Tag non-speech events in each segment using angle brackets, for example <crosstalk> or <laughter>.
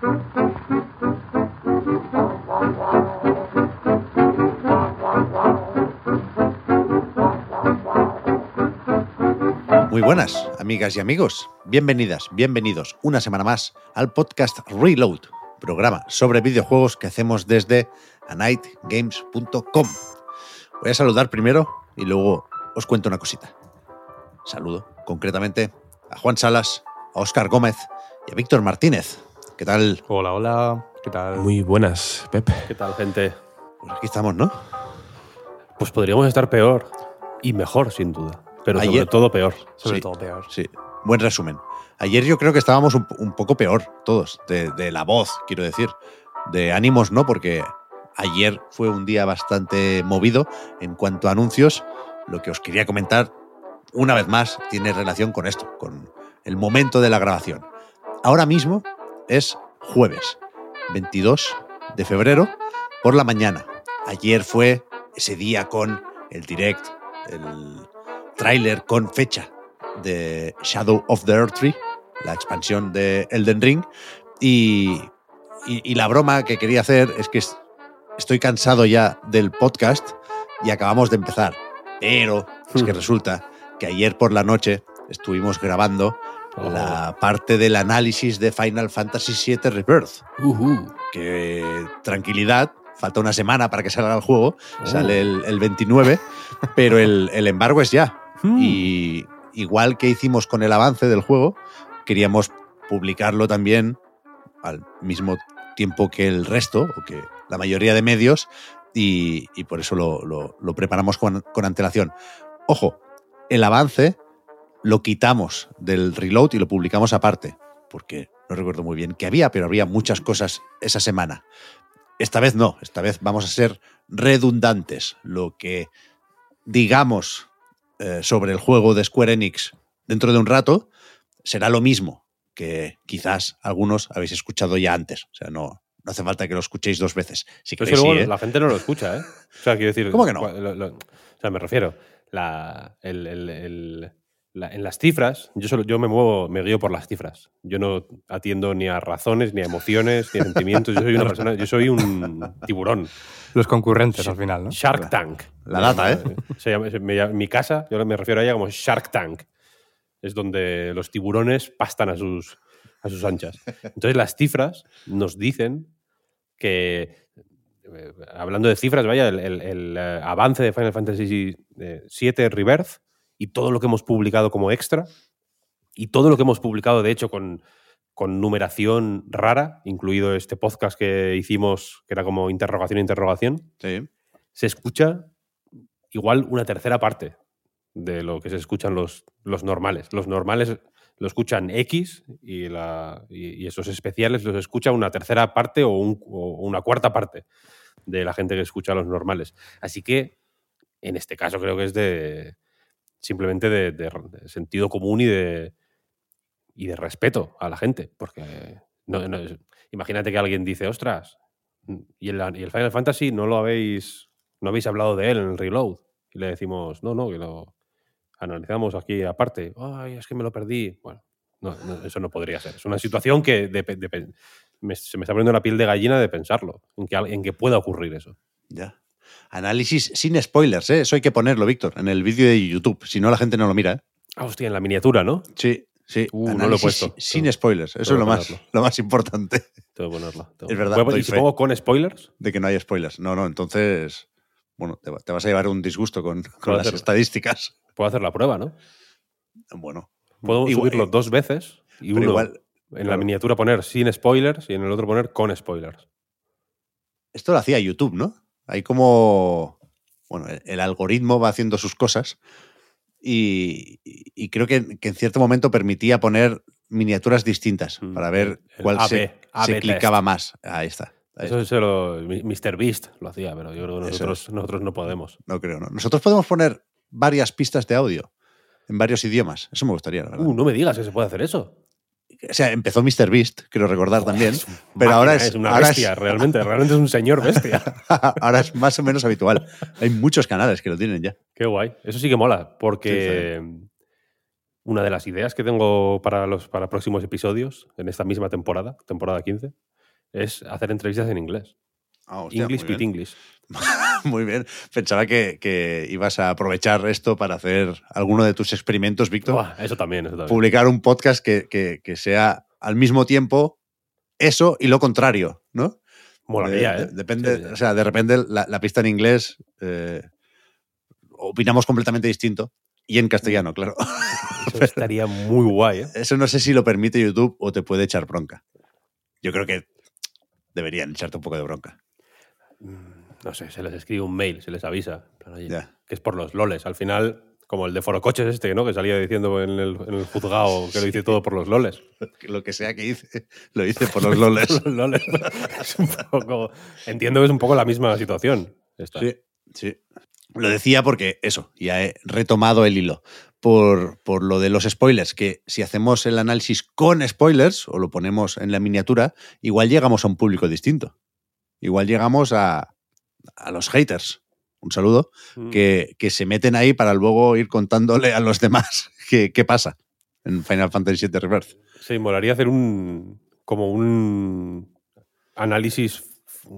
Muy buenas, amigas y amigos. Bienvenidas, bienvenidos una semana más al podcast Reload, programa sobre videojuegos que hacemos desde anightgames.com. Voy a saludar primero y luego os cuento una cosita. Saludo concretamente a Juan Salas, a Óscar Gómez y a Víctor Martínez. ¿Qué tal? Hola, hola. ¿Qué tal? Muy buenas, Pep. ¿Qué tal, gente? Pues aquí estamos, ¿no? Pues podríamos estar peor y mejor, sin duda. Pero sobre Ayer- todo peor. Sobre Sí. todo peor. Sí, buen resumen. Ayer yo creo que estábamos un, un poco peor todos, de, de la voz, quiero decir. De ánimos no, porque ayer fue un día bastante movido en cuanto a anuncios. Lo que os quería comentar, una vez más, tiene relación con esto, con el momento de la grabación. Ahora mismo es jueves, 22 de febrero, por la mañana. Ayer fue ese día con el direct, el tráiler con fecha de Shadow of the Earth Tree, la expansión de Elden Ring. Y, y- y la broma que quería hacer es que es- estoy cansado ya del podcast y acabamos de empezar. Pero es que resulta que ayer por la noche estuvimos grabando Oh. la parte del análisis de Final Fantasy VII Rebirth. Que tranquilidad, falta una semana para que salga el juego, Oh. sale el, el 29, pero el, el embargo es ya. Hmm. Y igual que hicimos con el avance del juego, queríamos publicarlo también al mismo tiempo que el resto, o que la mayoría de medios, y, y por eso lo, lo- lo preparamos con, con antelación. Ojo, el avance lo quitamos del reload y lo publicamos aparte, porque no recuerdo muy bien qué había, pero había muchas cosas esa semana. Esta vez no, esta vez vamos a ser redundantes. Lo que digamos eh, sobre el juego de Square Enix dentro de un rato será lo mismo que quizás algunos habéis escuchado ya antes. O sea, no, no hace falta que lo escuchéis dos veces. Si Pero es que luego sí, ¿eh? la gente no lo escucha, ¿eh? O sea, quiero decir. ¿Cómo que no? cua- lo- lo- o sea, me refiero. La, el- el- el- la- en las cifras, yo, solo, yo me muevo, me guío por las cifras. Yo no atiendo ni a razones, ni a emociones, ni a sentimientos. Yo soy una persona, yo soy un tiburón. Los concurrentes al final, ¿no? Shark Tank. La data, ¿eh? Se llama- se- me llama- mi casa, yo me refiero a ella como Shark Tank. Es donde los tiburones pastan a sus, a sus anchas. Entonces las cifras nos dicen que, eh, hablando de cifras, vaya, el, el- el, eh, avance de Final Fantasy VII Rebirth y todo lo que hemos publicado como extra y todo lo que hemos publicado, de hecho, con, con numeración rara, incluido este podcast que hicimos, que era como interrogación, interrogación, Sí. se escucha igual una tercera parte de lo que se escuchan los, los normales. Los normales lo escuchan X y, la, y, y esos especiales los escucha una tercera parte o, un- o una cuarta parte de la gente que escucha los normales. Así que en este caso creo que es de simplemente de, de- de sentido común y de, y de respeto a la gente. Porque no, imagínate que alguien dice, ostras, y el, y el Final Fantasy no lo habéis, no habéis hablado de él en el reload. Y le decimos, no, no, que lo analizamos aquí aparte. Ay, es que me lo perdí. Bueno, no, no, eso no podría ser. Es una situación que me- se me está poniendo la piel de gallina de pensarlo, en que, en que pueda ocurrir eso. Ya. Análisis sin spoilers, ¿eh? Eso hay que ponerlo, Víctor, en el vídeo de YouTube. Si no, la gente no lo mira, ¿eh? Ah, hostia, en la miniatura, ¿no? Sí, sí. Uh, no lo he puesto. Sin Tengo- spoilers. Eso es lo más, ponerlo. lo más importante Tengo que ponerla. tengo Es verdad, ¿Puedo- doy ¿Y fe. supongo con spoilers? de que no hay spoilers. No, no, entonces, bueno, te, va- te vas a llevar un disgusto con, con las estadísticas. Puedo hacer la prueba, ¿no? Bueno, Puedo Igual- subirlo eh, dos veces y uno igual, en la miniatura poner sin spoilers y en el otro poner con spoilers. esto lo hacía YouTube, ¿no? Hay como, bueno, el, algoritmo va haciendo sus cosas y, y- creo que, que en cierto momento permitía poner miniaturas distintas Mm, para ver cuál AB, se, AB se clicaba más. Ahí está. ahí Eso está. es lo, Mr. Beast lo hacía, pero yo creo que Eso nosotros, nosotros no podemos. No creo, ¿no? Nosotros podemos poner varias pistas de audio en varios idiomas. Eso me gustaría, la verdad. Uh, no me digas que se puede hacer eso. O sea, empezó Mr. Beast, quiero recordar también. Pero máquina, ahora es, una ahora bestia, es- realmente, realmente es un señor bestia. <laughs> ahora es más o menos habitual. Hay muchos canales que lo tienen ya. Qué guay. Eso sí que mola, porque una de las ideas que tengo para los para próximos episodios en esta misma temporada, temporada 15, es hacer entrevistas en inglés. Ah, hostia, English bien. English. <laughs> Muy bien. Pensaba que, que ibas a aprovechar esto para hacer alguno de tus experimentos, Víctor. Eso también, eso también. Publicar un podcast que, que- que sea al mismo tiempo eso y lo contrario, ¿no? Molaría, De- ¿eh? de- Depende, Sí, sí. o sea, de repente la, la pista en inglés eh, opinamos completamente distinto y en castellano, claro. <laughs> Eso estaría muy guay, ¿eh? Eso no sé si lo permite YouTube o te puede echar bronca. Yo creo que deberían echarte un poco de bronca. No sé, se les escribe un mail, se les avisa. oye. Que es por los loles. Al final, como el de Forocoches este, ¿no? Que salía diciendo en el, en el juzgado que lo hice todo por los loles. <laughs> Lo que sea que hice, lo hice por los loles. <laughs> Los loles. <laughs> Es un poco- entiendo que es un poco la misma situación. esta. Sí, sí. Lo decía porque eso, ya he retomado el hilo. Por, por lo de los spoilers, que si hacemos el análisis con spoilers o lo ponemos en la miniatura, igual llegamos a un público distinto. Igual llegamos a, a los haters. Un saludo. Mm. Que, que se meten ahí para luego ir contándole a los demás <laughs> qué, qué pasa en Final Fantasy VII Rebirth. Sí, molaría hacer un. como un análisis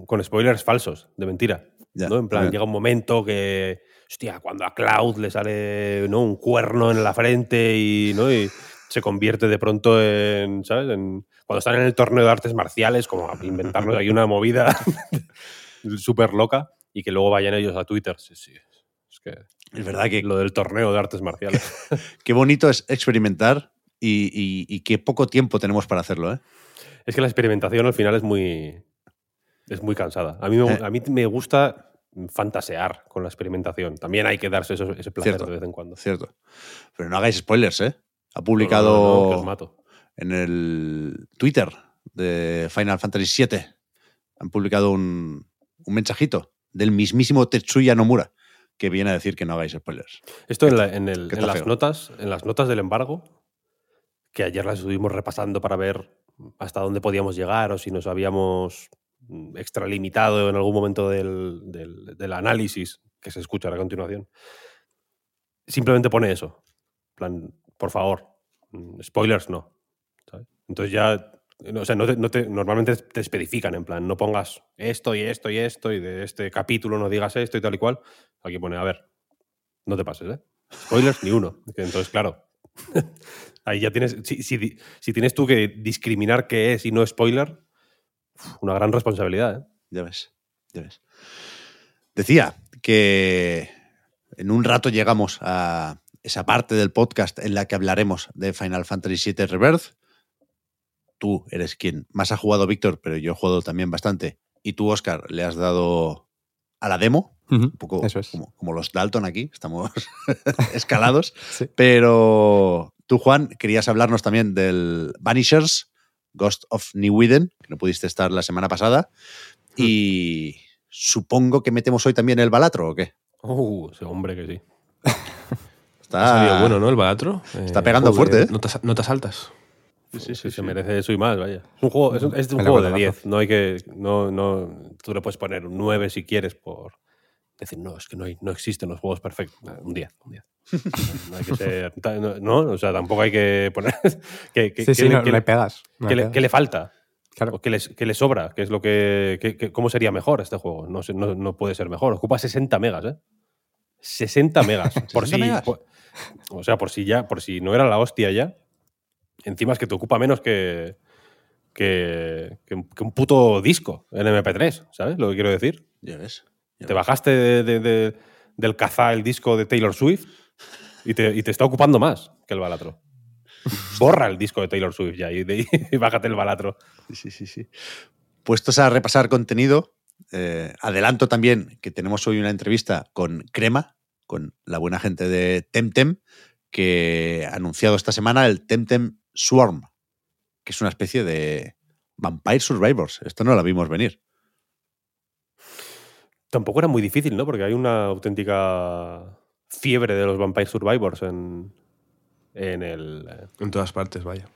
con spoilers falsos, de mentira. Ya, ¿no? En plan, bien. llega un momento que. Hostia, cuando a Cloud le sale ¿no? un cuerno en la frente y, ¿no? y se convierte de pronto en. ¿Sabes? En, cuando están en el torneo de artes marciales, como a inventarnos ahí una movida <laughs> súper loca y que luego vayan ellos a Twitter. Sí, sí. Es que Es verdad que lo del torneo de artes marciales. <laughs> qué bonito es experimentar y, y- y qué poco tiempo tenemos para hacerlo. ¿eh? Es que la experimentación al final es muy. es muy cansada. A mí me, Eh. a mí me gusta fantasear con la experimentación. También hay que darse eso- ese placer Cierto. de vez en cuando. Cierto. Pero no hagáis spoilers, ¿eh? Ha publicado no, no, no, que os mato. en el Twitter de Final Fantasy VII. Han publicado un, un mensajito del mismísimo Tetsuya Nomura que viene a decir que no hagáis spoilers. Esto en, la- en el- que en está las feo. notas, en las notas del embargo, que ayer las estuvimos repasando para ver hasta dónde podíamos llegar o si nos habíamos extralimitado en algún momento del, del- del análisis que se escucha a continuación. Simplemente pone eso. En plan, por favor, mm, spoilers no. Entonces ya, o sea, no te- no te- normalmente te especifican, en plan, no pongas esto y esto y esto y de este capítulo no digas esto y tal y cual. Aquí pone, a ver, no te pases, ¿eh? Spoilers ni uno. Entonces, claro, <laughs> ahí ya tienes, si, si tienes tú que discriminar qué es y no spoiler, una gran responsabilidad, ¿eh? Ya ves, ya ves. Decía que en un rato llegamos a esa parte del podcast en la que hablaremos de Final Fantasy VII Rebirth. Tú eres quien más ha jugado, Víctor, pero yo he jugado también bastante. Y tú, Oscar, le has dado a la demo, Ujú, un poco Eso es. como, como los Dalton aquí, estamos <laughs> <laughs> escalados. Sí. Pero tú, Juan, querías hablarnos también del Vanishers, Ghost of New Eden, que no pudiste estar la semana pasada. Hmm. Y supongo que metemos hoy también el Balatro, ¿o qué? Uh, ese hombre que sí. <laughs> Está, Ha salido bueno, ¿no? El Balatro. está pegando fuerte, ¿eh? Notas, notas altas. Sí, sí, se merece eso y más, vaya. Es un juego, es un, es un juego de acuerdo, 10. No hay que. No, no, tú le puedes poner un 9 si quieres por decir, no, es que no, hay, no existen los juegos perfectos. Un 10, un 10. <laughs> No hay que ser. No, no, o sea, tampoco hay que poner. <laughs> que, que- Sí, sí, que le- no, que le- pegas. no que le, pegas. que le falta. Claro. O que, les- que le sobra, que es lo que, que- que- ¿Cómo sería mejor este juego? No, no, no puede ser mejor. Ocupa 60 megas, ¿eh? 60 megas. <laughs> por 60 si, megas. por- o sea, por si ya, por si no era la hostia ya. Encima es que te ocupa menos que, que, que un- puto disco en MP3, ¿sabes? Lo que quiero decir. Ya ves. ya Te ves. bajaste de- de- de- del cazá el disco de Taylor Swift y te, y te está ocupando más que el balatro. Borra el disco de Taylor Swift ya y, de- y bájate el balatro. Sí, sí, sí. Puestos a repasar contenido, eh, adelanto también que tenemos hoy una entrevista con Crema, con la buena gente de Temtem, que ha anunciado esta semana el Temtem Swarm, que es una especie de Vampire Survivors. Esto no lo vimos venir. Tampoco era muy difícil, ¿no? Porque hay una auténtica fiebre de los Vampire Survivors en, en el... En todas partes, vaya.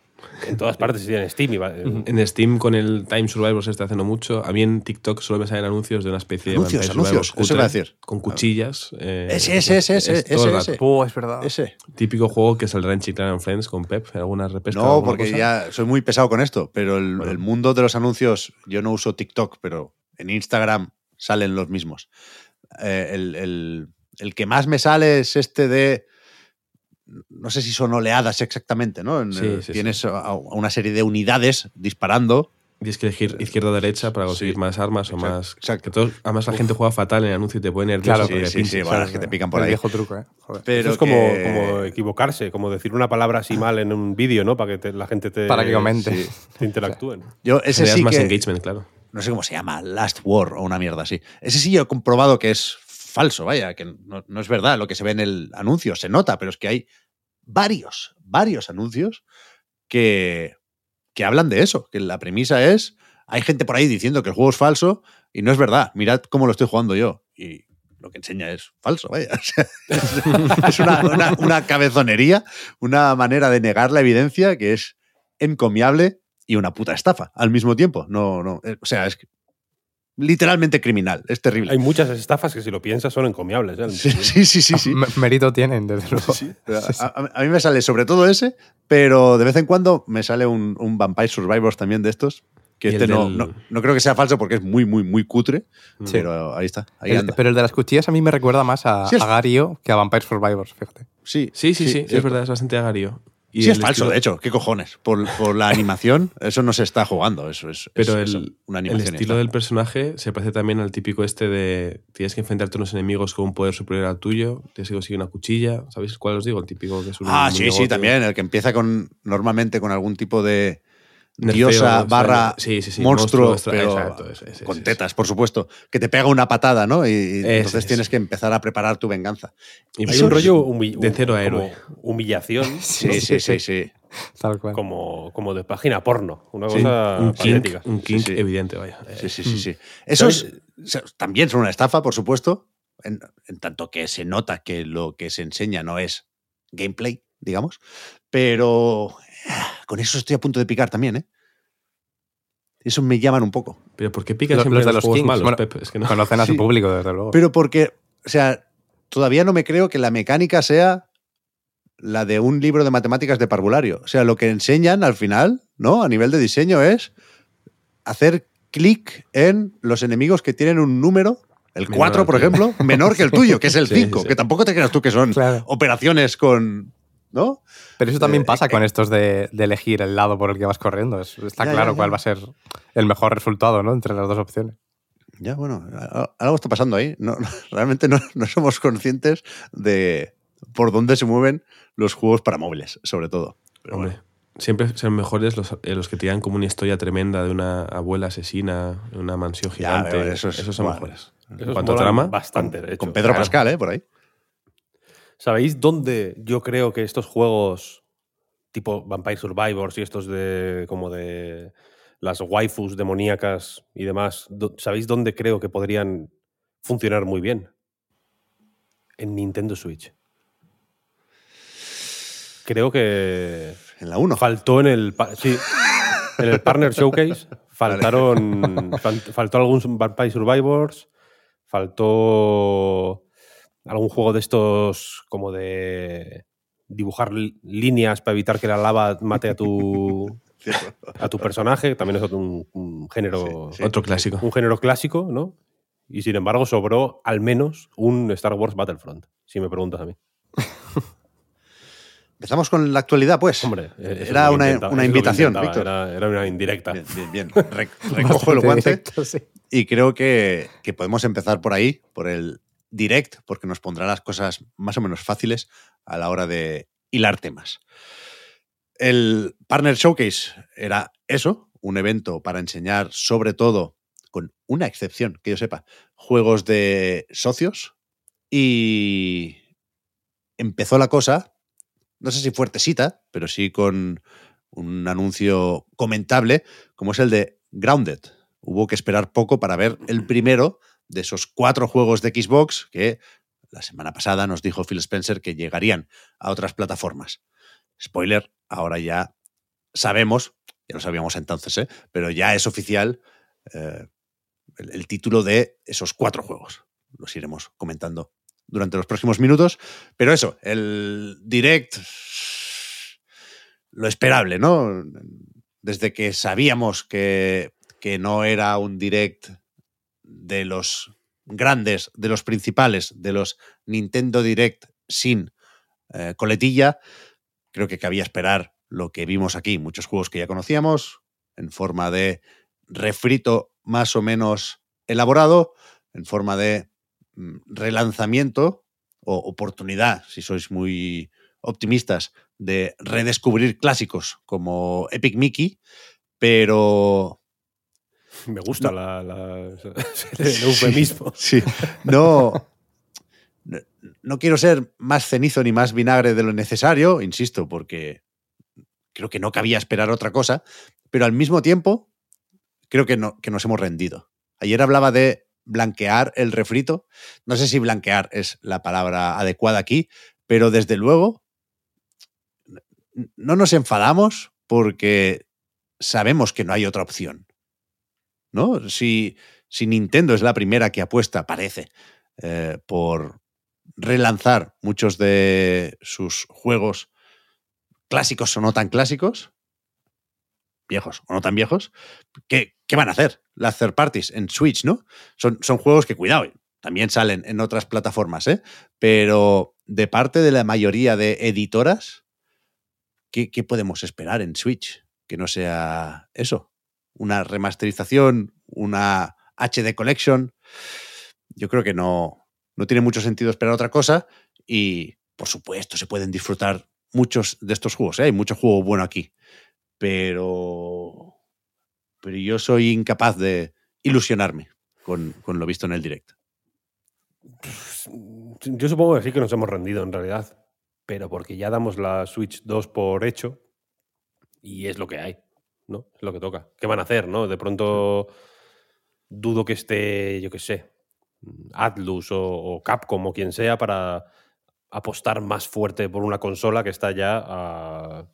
En todas partes, sí, en Steam. iba- En Steam con el Time Survivor se está haciendo mucho. A mí en TikTok solo me salen anuncios de una especie de Anuncios, Vampire anuncios, eso a decir. Con cuchillas. eh, Ese, ese, ese, ese, es ese, ese. Oh, es verdad. Ese. Típico juego que saldrá en Chiclana and Friends con Pep. ¿Alguna repesca? No, alguna porque cosa? ya soy muy pesado con esto, pero el, Bueno. el mundo de los anuncios, yo no uso TikTok, pero en Instagram salen los mismos. Eh, el, el- el que más me sale es este de, no sé si son oleadas exactamente, ¿no? En Sí, el- sí, tienes a- a una serie de unidades disparando. Tienes que elegir izquierda o derecha para conseguir Sí, más armas o exacto, más. exacto. Que todo- además, la gente juega fatal en el anuncio y te pone nervioso. Claro, porque sí, sí, pinches, sí, bueno, ¿sabes? es que te pican por el ahí. viejo truco, ¿eh? Joder. Pero Eso es como, que- como equivocarse, como decir una palabra así mal en un vídeo, ¿no? Para que te- la gente te, Para que comente. sí. <laughs> te interactúen. Yo ese sí más que, engagement, claro. no sé cómo se llama, Last War o una mierda así. Ese sí yo he comprobado que es falso, vaya, que no, no es verdad lo que se ve en el anuncio, se nota, pero es que hay varios, varios anuncios que, que hablan de eso, que la premisa es, hay gente por ahí diciendo que el juego es falso y no es verdad, mirad cómo lo estoy jugando yo. Y lo que enseña es falso, vaya. <laughs> Es una, una- una cabezonería, una manera de negar la evidencia que es encomiable y una puta estafa al mismo tiempo. No, no, eh, o sea, es que- literalmente criminal, es terrible. Hay muchas estafas que si lo piensas son encomiables. ¿eh? Sí, sí, sí, sí. Mérito tienen, desde luego. <laughs> A, a- a mí me sale sobre todo ese, pero de vez en cuando me sale un, un Vampire Survivors también de estos. Que este no, del- no, no creo que sea falso porque es muy, muy, muy cutre, Sí. pero ahí está. Ahí El- anda. pero el de las cuchillas a mí me recuerda más a, Sí, es- a Gario que a Vampire Survivors, fíjate. Sí, Sí, sí, sí, sí, es verdad, es bastante agario. Y Sí, es falso, estilo- de hecho. ¿Qué cojones? Por, por la animación, eso no se está jugando. Eso es, Pero es el, una el estilo del personaje se parece también al típico este de tienes que enfrentarte a unos enemigos con un poder superior al tuyo, tienes que conseguir una cuchilla. ¿Sabéis cuál os digo? El típico que es un. Ah, un sí, sí, también. El que empieza con normalmente con algún tipo de Nerfeo, diosa barra Sí, sí, sí, monstruo, pero exacto, ese, ese, con tetas, por supuesto, que te pega una patada, ¿no? Y, Ese, entonces ese. tienes que empezar a preparar tu venganza. Y Hay Eso un rollo humi- de cero a héroe. humillación <laughs> Sí, sí, sí, sí. <laughs> Tal cual. como, como de página porno. Una Sí, cosa un kink, un kink sí. evidente, vaya. Sí, sí, sí, sí. Esos también son una estafa, por supuesto, en, en tanto que se nota que lo que se enseña no es gameplay, digamos, pero con eso estoy a punto de picar también, ¿eh? Eso me llaman un poco. Pero ¿por qué picas Los, siempre los de los los juegos Kings. malos, bueno, Pep? Es que no. Conocen a su Sí. público, desde luego. Pero porque, o sea, todavía no me creo que la mecánica sea la de un libro de matemáticas de parvulario. O sea, lo que enseñan al final, ¿no? A nivel de diseño es hacer clic en los enemigos que tienen un número, el Menor 4, al por ejemplo, menor que el <laughs> tuyo, que es el Sí, 5, sí. que tampoco te creas tú que son Claro. operaciones con... ¿No? Pero eso también Eh, pasa eh, con estos de, de elegir el lado por el que vas corriendo. Es- está Ya, claro ya, cuál va a ser el mejor resultado, ¿no? Entre las dos opciones. Ya, bueno, algo está pasando ahí. No, no, <laughs> realmente no, no somos conscientes de por dónde se mueven los juegos para móviles, sobre todo. Pero Hombre, bueno. siempre son mejores los, eh, los que te dan como una historia tremenda de una abuela asesina en una mansión Ya, gigante. pero eso es- Esos son bueno, mejores. Esos trama, Bastante, de hecho. Con Pedro claro. Pascal, ¿eh? Por ahí. ¿Sabéis dónde yo creo que estos juegos tipo Vampire Survivors y estos de como de las waifus demoníacas y demás, ¿sabéis dónde creo que podrían funcionar muy bien? En Nintendo Switch. Creo que En la 1. faltó en el sí, en el Partner Showcase <laughs> faltaron fal- faltó algún Vampire Survivors, faltó algún juego de estos como de dibujar líneas para evitar que la lava mate a tu <laughs> a tu personaje, también es otro un, un género Sí, sí. Otro clásico. un género clásico, ¿no? Y sin embargo sobró al menos un Star Wars Battlefront, si me preguntas a mí. <laughs> Empezamos con la actualidad, pues. Hombre, es era una, una invitación, Víctor. Era, era una indirecta. Bien, bien, bien. <laughs> Re- recojo el guante directo, sí. y creo que, que podemos empezar por ahí, por el direct, porque nos pondrá las cosas más o menos fáciles a la hora de hilar temas. El Partner Showcase era eso, un evento para enseñar sobre todo, con una excepción, que yo sepa, juegos de socios y empezó la cosa, no sé si fuertecita, pero sí con un anuncio comentable, como es el de Grounded. Hubo que esperar poco para ver el <clears throat> primero de esos cuatro juegos de Xbox que la semana pasada nos dijo Phil Spencer que llegarían a otras plataformas. Spoiler, ahora ya sabemos, ya lo sabíamos entonces, ¿eh? pero ya es oficial eh, el, el título de esos cuatro juegos. Los iremos comentando durante los próximos minutos. Pero eso, el direct, lo esperable, ¿no? Desde que sabíamos que, que no era un direct de los grandes, de los principales, de los Nintendo Direct sin eh, coletilla, creo que cabía esperar lo que vimos aquí. Muchos juegos que ya conocíamos, en forma de refrito más o menos elaborado, en forma de mm, relanzamiento o oportunidad, si sois muy optimistas, de redescubrir clásicos como Epic Mickey, pero <laughs> Me gusta la, la- el <laughs> <laughs> eufemismo. Sí, no, no, no quiero ser más cenizo ni más vinagre de lo necesario, insisto, porque creo que no cabía esperar otra cosa, pero al mismo tiempo creo que, no, que nos hemos rendido. Ayer hablaba de blanquear el refrito, no sé si blanquear es la palabra adecuada aquí, pero desde luego no nos enfadamos porque sabemos que no hay otra opción. ¿No? Si, si Nintendo es la primera que apuesta, parece, eh, por relanzar muchos de sus juegos clásicos o no tan clásicos, viejos o no tan viejos, ¿qué, qué van a hacer las third parties en Switch, no? Son, son juegos que, cuidado, también salen en otras plataformas, ¿eh? Pero de parte de la mayoría de editoras, ¿qué, qué podemos esperar en Switch? Que no sea eso, una remasterización, una HD Collection. Yo creo que no, no tiene mucho sentido esperar otra cosa y, por supuesto, se pueden disfrutar muchos de estos juegos. ¿eh? Hay mucho juego bueno aquí, pero, pero yo soy incapaz de ilusionarme con, con lo visto en el directo. Yo supongo que sí que nos hemos rendido en realidad, pero porque ya damos la Switch 2 por hecho y es lo que hay, ¿no? Es lo que toca. ¿Qué van a hacer, no? De pronto dudo que esté, yo qué sé, Atlus o, o Capcom o quien sea para apostar más fuerte por una consola que está ya a-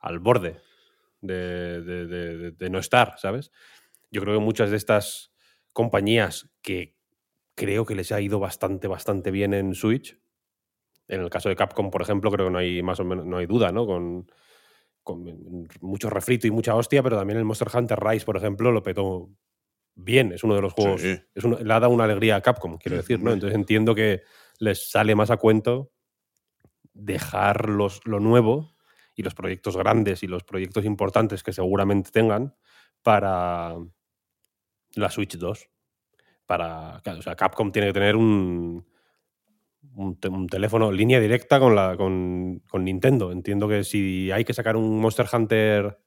al borde de, de- de- de- de no estar, ¿sabes? Yo creo que muchas de estas compañías que creo que les ha ido bastante, bastante bien en Switch. En el caso de Capcom, por ejemplo, creo que no hay más o menos no hay duda, ¿no? Con, con mucho refrito y mucha hostia, pero también el Monster Hunter Rise, por ejemplo, lo petó bien. Es uno de los juegos. Sí. es le ha dado una alegría a Capcom, quiero decir, ¿no? Entonces entiendo que les sale más a cuento dejar los, lo nuevo y los proyectos grandes y los proyectos importantes que seguramente tengan para la Switch 2 para. claro, o sea, Capcom tiene que tener un, un, te- un teléfono, línea directa con, la, con, con Nintendo. Entiendo que si hay que sacar un Monster Hunter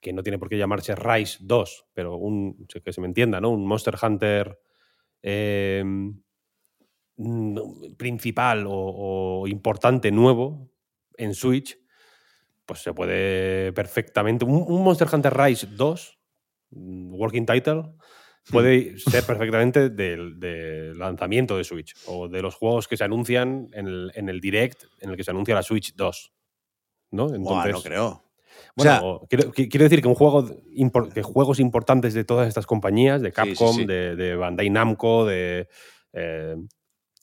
que no tiene por qué llamarse Rise 2, pero un, que se me entienda, ¿no? Un Monster Hunter mm, principal o, o importante nuevo en Switch, pues se puede perfectamente. Un, un Monster Hunter Rise 2, mm, working title, puede ser perfectamente del, del lanzamiento de Switch o de los juegos que se anuncian en el, en el direct en el que se anuncia la Switch 2. ¿No? Buah, Entonces, no creo. bueno, sea- o- quiero, qui- quiero decir que un juego que juegos importantes de todas estas compañías, de Sí, sí, Capcom, sí. De, de Bandai Namco, de eh,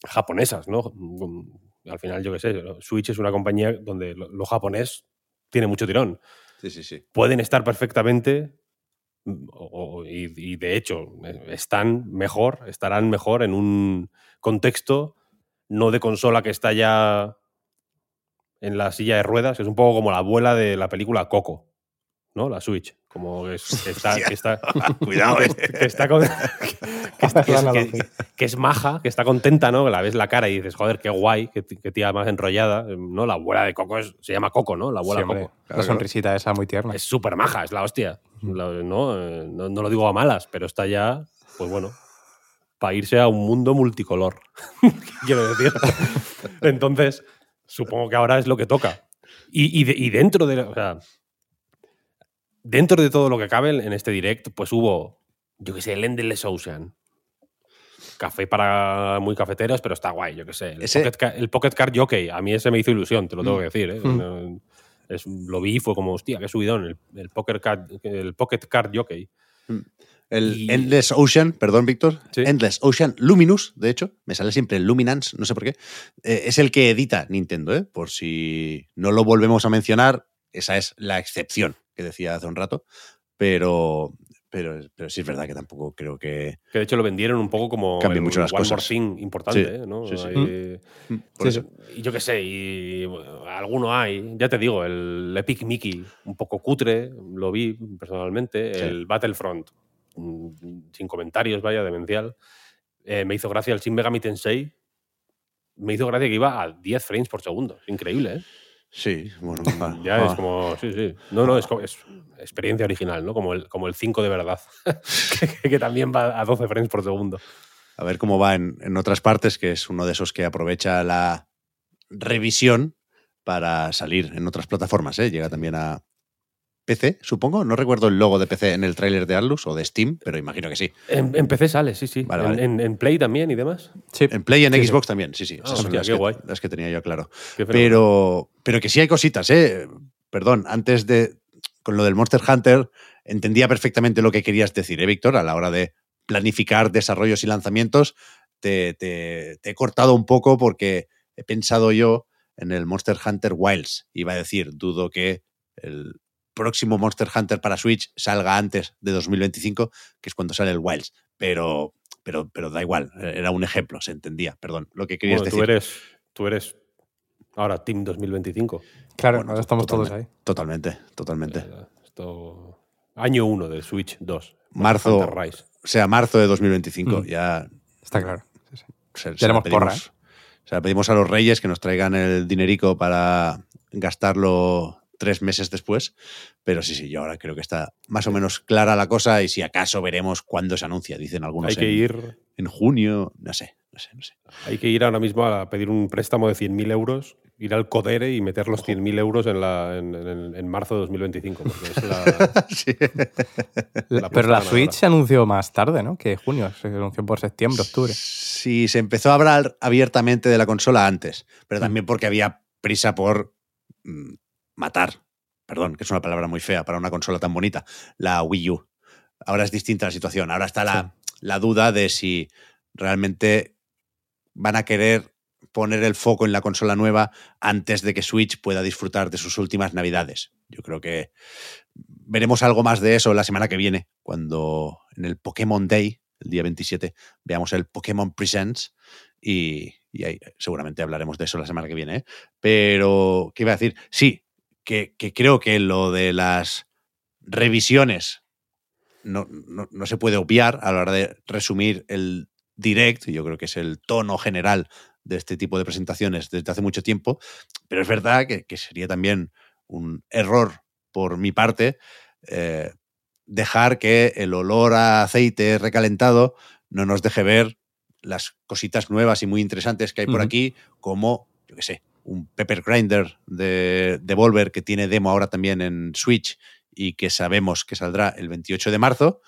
japonesas, ¿no? Mm, Al final, yo qué sé, Switch es una compañía donde lo, lo japonés tiene mucho tirón. Sí, sí, sí. Pueden estar perfectamente, o- o- y, y de hecho eh, están mejor, estarán mejor en un contexto no de consola que está ya en la silla de ruedas, que es un poco como la abuela de la película Coco, ¿no? La Switch. Como que, es- <laughs> que está, que <laughs> está, Cuidado, que, eh. es- que está con- <laughs> que es- que es- La que- analogía. que es maja, que está contenta, ¿no? Que la ves la cara y dices, joder, qué guay, qué, tía más enrollada, ¿no? La abuela de Coco es- se llama Coco, ¿no? La abuela Coco. la sonrisita esa muy tierna. Es súper maja, es la hostia. La- no, Eh, no, no lo digo a malas, pero está ya, pues bueno, para irse a un mundo multicolor. <laughs> Quiero decir. Entonces, supongo que ahora es lo que toca. Y, y de- y dentro de. O sea, dentro de todo lo que cabe en este direct, pues hubo, yo qué sé, el Endless Ocean. Café para muy cafeteros, pero está guay, yo qué sé. El, Ese- pocket, Ca- el Pocket Card Jockey, a mí ese me hizo ilusión, te lo tengo Mm. que decir. ¿eh? Mm. Es- lo vi y fue como, hostia, qué subidón, el, el, Poker Card, el Pocket Card Jockey. El Y- Endless Ocean, perdón, Víctor. Sí. Endless Ocean Luminous, de hecho, me sale siempre el Luminance, no sé por qué. eh, es el que edita Nintendo, ¿eh? Por si no lo volvemos a mencionar, esa es la excepción que decía hace un rato. Pero, pero, pero sí es verdad que tampoco creo que. Que de hecho lo vendieron un poco como Cambian mucho las One More cosas. Thing importante, Sí, ¿eh? ¿no? sí, sí. Ahí- Por Sí, eso. Y yo qué sé, y bueno, alguno hay, ya te digo, el Epic Mickey, un poco cutre, lo vi personalmente, Sí. el Battlefront, mm, sin comentarios, vaya, demencial. Eh, me hizo gracia el Shin Megami Tensei, me hizo gracia que iba a 10 frames por segundo, increíble, ¿eh? Sí, bueno. <laughs> ah, Ya ah. es como, sí, sí. No, no, es, co- es experiencia original, ¿no? Como el, como el 5 de verdad, <laughs> que, que también va a 12 frames por segundo. A ver cómo va en, en otras partes, que es uno de esos que aprovecha la revisión para salir en otras plataformas. ¿eh? Llega también a PC, supongo. No recuerdo el logo de PC en el tráiler de Atlus o de Steam, pero imagino que sí. En, en PC sale, sí, sí. Vale, en, vale. en- en Play también y demás. Sí. En Play y en Sí, sí. Xbox también, sí, sí. Esas son hostia, las, qué que, guay. las que tenía yo claro. Pero, pero que sí hay cositas, ¿eh? Perdón, antes de. Con lo del Monster Hunter, entendía perfectamente lo que querías decir, ¿eh, Víctor? A la hora de planificar desarrollos y lanzamientos, te, te- te he cortado un poco porque he pensado yo en el Monster Hunter Wilds. Iba a decir, dudo que el próximo Monster Hunter para Switch salga antes de 2025, que es cuando sale el Wilds. Pero, pero, pero da igual, era un ejemplo, se entendía. Perdón, lo que querías Bueno, decir. tú eres, tú eres ahora Team 2025. Claro, Bueno, ahora estamos todos ahí. Totalmente, totalmente. Eh, Esto, año 1 del Switch 2. Marzo. O sea, marzo de 2025. Mm. Ya Está claro. Sí, sí. se, se Tenemos porra, ¿eh? se la pedimos a los reyes que nos traigan el dinerico para gastarlo tres meses después. Pero sí, sí, yo ahora creo que está más o menos clara la cosa y si acaso veremos cuándo se anuncia. Dicen algunos Hay que en, ir, en junio, no sé, no sé, no sé. hay que ir ahora mismo a pedir un préstamo de 100.000 euros, ir al Codere y meter los 100.000 euros en, la, en, en- en marzo de 2025. Porque es la, <laughs> Sí. La- La pero la Switch se anunció más tarde, ¿no? Que junio. Se anunció por septiembre, octubre. Sí, se empezó a hablar abiertamente de la consola antes, pero Mm. también porque había prisa por mm, matar, perdón, que es una palabra muy fea para una consola tan bonita, la Wii U. Ahora es distinta la situación, ahora está la, la duda de si realmente van a querer poner el foco en la consola nueva antes de que Switch pueda disfrutar de sus últimas navidades. Yo creo que veremos algo más de eso la semana que viene, cuando en el Pokémon Day, el día 27, veamos el Pokémon Presents y, y ahí seguramente hablaremos de eso la semana que viene. ¿eh? Pero, ¿qué iba a decir? Sí, que, que creo que lo de las revisiones no, no- no se puede obviar a la hora de resumir el direct, yo creo que es el tono general de este tipo de presentaciones desde hace mucho tiempo, pero es verdad que, que sería también un error por mi parte eh, dejar que el olor a aceite recalentado no nos deje ver las cositas nuevas y muy interesantes que hay por aquí, como, yo qué sé, un Pepper Grinder de Devolver que tiene demo ahora también en Switch y que sabemos que saldrá el 28 de marzo,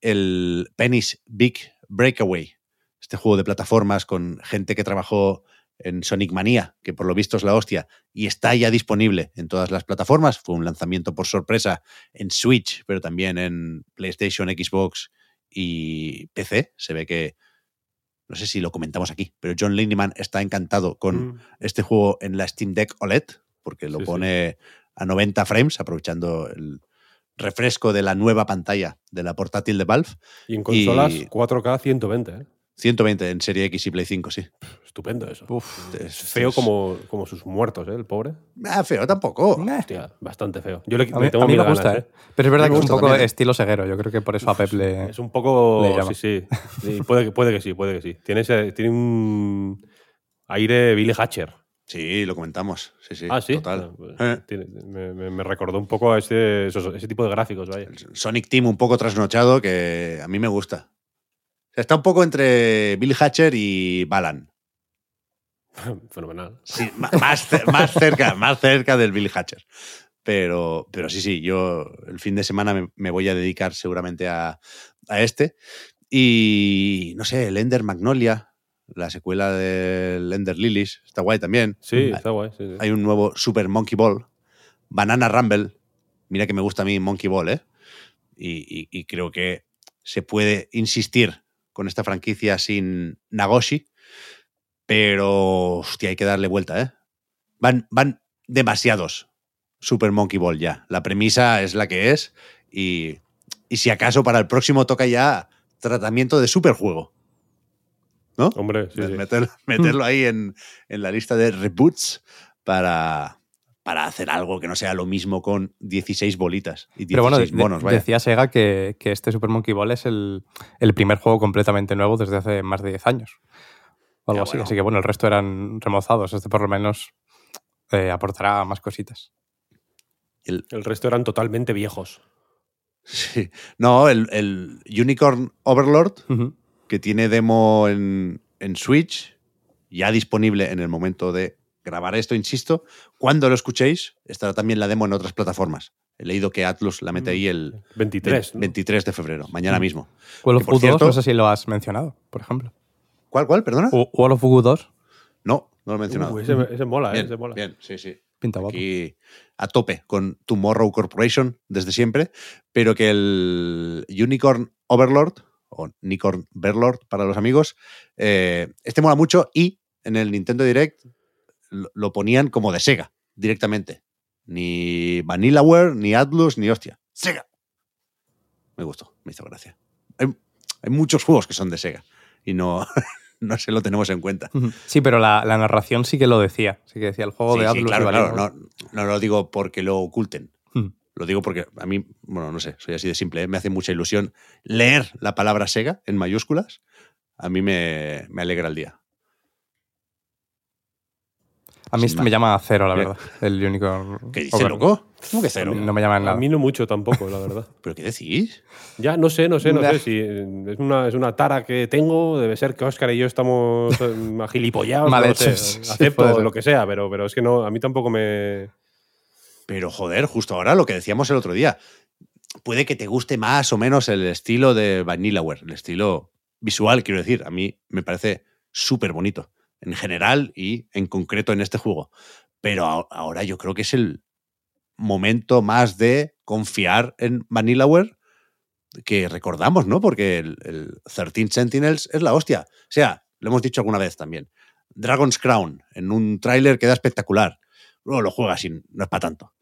el Penny's Big Breakaway, este juego de plataformas con gente que trabajó en Sonic Mania, que por lo visto es la hostia, y está ya disponible en todas las plataformas. Fue un lanzamiento por sorpresa en Switch, pero también en PlayStation, Xbox y PC. Se ve que, no sé si lo comentamos aquí, pero John Lindemann está encantado con Mm. este juego en la Steam Deck OLED, porque lo Sí, sí. pone a 90 frames, aprovechando el refresco de la nueva pantalla de la portátil de Valve. Y en consolas Y- 4K 120. ¿eh? 120 en Serie X y Play 5, sí. Estupendo eso. Uf. Es Feo es- como, como sus muertos, ¿eh? el pobre. Ah, feo tampoco. Eh, Hostia, bastante feo. Yo le, A mí, tengo a mí me gusta, ganas, ¿eh? Pero es verdad que es un poco también, ¿eh? estilo ceguero. Yo creo que por eso a Pep le. Es un poco. Sí, sí. Sí, puede, que- puede que sí, puede que sí. Tiene, ese- tiene un aire Billy Hatcher. Sí, lo comentamos. Sí, sí. ah, sí. Total. Ah, pues, Eh. tiene- me, me- me recordó un poco a ese, esos- ese tipo de gráficos, vaya. El Sonic Team un poco trasnochado que a mí me gusta. Está un poco entre Bill Hatcher y Balan. <laughs> Fenomenal. Sí, más, más cerca, más cerca del Bill Hatcher. Pero, pero sí, sí, yo el fin de semana me, me voy a dedicar seguramente a, a este. Y no sé, el Ender Magnolia, la secuela del Ender Lilies, está guay también. Sí, está guay. sí, sí. Hay un nuevo Super Monkey Ball. Banana Rumble. Mira que me gusta a mí Monkey Ball, ¿eh? Y, y- y creo que se puede insistir con esta franquicia sin Nagoshi. Pero, hostia, hay que darle vuelta, ¿eh? Van, van demasiados Super Monkey Ball ya. La premisa es la que es. Y, y si acaso para el próximo toca ya tratamiento de superjuego. ¿No? Hombre, sí, sí. Meter- meterlo ahí en, en la lista de reboots para, para hacer algo que no sea lo mismo con 16 bolitas y 16 Pero bueno, monos, vaya. decía Sega que, que este Super Monkey Ball es el, el primer juego completamente nuevo desde hace más de 10 años. O algo Ya, así. bueno. Así que bueno, el resto eran remozados. Este por lo menos eh, aportará más cositas. El- El resto eran totalmente viejos. sí. No, el, el Unicorn Overlord, que tiene demo en, en Switch, ya disponible en el momento de grabar esto, insisto. Cuando lo escuchéis, estará también la demo en otras plataformas. He leído que Atlus la mete ahí el 23. ¿no? 23 de febrero, mañana Mm. mismo. Que, of por Goo 2, cierto- no sé si lo has mencionado, por ejemplo. ¿Cuál, cuál? Perdona. O- World of Goo 2, No, no lo he mencionado. Uh, ese, ese mola, ¿eh? bien, Ese mola. bien, sí, sí. pinta guapo. aquí a tope con Tomorrow Corporation desde siempre, pero que el Unicorn Overlord, o Unicorn Verlord para los amigos, eh, este mola mucho y en el Nintendo Direct lo, ponían como de Sega, directamente. Ni Vanillaware, ni Atlus, ni hostia. Sega. Me gustó, me hizo gracia. Hay, hay muchos juegos que son de Sega y no, <laughs> no se lo tenemos en cuenta. Sí, pero la, la narración sí que lo decía. Sí que decía el juego Sí, de sí, Atlus. claro, y claro. Vanilla. No, no lo digo porque lo oculten. Lo digo porque a mí, bueno, no sé, soy así de simple, ¿eh? me hace mucha ilusión leer la palabra Sega en mayúsculas. A mí me, me alegra el día. A mí esto más. me llama cero, la verdad. El Unicorn. ¿Qué dice, loco? ¿Cómo que cero? No me llama en A nada. mí no mucho tampoco, la verdad. <laughs> ¿Pero qué decís? Ya, no sé, no sé, no sé. Si eh, es una, es una tara que tengo, debe ser que Oscar y yo estamos eh, <laughs> agilipollados. Mal no lo sé. hechos, <laughs> sí, Acepto lo que sea, pero, pero es que no, a mí tampoco me. Pero joder, justo ahora lo que decíamos el otro día. Puede que te guste más o menos el estilo de Vanillaware, el estilo visual, quiero decir. A mí me parece súper bonito, en general y en concreto en este juego. Pero ahora yo creo que es el momento más de confiar en Vanillaware que recordamos, ¿no? Porque el, el 13 Sentinels es la hostia. O sea, lo hemos dicho alguna vez también. Dragon's Crown en un tráiler queda espectacular. Luego lo juegas y no es para tanto.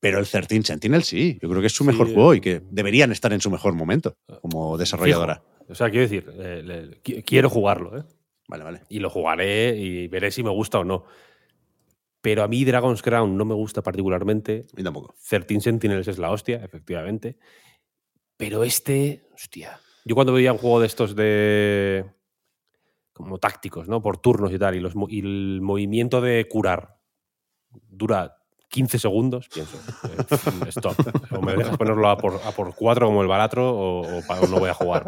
Pero el 13 Sentinel sí, yo creo que es su mejor eh. juego y que deberían estar en su mejor momento como desarrolladora. Fijo. O sea, quiero decir, eh, le- quiero jugarlo, ¿eh? Vale, vale. Y lo jugaré y veré si me gusta o no. Pero a mí Dragon's Crown no me gusta particularmente. Y tampoco. 13 Sentinels es la hostia, efectivamente. Pero este, hostia. Yo cuando veía un juego de estos de. como tácticos, ¿no? Por turnos y tal, y, los, y el movimiento de curar dura 15 segundos, pienso. eh, stop. O me dejas ponerlo a por, a por cuatro como el baratro o, no voy a jugar.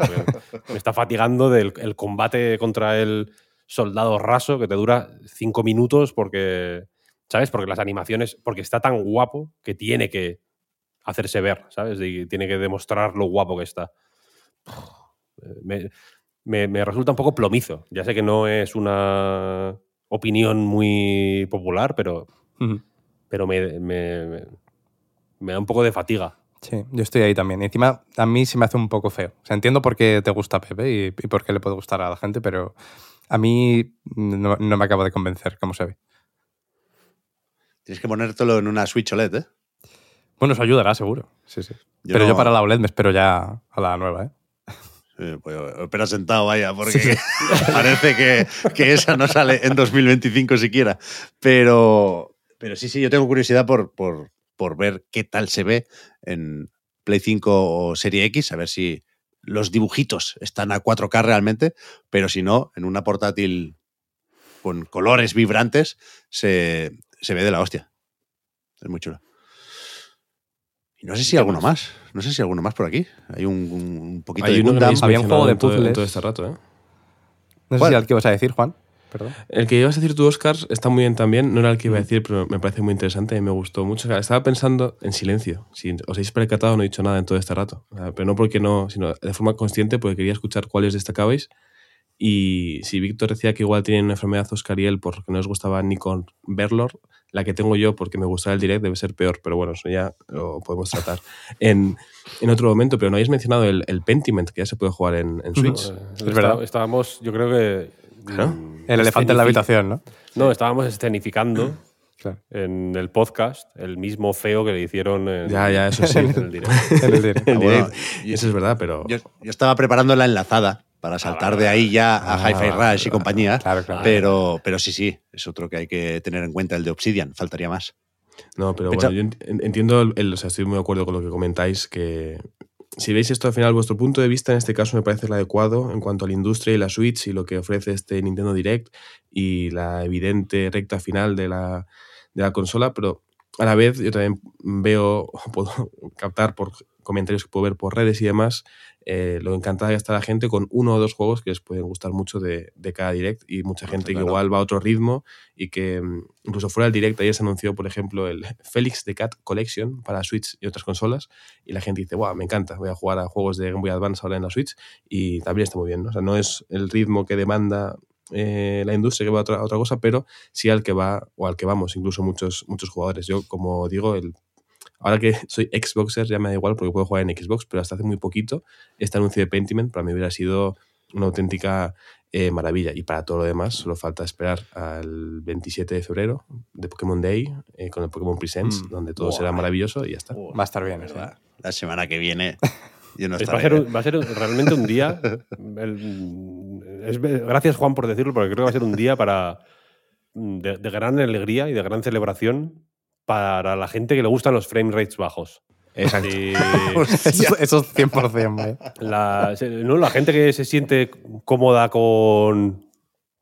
Me está fatigando del el combate contra el soldado raso que te dura 5 minutos porque. ¿Sabes? Porque las animaciones. Porque está tan guapo que tiene que hacerse ver, ¿sabes? Y tiene que demostrar lo guapo que está. Me, me- resulta un poco plomizo. Ya sé que no es una opinión muy popular, pero. Pero me, me- me- da un poco de fatiga. Sí, yo estoy ahí también. Y encima, a mí se me hace un poco feo. O sea, entiendo por qué te gusta Pepe y, y por qué le puede gustar a la gente, pero a mí no, no me acaba de convencer cómo se ve. Tienes que ponértelo en una Switch OLED, ¿eh? Bueno, eso ayudará, seguro. Sí, sí. Yo pero no- yo para la OLED me espero ya a la nueva, ¿eh? Eh, pues, espera sentado, vaya, porque <laughs> parece que, que esa no sale en 2025 siquiera. Pero, pero sí, sí, yo tengo curiosidad por, por, por ver qué tal se ve en Play 5 o Serie X, a ver si los dibujitos están a 4K realmente, pero si no, en una portátil con colores vibrantes se, se ve de la hostia. Es muy chulo. Y no sé si ¿Qué alguno más? más? No sé si alguno más por aquí. Hay un, un poquito Hay de Gundam. Había un juego de todo- puzzles. todo este rato, ¿eh? No sé ¿Cuál? si al que ibas a decir, Juan. Perdón. El que ibas a decir tú, Oscars, está muy bien también. No era el que iba a Mm. decir, pero me parece muy interesante y me gustó mucho. Estaba pensando en silencio. Si os habéis percatado, no he dicho nada en todo este rato. Pero no porque no, sino de forma consciente, porque quería escuchar cuáles destacabais. Y si Víctor decía que igual tienen una enfermedad Oscariel porque no les gustaba ni con Verlor, la que tengo yo porque me gustaba el direct debe ser peor, pero bueno, eso ya lo podemos tratar <laughs> en, en otro momento. Pero no habéis mencionado el, el Pentiment, que ya se puede jugar en, en Switch. Es verdad. Estábamos, yo creo que. Claro. El elefante en la habitación, ¿no? No, estábamos escenificando <clears throat> Claro. en el podcast el mismo feo que le hicieron en, Ya, ya, eso sí. <laughs> en el directo. <laughs> En el direct. <laughs> El Ah, bueno, direct. y- Eso es verdad, pero. Yo, yo estaba preparando la enlazada para saltar de ahí ya a Ah, Hi-Fi Rush y compañía. Claro, claro. Pero, pero sí, sí, es otro que hay que tener en cuenta, el de Obsidian, faltaría más. No, pero bueno, yo ent- entiendo, el, el- o sea, estoy muy de acuerdo con lo que comentáis, que si veis esto al final, vuestro punto de vista en este caso me parece el adecuado en cuanto a la industria y la Switch y lo que ofrece este Nintendo Direct y la evidente recta final de la, de la consola, pero a la vez yo también veo, <laughs> puedo captar por comentarios que puedo ver por redes y demás, eh, lo encantada que está la gente con uno o dos juegos que les pueden gustar mucho de, de cada direct y mucha No, gente que claro. igual va a otro ritmo y que mm, incluso fuera del direct ayer se anunció, por ejemplo, el Félix the Cat Collection para Switch y otras consolas y la gente dice, wow, me encanta, voy a jugar a juegos de Game Boy Advance ahora en la Switch y también está muy bien, ¿no? O sea, no es el ritmo que demanda eh, la industria que va a otra, a otra cosa, pero sí al que va o al que vamos, incluso muchos, muchos jugadores. Yo, como digo, el, ahora que soy Xboxer ya me da igual porque puedo jugar en Xbox, pero hasta hace muy poquito este anuncio de Pentiment para mí hubiera sido una auténtica eh, maravilla. Y para todo lo demás, solo falta esperar al 27 de febrero de Pokémon Day eh, con el Pokémon Presents, Mm. donde todo Buah. será maravilloso y ya está. Va a estar bien. sí. La, la semana que viene <laughs> yo no Es- va, a ser, va a ser realmente un día. el- es- gracias, Juan, por decirlo, porque creo que va a ser un día para de, de gran alegría y de gran celebración para la gente que le gustan los frame rates bajos. Exacto. Y <laughs> Eso, eso es 100%, vaya. la, ¿no? la gente que se siente cómoda con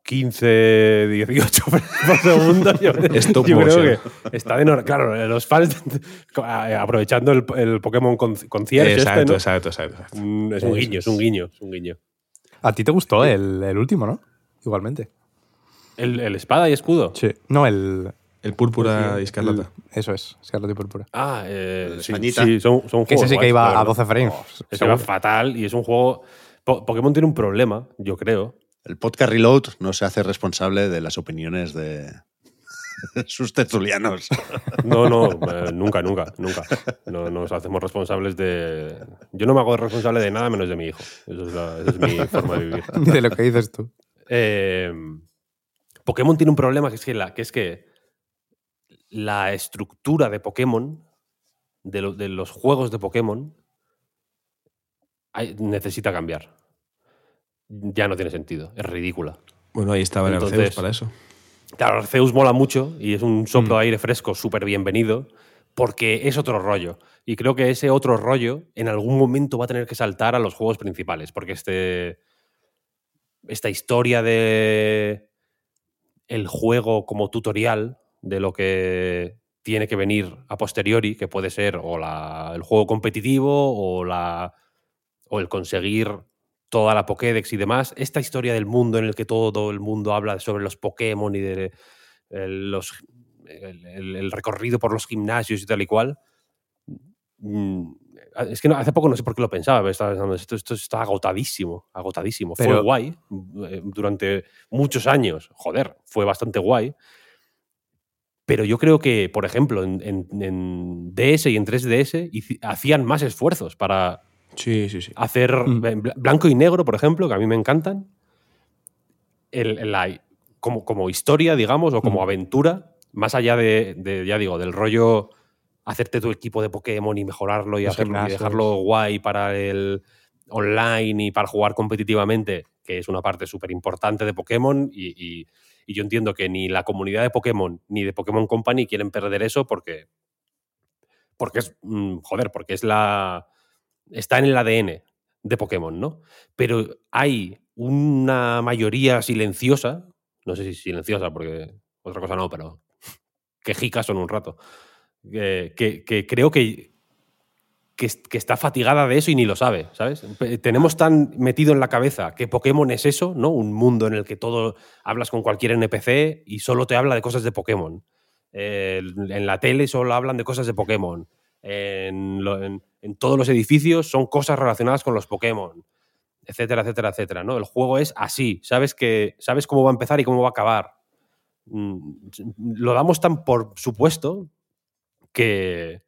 15, 18 frames por segundo, yo, Stop yo creo que está de enhor- Claro, los fans <laughs> aprovechando el, el Pokémon con, concierge este, exacto, ¿no? exacto, exacto, exacto. Mm, Es un guiño, es un guiño, es un guiño. A ti te gustó el, el último, ¿no? Igualmente. El, el espada y escudo. Sí. No, el. El púrpura y escarlata. el- eso es, escarlata y púrpura. Ah, eh, El sí, sí, son, son Que ese juegos sí que iba a verdad. 12 frames. Va seguro. fatal y es un juego. Po- Pokémon tiene un problema, yo creo. El podcast Reload no se hace responsable de las opiniones de <laughs> sus tertulianos. No, no, eh, nunca, nunca, nunca. No nos hacemos responsables de. Yo no me hago responsable de nada menos de mi hijo. Eso es, la- esa es mi <laughs> forma de vivir. Ni de lo que dices tú. Eh, Pokémon tiene un problema que es que, la, que es que la estructura de Pokémon, de, lo- de los juegos de Pokémon, hay- necesita cambiar. Ya no tiene sentido, es ridícula. Bueno, ahí estaba el Entonces- Arceus para eso. Claro, Arceus mola mucho y es un soplo de aire fresco súper bienvenido porque es otro rollo. Y creo que ese otro rollo en algún momento va a tener que saltar a los juegos principales porque este, esta historia de el juego como tutorial de lo que tiene que venir a posteriori, que puede ser o la- el juego competitivo o, la, o el conseguir toda la Pokédex y demás, esta historia del mundo en el que todo el mundo habla sobre los Pokémon y de eh, los, el, el- el recorrido por los gimnasios y tal y cual. mm, Es que no- hace poco no sé por qué lo pensaba, pero estaba pensando, esto, esto está agotadísimo, agotadísimo. fue guay eh, durante muchos años, joder, fue bastante guay. Pero yo creo que, por ejemplo, en, en- en DS y en 3DS hici- hacían más esfuerzos para Sí, sí, sí. hacer Mm. blanco y negro, por ejemplo, que a mí me encantan. El- el- la- como, como historia, digamos, o como Mm. aventura, más allá de, de, ya digo, del rollo hacerte tu equipo de Pokémon y mejorarlo y, hacerlo, y dejarlo guay para el online y para jugar competitivamente, que es una parte súper importante de Pokémon y, y- y yo entiendo que ni la comunidad de Pokémon ni de Pokémon Company quieren perder eso porque porque es mm, joder, porque es la está en el ADN de Pokémon, ¿no? Pero hay una mayoría silenciosa, no sé si silenciosa porque otra cosa no, pero quejicas son un rato, eh, que, que creo que, que, es- que está fatigada de eso y ni lo sabe, ¿sabes? Tenemos tan metido en la cabeza que Pokémon es eso, ¿no? Un mundo en el que todo hablas con cualquier NPC y solo te habla de cosas de Pokémon. En la tele solo hablan de cosas de Pokémon. En todos los edificios son cosas relacionadas con los Pokémon. Etcétera, etcétera, etcétera. ¿no? El juego es así. Sabes, que, sabes cómo va a empezar y cómo va a acabar. Mm, Lo damos tan por supuesto que,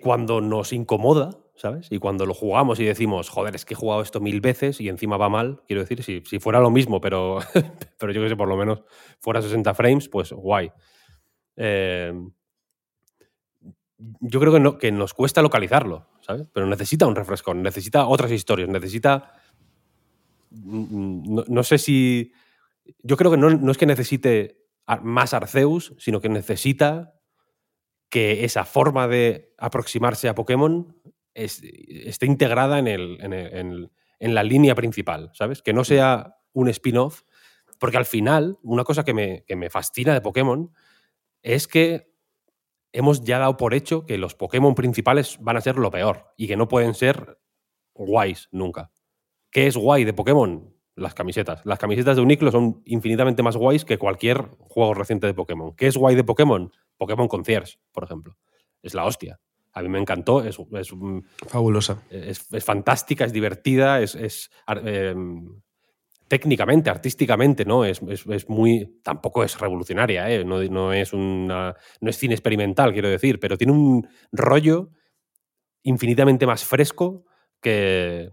cuando nos incomoda, ¿sabes? Y cuando lo jugamos y decimos, joder, es que he jugado esto mil veces y encima va mal, quiero decir, si, si fuera lo mismo, pero, <laughs> pero yo que sé, por lo menos fuera 60 frames, pues guay. Eh, yo creo que, no- que nos cuesta localizarlo, ¿sabes? Pero necesita un refrescón, necesita otras historias, necesita... mm, No, no sé si... Yo creo que no, no es que necesite más Arceus, sino que necesita que esa forma de aproximarse a Pokémon es- esté integrada en, el- en el- en el- en la línea principal, ¿sabes? Que no sea un spin-off, porque al final, una cosa que me, que me fascina de Pokémon es que hemos ya dado por hecho que los Pokémon principales van a ser lo peor y que no pueden ser guays nunca. ¿Qué es guay de Pokémon? Las camisetas. Las camisetas de Uniclo son infinitamente más guays que cualquier juego reciente de Pokémon. ¿Qué es guay de Pokémon? Pokémon Concierge, por ejemplo. Es la hostia. A mí me encantó, es, Fabulosa. es- es fantástica, es divertida, es, es, em, técnicamente, artísticamente, ¿no? Es, es- es muy. Tampoco es revolucionaria, ¿eh? no, no es una. No es cine experimental, quiero decir, pero tiene un rollo infinitamente más fresco que,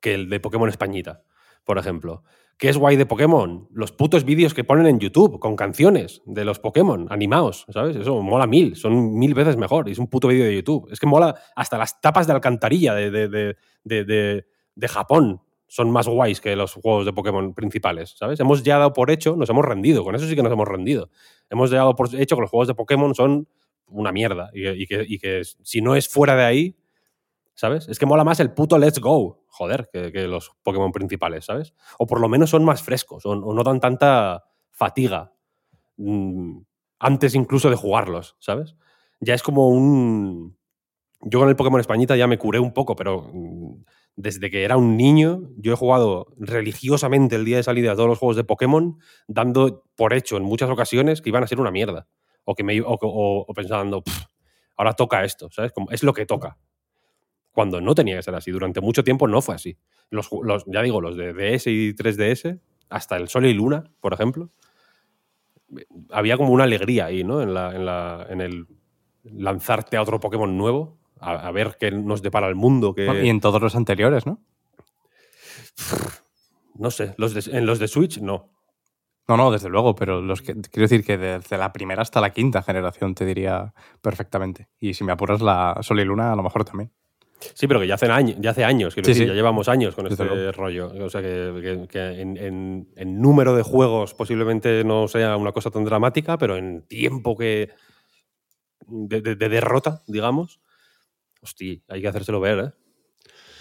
que el de Pokémon Españita, por ejemplo. ¿Qué es guay de Pokémon? Los putos vídeos que ponen en YouTube con canciones de los Pokémon animados, ¿sabes? Eso mola mil, son mil veces mejor. Y es un puto vídeo de YouTube. Es que mola hasta las tapas de alcantarilla de, de, de, de- Japón. Son más guays que los juegos de Pokémon principales, ¿sabes? Hemos ya dado por hecho, nos hemos rendido. Con eso sí que nos hemos rendido. Hemos ya dado por hecho que los juegos de Pokémon son una mierda. Y que, y que si no es fuera de ahí, ¿sabes? Es que mola más el puto Let's Go, joder, que, los Pokémon principales, ¿sabes? O por lo menos son más frescos, o, no dan tanta fatiga mm, antes incluso de jugarlos, ¿sabes? Ya es como un... Yo con el Pokémon Españita ya me curé un poco, pero mm, desde que era un niño yo he jugado religiosamente el día de salida a todos los juegos de Pokémon, dando por hecho en muchas ocasiones que iban a ser una mierda. O, que me, o, pensando, "Pff, ahora toca esto, ¿sabes? Como, es lo que toca cuando no tenía que ser así. Durante mucho tiempo no fue así. Los, ya digo, los de DS y 3DS, hasta el Sol y Luna, por ejemplo, había como una alegría ahí, ¿no? En, la, en, la- en el lanzarte a otro Pokémon nuevo, a, a ver qué nos depara el mundo. Que, Y en todos los anteriores, ¿no? No sé, los de- en los de Switch no. No, no, desde luego, pero los que, quiero decir que desde la primera hasta la quinta generación te diría perfectamente. Y si me apuras la Sol y Luna, a lo mejor también. Sí, pero que ya hace, años, ya hace años, Sí, decir, sí. ya llevamos años con Desde este luego. rollo. O sea, que, que- que en, en- en número de juegos posiblemente no sea una cosa tan dramática, pero en tiempo que de, de- de derrota, digamos, hostia, hay que hacérselo ver, ¿eh?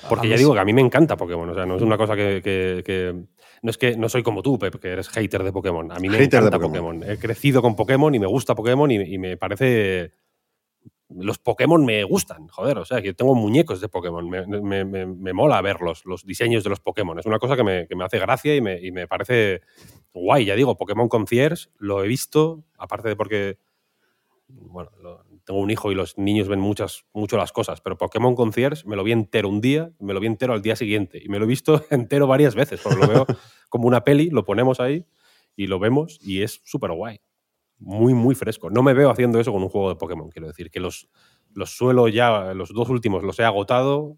Porque ya digo que a mí me encanta Pokémon, o sea, no es una cosa que... que- que- no es que no soy como tú, Pep, que eres hater de Pokémon. A mí me Hater encanta Pokémon. Pokémon. He crecido con Pokémon y me gusta Pokémon y, y me parece los Pokémon me gustan, joder, o sea, que tengo muñecos de Pokémon, me, me- me- mola verlos, los diseños de los Pokémon, es una cosa que me, que hace gracia y me, me parece guay, ya digo, Pokémon Concierge lo he visto, aparte de porque, bueno, tengo un hijo y los niños ven muchas, mucho las cosas, pero Pokémon Concierge me lo vi entero un día, me lo vi entero al día siguiente, y me lo he visto <laughs> entero varias veces, porque lo veo como una peli, lo ponemos ahí y lo vemos y es súper guay muy, muy fresco. No me veo haciendo eso con un juego de Pokémon, quiero decir, que los, los suelo ya, los dos últimos los he agotado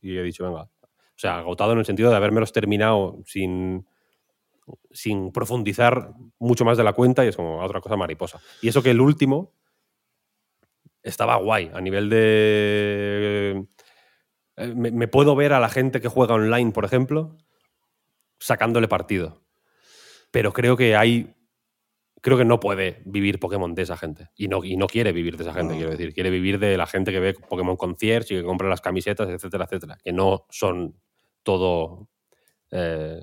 y he dicho, venga. O sea, agotado en el sentido de habérmelos terminado sin, sin profundizar mucho más de la cuenta y es como otra cosa mariposa. Y eso que el último estaba guay a nivel de... eh, Me, me puedo ver a la gente que juega online, por ejemplo, sacándole partido. Pero creo que hay creo que no puede vivir Pokémon de esa gente. Y no, y no quiere vivir de esa gente, quiero decir. Quiere vivir de la gente que ve Pokémon Concierge y que compra las camisetas, etcétera, etcétera. Que no son todo eh,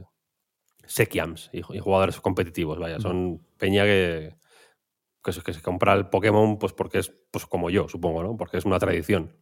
Sekiams y, y jugadores competitivos, vaya. Son peña que, que se, que se compra el Pokémon pues porque es pues como yo, supongo, ¿no? Porque es una tradición.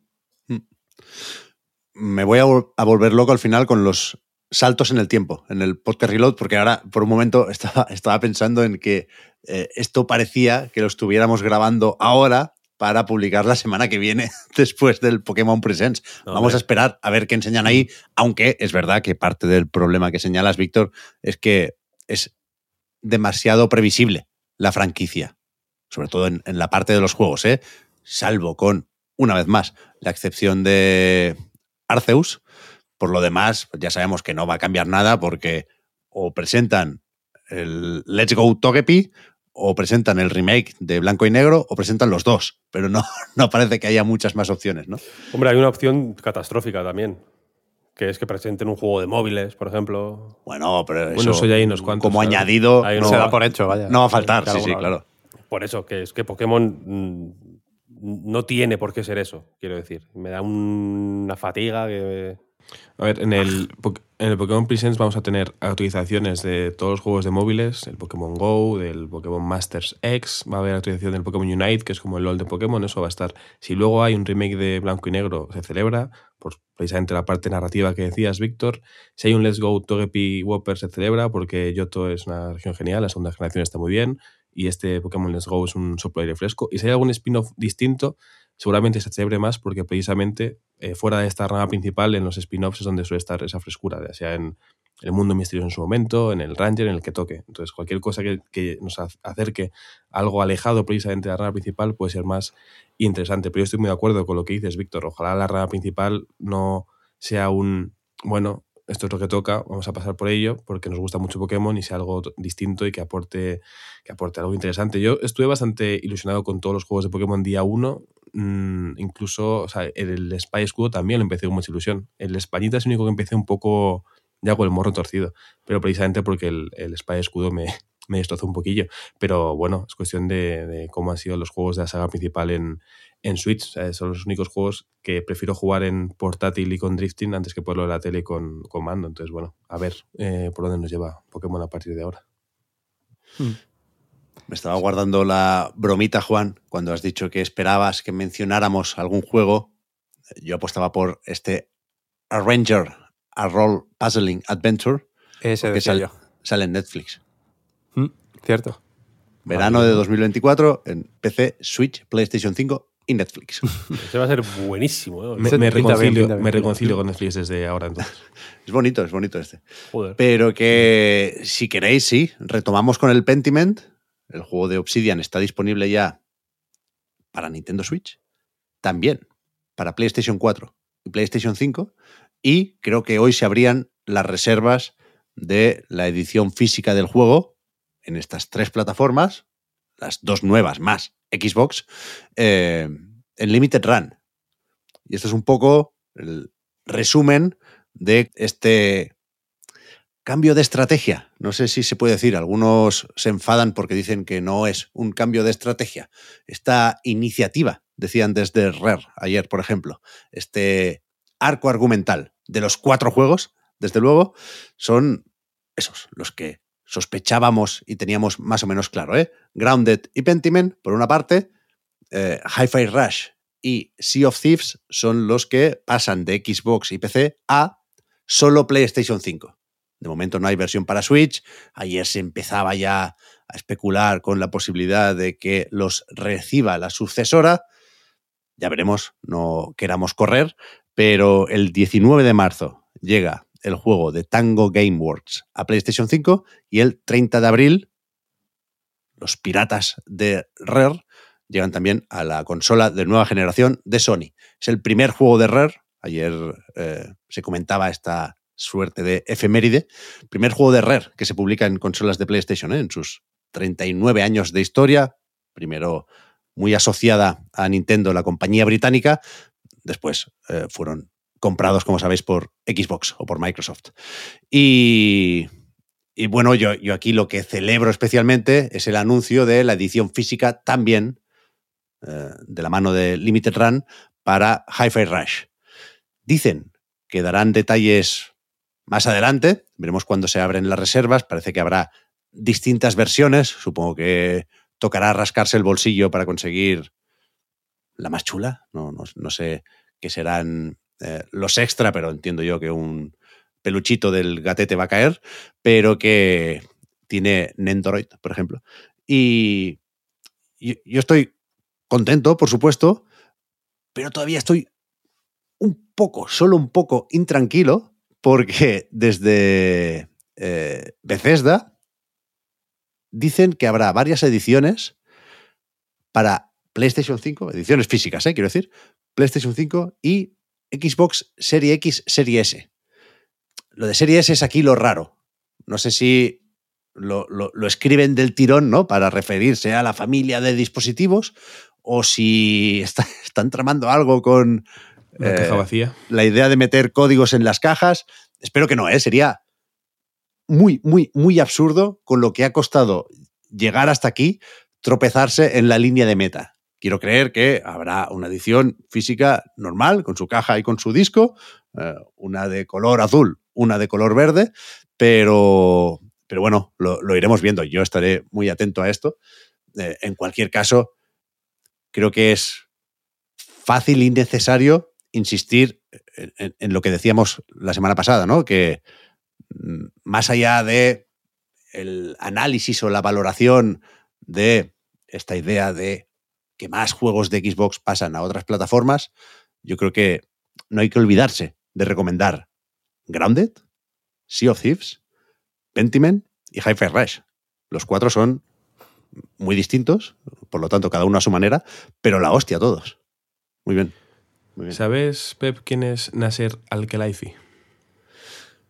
Me voy a, vol- a volver loco al final con los saltos en el tiempo, en el podcast Reload, porque ahora por un momento <laughs> estaba, estaba pensando en que eh, esto parecía que lo estuviéramos grabando ahora para publicar la semana que viene <laughs> después del Pokémon Presents. No, Vamos a esperar a ver qué enseñan ahí, aunque es verdad que parte del problema que señalas, Víctor, es que es demasiado previsible la franquicia, sobre todo en, en la parte de los juegos, ¿eh? salvo con, una vez más, la excepción de Arceus. Por lo demás, pues ya sabemos que no va a cambiar nada porque o presentan el Let's Go Togepi o presentan el remake de Blanco y Negro o presentan los dos, pero no, <laughs> no parece que haya muchas más opciones, ¿no? Hombre, hay una opción catastrófica también, que es que presenten un juego de móviles, por ejemplo. Bueno, pero Bueno, eso, ya hay unos cuantos, como ¿sabes? añadido Hay no, Se da por hecho, vaya. no va a faltar, sí, sí, claro. Por eso, que es que Pokémon mm, no tiene por qué ser eso, quiero decir. Me da un- una fatiga que... A ver, en el, Po- en el Pokémon Presents vamos a tener actualizaciones de todos los juegos de móviles, el Pokémon Go, del Pokémon Masters X, va a haber actualización del Pokémon Unite, que es como el LOL de Pokémon, eso va a estar. Si luego hay un remake de Blanco y Negro, se celebra, por precisamente la parte narrativa que decías, Víctor. Si hay un Let's Go Togepi Whopper, se celebra, porque Yoto es una región genial, la segunda generación está muy bien, y este Pokémon Let's Go es un soplo aire fresco. Y si hay algún spin-off distinto, seguramente se celebre más porque precisamente eh, fuera de esta rama principal, en los spin-offs es donde suele estar esa frescura, ya sea en el mundo misterioso en su momento, en el Ranger, en el que toque. Entonces, cualquier cosa que, nos ac- acerque algo alejado precisamente de la rama principal puede ser más interesante. Pero yo estoy muy de acuerdo con lo que dices, Víctor. Ojalá la rama principal no sea un, bueno, esto es lo que toca, vamos a pasar por ello, porque nos gusta mucho Pokémon y sea algo distinto y que aporte, que aporte algo interesante. Yo estuve bastante ilusionado con todos los juegos de Pokémon día 1. Incluso, o sea, el, Spy Escudo también lo empecé con mucha ilusión. El Españita es el único que empecé un poco ya con el morro torcido, pero precisamente porque el, el Spy Escudo me, <laughs> me destrozó un poquillo. Pero bueno, es cuestión de, cómo han sido los juegos de la saga principal en, en Switch. Son los únicos juegos que prefiero jugar en portátil y con drifting antes que ponerlo en la tele con, con mando. Entonces, bueno, a ver eh, por dónde nos lleva Pokémon a partir de ahora. Me estaba guardando la bromita, Juan, cuando has dicho que esperabas que mencionáramos algún juego. Yo apostaba por este Arranger, a Role Puzzling Adventure, Ese que sale, en Netflix. Mm, Cierto. Verano de 2024 en PC, Switch, PlayStation 5 y Netflix. <laughs> Ese va a ser buenísimo, ¿eh? Me, bien, reconcilio, bien, me con Netflix desde ahora entonces. <laughs> es bonito, es bonito este. Joder. Pero que si queréis, sí, retomamos con el Pentiment. El juego de Obsidian está disponible ya para Nintendo Switch, también para PlayStation 4 y PlayStation 5. Y creo que hoy se abrían las reservas de la edición física del juego en estas tres plataformas, las dos nuevas más Xbox, eh, en Limited Run. Y esto es un poco el resumen de este cambio de estrategia. No sé si se puede decir, algunos se enfadan porque dicen que no es un cambio de estrategia. Esta iniciativa, decían desde Rare ayer, por ejemplo, este arco argumental de los cuatro juegos, desde luego, son esos, los que sospechábamos y teníamos más o menos claro. ¿eh? Grounded y Pentiment, por una parte, eh, Hi-Fi Rush y Sea of Thieves son los que pasan de Xbox y PC a solo PlayStation 5. De momento no hay versión para Switch. Ayer se empezaba ya a especular con la posibilidad de que los reciba la sucesora. Ya veremos, no queramos correr, pero el 19 de marzo llega el juego de Tango Gameworks a PlayStation 5 y el 30 de abril los piratas de Rare llegan también a la consola de nueva generación de Sony. Es el primer juego de Rare. Ayer eh, se comentaba esta suerte de efeméride. Primer juego de Rare que se publica en consolas de PlayStation ¿eh? en sus 39 años de historia. Primero muy asociada a Nintendo, la compañía británica. Después eh, fueron comprados, como sabéis, por Xbox o por Microsoft. Y, bueno, yo, yo aquí lo que celebro especialmente es el anuncio de la edición física también eh, de la mano de Limited Run para Hi-Fi Rush. Dicen que darán detalles más adelante, veremos cuándo se abren las reservas, parece que habrá distintas versiones, supongo que tocará rascarse el bolsillo para conseguir la más chula. No, no, no sé qué serán eh, los extra, pero entiendo yo que un peluchito del gatete va a caer, pero que tiene Nendoroid, por ejemplo. Y yo, yo estoy contento, por supuesto, pero todavía estoy un poco, solo un poco intranquilo, porque desde eh, Bethesda dicen que habrá varias ediciones para PlayStation 5, ediciones físicas, ¿eh? quiero decir, PlayStation 5 y Xbox Serie X, Serie S. Lo de Serie S es aquí lo raro. No sé si lo, escriben del tirón, ¿no? Para referirse a la familia de dispositivos, o si <laughs> está, están tramando algo con caja vacía. la idea de meter códigos en las cajas. Espero que no, ¿eh? Sería muy, muy, muy absurdo con lo que ha costado llegar hasta aquí, tropezarse en la línea de meta. Quiero creer que habrá una edición física normal, con su caja y con su disco, eh, una de color azul, una de color verde, pero, pero bueno, lo, lo iremos viendo. Yo estaré muy atento a esto. Eh, en cualquier caso, creo que es fácil y necesario insistir en, lo que decíamos la semana pasada, ¿no? Que mm, más allá de el análisis o la valoración de esta idea de que más juegos de Xbox pasan a otras plataformas, yo creo que no hay que olvidarse de recomendar Grounded, Sea of Thieves, Pentiment y Hi-Fi Rush. Los cuatro son muy distintos, por lo tanto, cada uno a su manera, pero la hostia todos. Muy bien. Muy bien. ¿Sabes, Pep, quién es Nasser Al-Khelaifi?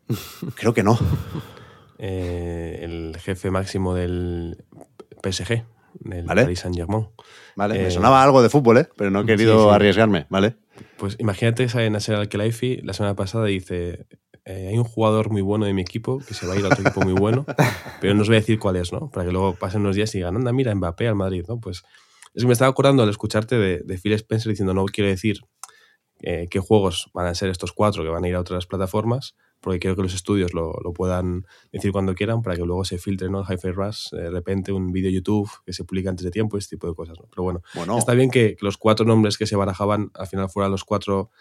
<laughs> Creo que no. Eh, el jefe máximo del PSG, del ¿Vale? Paris Saint-Germain. Vale, Eh, me sonaba algo de fútbol, ¿eh? pero no he querido sí. arriesgarme, ¿vale? Pues imagínate, sale Nasser Al-Khelaifi la semana pasada dice eh, hay un jugador muy bueno de mi equipo que se va a ir a otro equipo muy bueno, <laughs> pero no os voy a decir cuál es, ¿no? Para que luego pasen unos días y digan, anda, mira, Mbappé al Madrid, ¿no? Pues es que me estaba acordando al escucharte de, de Phil Spencer diciendo, no quiero decir eh, qué juegos van a ser estos cuatro que van a ir a otras plataformas, porque quiero que los estudios lo, lo puedan decir cuando quieran para que luego se filtre, ¿no? El Hi-Fi Rush, de repente un vídeo YouTube que se publica antes de tiempo, ese tipo de cosas, ¿no? Pero bueno, Bueno, Está bien que, que los cuatro nombres que se barajaban al final fueran los cuatro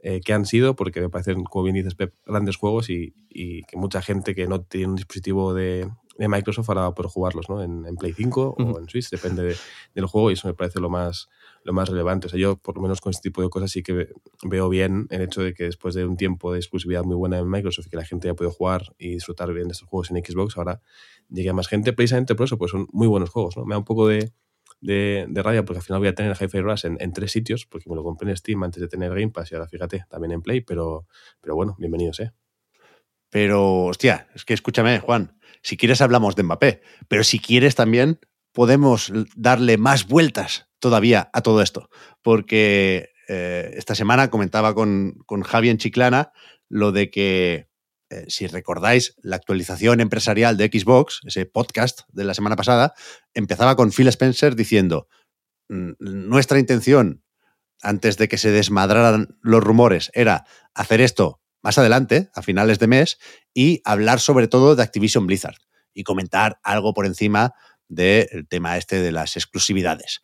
eh, que han sido, porque me parecen, como bien dices, Pep, grandes juegos y, y que mucha gente que no tiene un dispositivo de, de Microsoft a poder jugarlos ¿no? en, en Play 5 Ujú. o en Switch, depende de- del juego y eso me parece lo más, lo más relevante. O sea, yo por lo menos con este tipo de cosas sí que ve- veo bien el hecho de que después de un tiempo de exclusividad muy buena en Microsoft y que la gente ya puede jugar y disfrutar bien de estos juegos en Xbox, ahora llegue a más gente precisamente por eso, pues son muy buenos juegos. ¿no? Me da un poco de, de, de rabia porque al final voy a tener el Hi-Fi Rush en, en tres sitios porque me lo compré en Steam antes de tener Game Pass y ahora fíjate, también en Play, pero, pero bueno, bienvenidos, ¿eh? pero hostia, es que escúchame, Juan, si quieres hablamos de Mbappé, pero si quieres también podemos darle más vueltas todavía a todo esto, porque eh, esta semana comentaba con, con Javi en Chiclana lo de que, eh, si recordáis, la actualización empresarial de Xbox, ese podcast de la semana pasada, empezaba con Phil Spencer diciendo, "Mm, nuestra intención antes de que se desmadraran los rumores era hacer esto más adelante, a finales de mes, y hablar sobre todo de Activision Blizzard y comentar algo por encima del tema este de las exclusividades.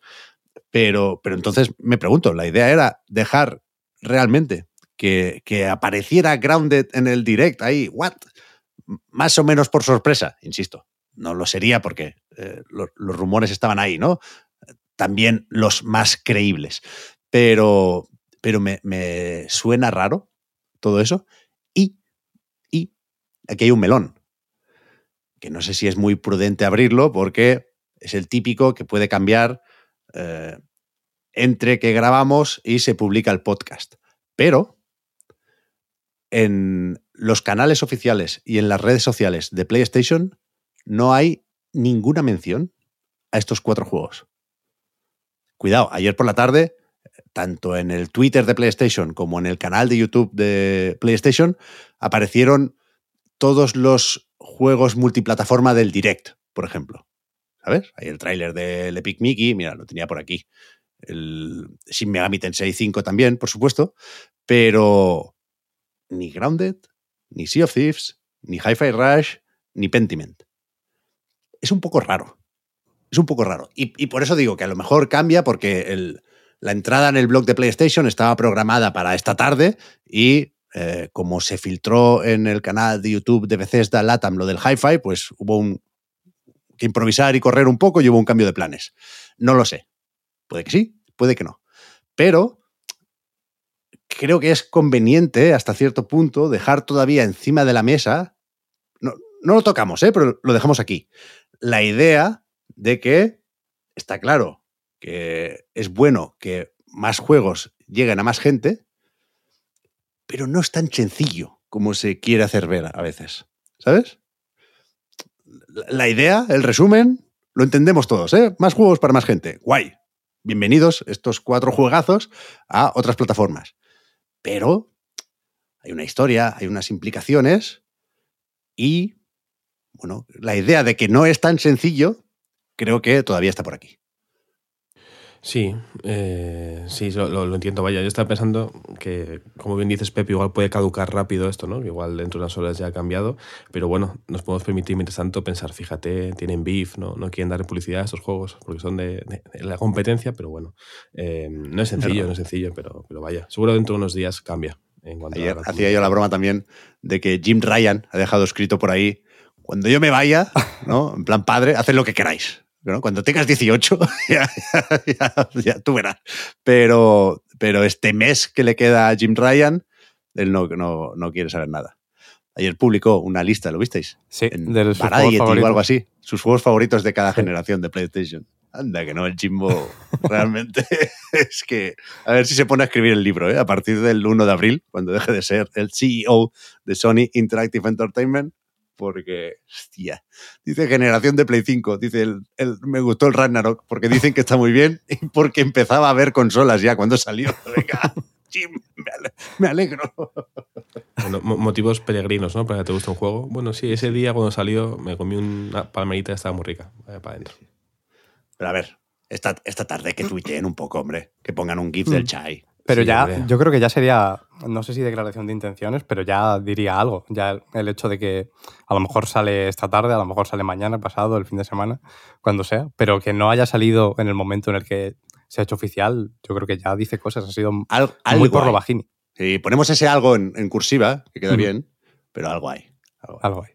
Pero, pero entonces me pregunto, la idea era dejar realmente que, que apareciera Grounded en el direct ahí, ¿what? Más o menos por sorpresa, insisto. No lo sería porque eh, lo- los rumores estaban ahí, ¿no? También los más creíbles. Pero, pero me, me suena raro todo eso. Y, y aquí hay un melón, que no sé si es muy prudente abrirlo porque es el típico que puede cambiar eh, entre que grabamos y se publica el podcast. Pero en los canales oficiales y en las redes sociales de PlayStation no hay ninguna mención a estos cuatro juegos. Cuidado, ayer por la tarde tanto en el Twitter de PlayStation como en el canal de YouTube de PlayStation, aparecieron todos los juegos multiplataforma del Direct, por ejemplo. ¿Sabes? Hay el tráiler del Epic Mickey, mira, lo tenía por aquí. El Shin Megami Tensei 5 también, por supuesto, pero ni Grounded, ni Sea of Thieves, ni Hi-Fi Rush, ni Pentiment. Es un poco raro, es un poco raro. Y, por eso digo que a lo mejor cambia porque la entrada en el blog de PlayStation estaba programada para esta tarde y eh, como se filtró en el canal de YouTube de Bethesda Latam lo del hi-fi, pues hubo un, que improvisar y correr un poco hubo un cambio de planes. No lo sé. Puede que sí, puede que no. Pero creo que es conveniente hasta cierto punto dejar todavía encima de la mesa, no, no lo tocamos, ¿eh? pero lo dejamos aquí, la idea de que está claro que es bueno que más juegos lleguen a más gente, pero no es tan sencillo como se quiere hacer ver a veces. ¿Sabes? La idea, el resumen, lo entendemos todos, ¿eh? Más juegos para más gente. Guay. Bienvenidos estos cuatro juegazos a otras plataformas. Pero hay una historia, hay unas implicaciones y, bueno, la idea de que no es tan sencillo, creo que todavía está por aquí. Sí, eh, sí, lo, entiendo. Vaya, yo estaba pensando que, como bien dices, Pep, igual puede caducar rápido esto, ¿no? Igual dentro de unas horas ya ha cambiado, pero bueno, nos podemos permitir, mientras tanto, pensar, fíjate, tienen beef, ¿no? No quieren dar publicidad a estos juegos porque son de, de- de la competencia, pero bueno, eh, no es sencillo, Claro. no es sencillo, pero, pero vaya, seguro dentro de unos días cambia. En cuanto a Ayer la hacía yo la broma también de que Jim Ryan ha dejado escrito por ahí, cuando yo me vaya, <laughs> ¿no? En plan padre, haced lo que queráis. Cuando tengas 18, <laughs> ya, ya- ya- tú verás. Pero, pero este mes que le queda a Jim Ryan, él no, no, no quiere saber nada. Ayer publicó una lista, ¿lo visteis? Sí, En de Variety o favoritos. algo así. Sus juegos favoritos de cada generación de PlayStation. Anda, que no, el Jimbo <laughs> realmente <laughs> es que. A ver si se pone a escribir el libro, ¿eh? A partir del 1 de abril, cuando deje de ser el CEO de Sony Interactive Entertainment. Porque, hostia, dice generación de Play 5, dice el, el- me gustó el Ragnarok, porque dicen que está muy bien y porque empezaba a ver consolas ya cuando salió. <laughs> Venga, Jim, me ale- me alegro. Bueno, mo- motivos peregrinos, ¿no? Para que te guste un juego. Bueno, sí, ese día cuando salió me comí una palmerita estaba muy rica. Vaya para adentro. Pero a ver, esta, esta tarde que tuiteen un poco, hombre. Que pongan un GIF del chai. Pero Sí, ya, yo creo que ya sería, no sé si declaración de intenciones, pero ya diría algo. Ya el- hecho de que a lo mejor sale esta tarde, a lo mejor sale mañana, pasado, el fin de semana, cuando sea, pero que no haya salido en el momento en el que se ha hecho oficial, yo creo que ya dice cosas. Ha sido Al- muy por lo bajini. Sí, ponemos ese algo en, en cursiva, que queda bien, pero algo hay. algo hay. Algo.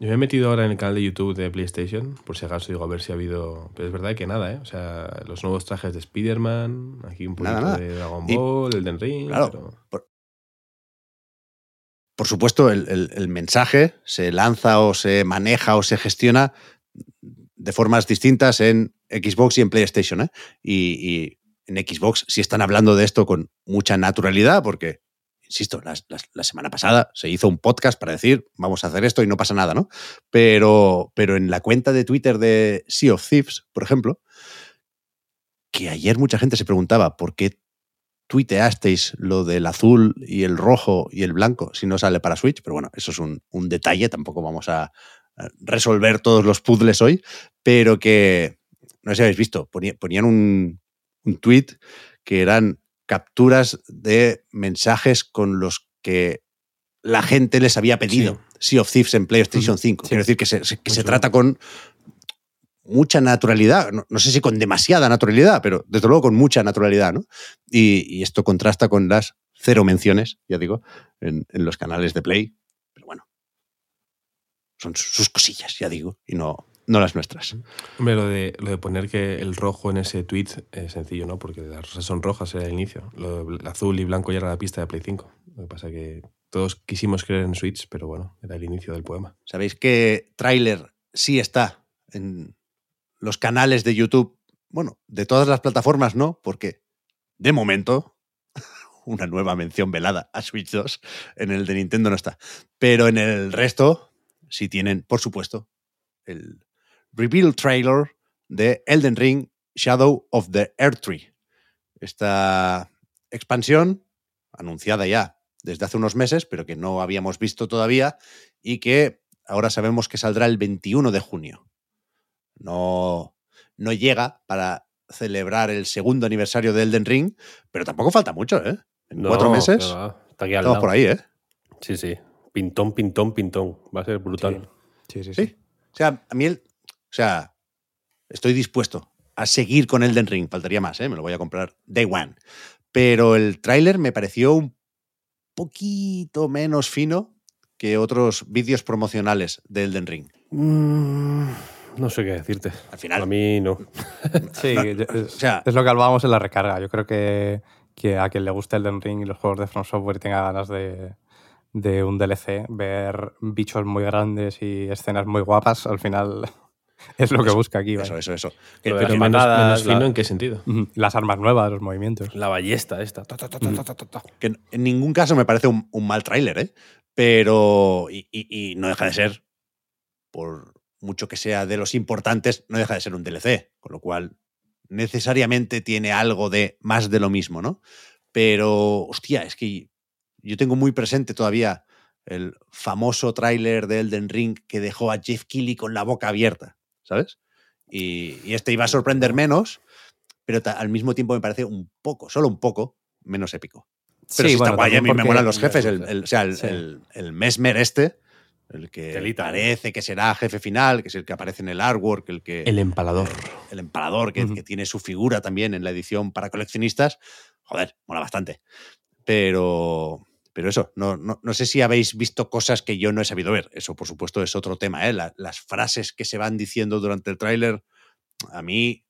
Yo me he metido ahora en el canal de YouTube de PlayStation, por si acaso digo a ver si ha habido. Pero es verdad que nada, ¿eh? O sea, los nuevos trajes de Spider-Man, aquí un poquito Nada, nada. de Dragon Y- Ball, el Den Ring. Claro. pero- Por, por supuesto, el, el- el mensaje se lanza o se maneja o se gestiona de formas distintas en Xbox y en PlayStation. ¿eh? Y, y en Xbox sí están hablando de esto con mucha naturalidad, porque, insisto, la semana pasada se hizo un podcast para decir, vamos a hacer esto y no pasa nada, ¿no? Pero, pero en la cuenta de Twitter de Sea of Thieves, por ejemplo, que ayer mucha gente se preguntaba por qué tuiteasteis lo del azul y el rojo y el blanco si no sale para Switch, pero bueno, eso es un, detalle, tampoco vamos a resolver todos los puzzles hoy, pero que, no sé si habéis visto, ponía- ponían un tweet que eran capturas de mensajes con los que la gente les había pedido Sea of Thieves en PlayStation 5. Sí. Quiero decir que se, que trata con mucha naturalidad, no, no sé si con demasiada naturalidad, pero desde luego con mucha naturalidad, ¿no? Y, y esto contrasta con las cero menciones, ya digo, en, en los canales de Play, pero bueno, son sus cosillas, ya digo, y no, no las nuestras. Hombre, lo de, lo de poner que el rojo en ese tweet es sencillo, ¿no? Porque las rosas son rojas, era el inicio. Lo de bl- azul y blanco ya era la pista de Play 5. Lo que pasa que todos quisimos creer en Switch, pero bueno, era el inicio del poema. ¿Sabéis que tráiler sí está en los canales de YouTube? Bueno, de todas las plataformas no, porque de momento <laughs> una nueva mención velada a Switch 2 en el de Nintendo no está. Pero en el resto sí tienen, por supuesto, el reveal trailer de Elden Ring Shadow of the Earth Tree. Esta expansión, anunciada ya desde hace unos meses, pero que no habíamos visto todavía y que ahora sabemos que saldrá el 21 de junio. No, no llega para celebrar el segundo aniversario de Elden Ring, pero tampoco falta mucho, ¿eh? En No, cuatro meses Está aquí al estamos lado. por ahí, ¿eh? Sí, sí. Pintón, pintón, pintón. Va a ser brutal. Sí, sí, sí. Sí. O sea, a mí el, o sea, estoy dispuesto a seguir con Elden Ring, faltaría más, ¿eh? me lo voy a comprar day one. Pero el tráiler me pareció un poquito menos fino que otros vídeos promocionales de Elden Ring. Mm, no sé qué decirte. Al final. A mí no. <laughs> Sí, No, yo- <laughs> es, o sea- es lo que hablábamos en la recarga. Yo creo que, que a quien le guste Elden Ring y los juegos de From Software y tenga ganas de, de un DLC, ver bichos muy grandes y escenas muy guapas, al final <laughs> es lo que busca aquí. Eso, vaya. eso, eso. Que- Lo de pero Pero las menos, patadas, menos fino la- en qué sentido. Las armas nuevas, los movimientos. La ballesta esta. Ta, ta, ta, ta, ta, ta, ta, ta. que en- en ningún caso me parece un, un mal tráiler, ¿eh? Pero. Y, y- y no deja de ser, por mucho que sea de los importantes, no deja de ser un DLC. Con lo cual, necesariamente tiene algo de más de lo mismo, ¿no? Pero, hostia, es que yo tengo muy presente todavía el famoso tráiler de Elden Ring que dejó a Jeff Keighley con la boca abierta, ¿sabes? Y, y este iba a sorprender menos, pero al mismo tiempo me parece un poco, solo un poco, menos épico. Pero sí, está guay, a mí me molan los jefes. El, el- o sea, el, Sí. el- el Mesmer este, el que parece que será jefe final, que es el que aparece en el artwork, el que El empalador. el empalador, que, que tiene su figura también en la edición para coleccionistas. Joder, mola bastante. Pero, pero eso, no, no, no sé si habéis visto cosas que yo no he sabido ver. Eso, por supuesto, es otro tema. ¿eh? La- las frases que se van diciendo durante el tráiler, a mí,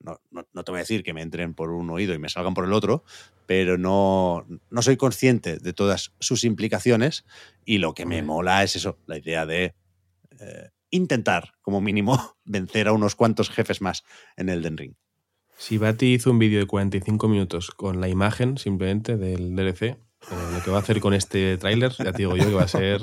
no, no- no te voy a decir que me entren por un oído y me salgan por el otro, pero no, no soy consciente de todas sus implicaciones y lo que me mola es eso, la idea de eh, intentar, como mínimo, <laughs> vencer a unos cuantos jefes más en Elden Ring. Si Bati hizo un vídeo de 45 minutos con la imagen simplemente del DLC, lo que va a hacer con este tráiler, ya te digo yo que va a ser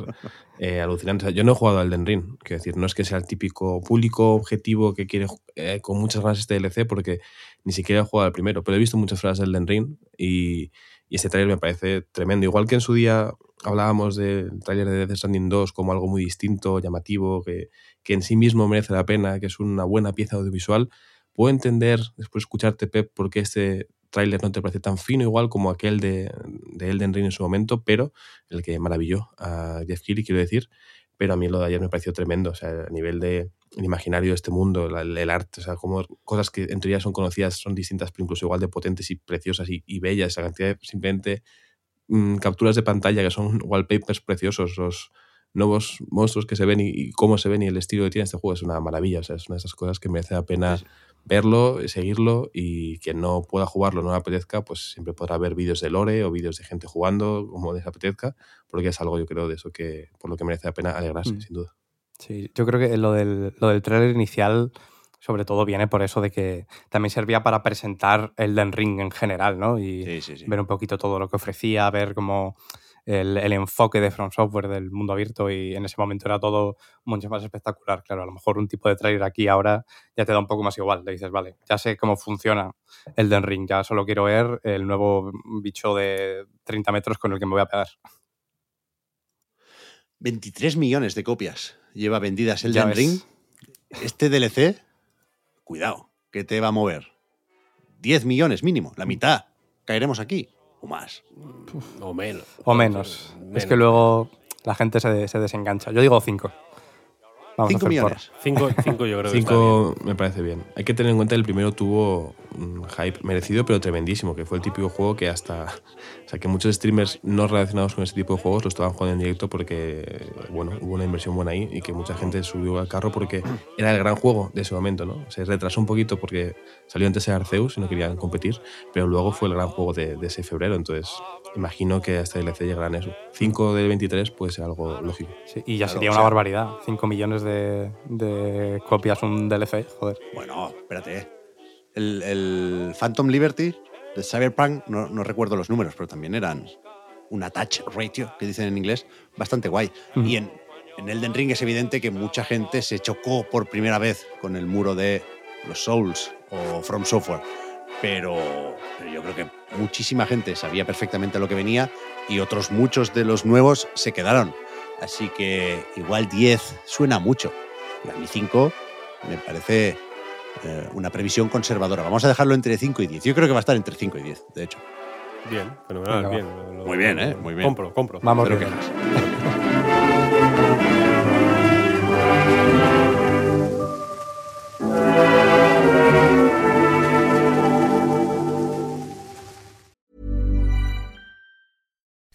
eh, alucinante. Yo no he jugado al Elden Ring, quiero decir, no es que sea el típico público objetivo que quiere eh, con muchas ganas este DLC porque ni siquiera he jugado al primero, pero he visto muchas frases del Elden Ring y, y este tráiler me parece tremendo. Igual que en su día hablábamos del tráiler de Death Stranding 2 como algo muy distinto, llamativo, que, que en sí mismo merece la pena, que es una buena pieza audiovisual. Puedo entender, después de escucharte, Pep, por qué este tráiler no te parece tan fino igual como aquel de, de Elden Ring en su momento, pero el que maravilló a Jeff Keighley, quiero decir. Pero a mí lo de ayer me pareció tremendo, o sea, a nivel de imaginario de este mundo, la- el, arte, o sea, como cosas que entre ellas son conocidas, son distintas, pero incluso igual de potentes y preciosas y, y bellas, esa cantidad de simplemente mm, capturas de pantalla que son wallpapers preciosos, los nuevos monstruos que se ven y, cómo se ven y el estilo que tiene este juego es una maravilla, o sea, es una de esas cosas que merece la pena. Verlo, seguirlo y quien no pueda jugarlo, no le apetezca, pues siempre podrá ver vídeos de Lore o vídeos de gente jugando como les apetezca, porque es algo yo creo de eso que por lo que merece la pena alegrarse, Mm. sin duda. Sí, yo creo que lo del, lo del trailer inicial, sobre todo, viene por eso de que también servía para presentar Elden Ring en general, ¿no? Y Sí, sí, sí. ver un poquito todo lo que ofrecía, ver como el, el enfoque de From Software del mundo abierto y en ese momento era todo mucho más espectacular. Claro, a lo mejor un tipo de trailer aquí ahora ya te da un poco más igual. Le dices, vale, ya sé cómo funciona Elden Ring, ya solo quiero ver el nuevo bicho de 30 metros con el que me voy a pegar. 23 millones de copias lleva vendidas Ya Elden ves. Ring. Este DLC, cuidado, que te va a mover. 10 millones mínimo, la mitad. Caeremos aquí o más. O menos. O menos. Es que luego la gente se, se desengancha. Yo digo 5. 5 millones. Cinco, <laughs> cinco yo creo que está Cinco me parece bien. Hay que tener en cuenta que el primero tuvo un hype merecido, pero tremendísimo, que fue el típico juego que hasta. O sea, que muchos streamers no relacionados con este tipo de juegos lo estaban jugando en directo porque, bueno, hubo una inversión buena ahí y que mucha gente subió al carro porque era el gran juego de ese momento, ¿no? Se retrasó un poquito porque salió antes de Arceus y no querían competir, pero luego fue el gran juego de, de ese febrero, entonces imagino que hasta DLC llegarán eso. 5 del 23 puede ser algo lógico. Sí, y ya Claro, sería o una sea- barbaridad. 5 millones de, de copias un DLC, joder. Bueno, espérate. El, el Phantom Liberty de Cyberpunk, no, no recuerdo los números, pero también eran un attach ratio, que dicen en inglés, bastante guay. Ujú. Y en, en Elden Ring es evidente que mucha gente se chocó por primera vez con el muro de los Souls o From Software. Pero, pero yo creo que muchísima gente sabía perfectamente lo que venía y otros muchos de los nuevos se quedaron. Así que igual 10 suena mucho. Y a mí 5 me parece eh, una previsión conservadora. Vamos a dejarlo entre 5 y 10. Yo creo que va a estar entre 5 y 10, de hecho. Bien, fenomenal, Venga, bien. Lo- Muy bien, ¿eh? Muy bien. Compro, compro. Vamos bien. quejas.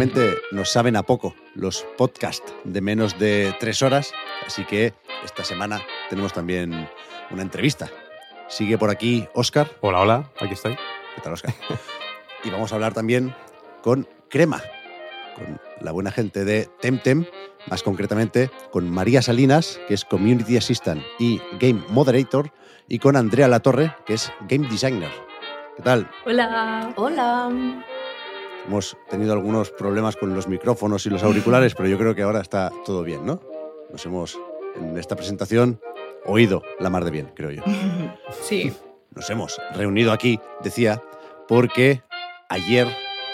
Últimamente nos saben a poco los podcasts de menos de tres horas, así que esta semana tenemos también una entrevista. Sigue por aquí Oscar. Hola, hola, aquí estoy. ¿Qué tal, Oscar? y vamos a hablar también con Crema, con la buena gente de Temtem, más concretamente con María Salinas, que es Community Assistant y Game Moderator, y con Andrea Latorre, que es Game Designer. ¿Qué tal? Hola. Hola. Hemos tenido algunos problemas con los micrófonos y los auriculares, pero yo creo que ahora está todo bien, ¿no? Nos hemos, en esta presentación, oído la mar de bien, creo yo. <laughs> Sí. Nos hemos reunido aquí, decía, porque ayer,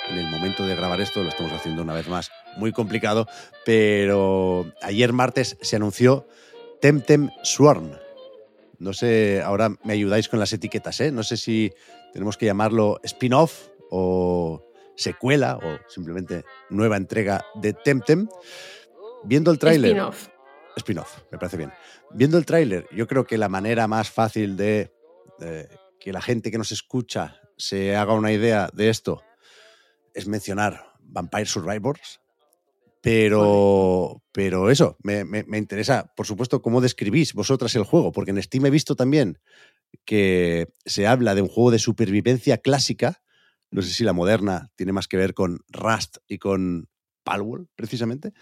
en el momento de grabar esto, lo estamos haciendo una vez más, muy complicado, pero ayer martes se anunció Temtem Swarm. No sé, ahora me ayudáis con las etiquetas, ¿eh? No sé si tenemos que llamarlo spin-off o secuela o simplemente nueva entrega de Temtem. Viendo el tráiler... Spin-off. Spin-off, me parece bien. Viendo el tráiler, yo creo que la manera más fácil de, de que la gente que nos escucha se haga una idea de esto es mencionar Vampire Survivors. Pero, pero eso, me, me- me interesa, por supuesto, cómo describís vosotras el juego, porque en Steam he visto también que se habla de un juego de supervivencia clásica. No sé si la moderna tiene más que ver con Rust y con Palworld, precisamente.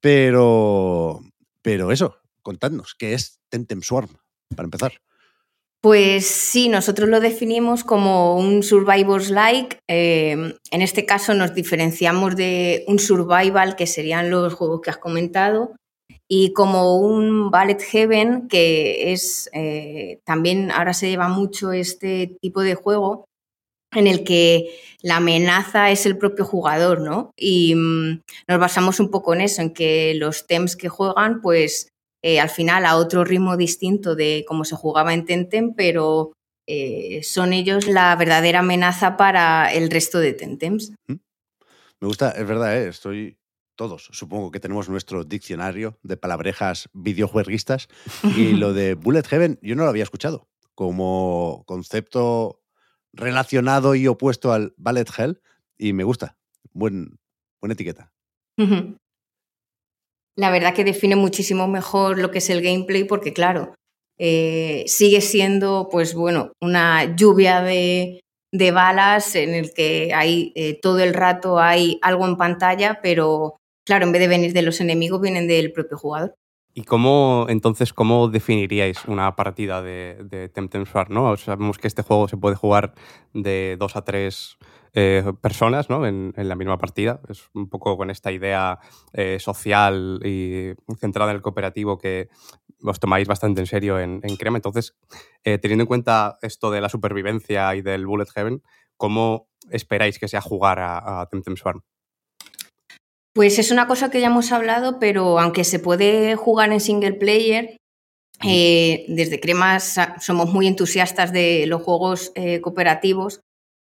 Pero, pero eso, contadnos, ¿qué es Temtem Swarm? Para empezar. Pues sí, nosotros lo definimos como un Survivors like. Eh, en este caso nos diferenciamos de un survival, que serían los juegos que has comentado, y como un Ballet Heaven, que es eh, también ahora se lleva mucho este tipo de juego en el que la amenaza es el propio jugador, ¿no? Y mm, nos basamos un poco en eso, en que los TEMs que juegan, pues eh, al final a otro ritmo distinto de cómo se jugaba en Tentem, pero eh, son ellos la verdadera amenaza para el resto de Tentems. Me gusta, es verdad, ¿eh? estoy todos, supongo que tenemos nuestro diccionario de palabrejas videojueguistas y <laughs> lo de Bullet Heaven yo no lo había escuchado como concepto relacionado y opuesto al Ballet Hell y me gusta. Buen, buena etiqueta. La verdad que define muchísimo mejor lo que es el gameplay porque, claro, eh, sigue siendo, pues bueno, una lluvia de, de balas en el que hay eh, todo el rato hay algo en pantalla, pero claro, en vez de venir de los enemigos, vienen del propio jugador. ¿Y cómo, entonces, cómo definiríais una partida de, de Temtem? ¿no? Sabemos que este juego se puede jugar de dos a tres eh, personas ¿no? en, la misma partida. Es un poco con esta idea eh, social y centrada en el cooperativo que os tomáis bastante en serio en, en Crema. Entonces, eh, teniendo en cuenta esto de la supervivencia y del Bullet Heaven, ¿cómo esperáis que sea jugar a, a Temtem Swarm? Pues es una cosa que ya hemos hablado, pero aunque se puede jugar en single player, eh, desde Cremas somos muy entusiastas de los juegos eh, cooperativos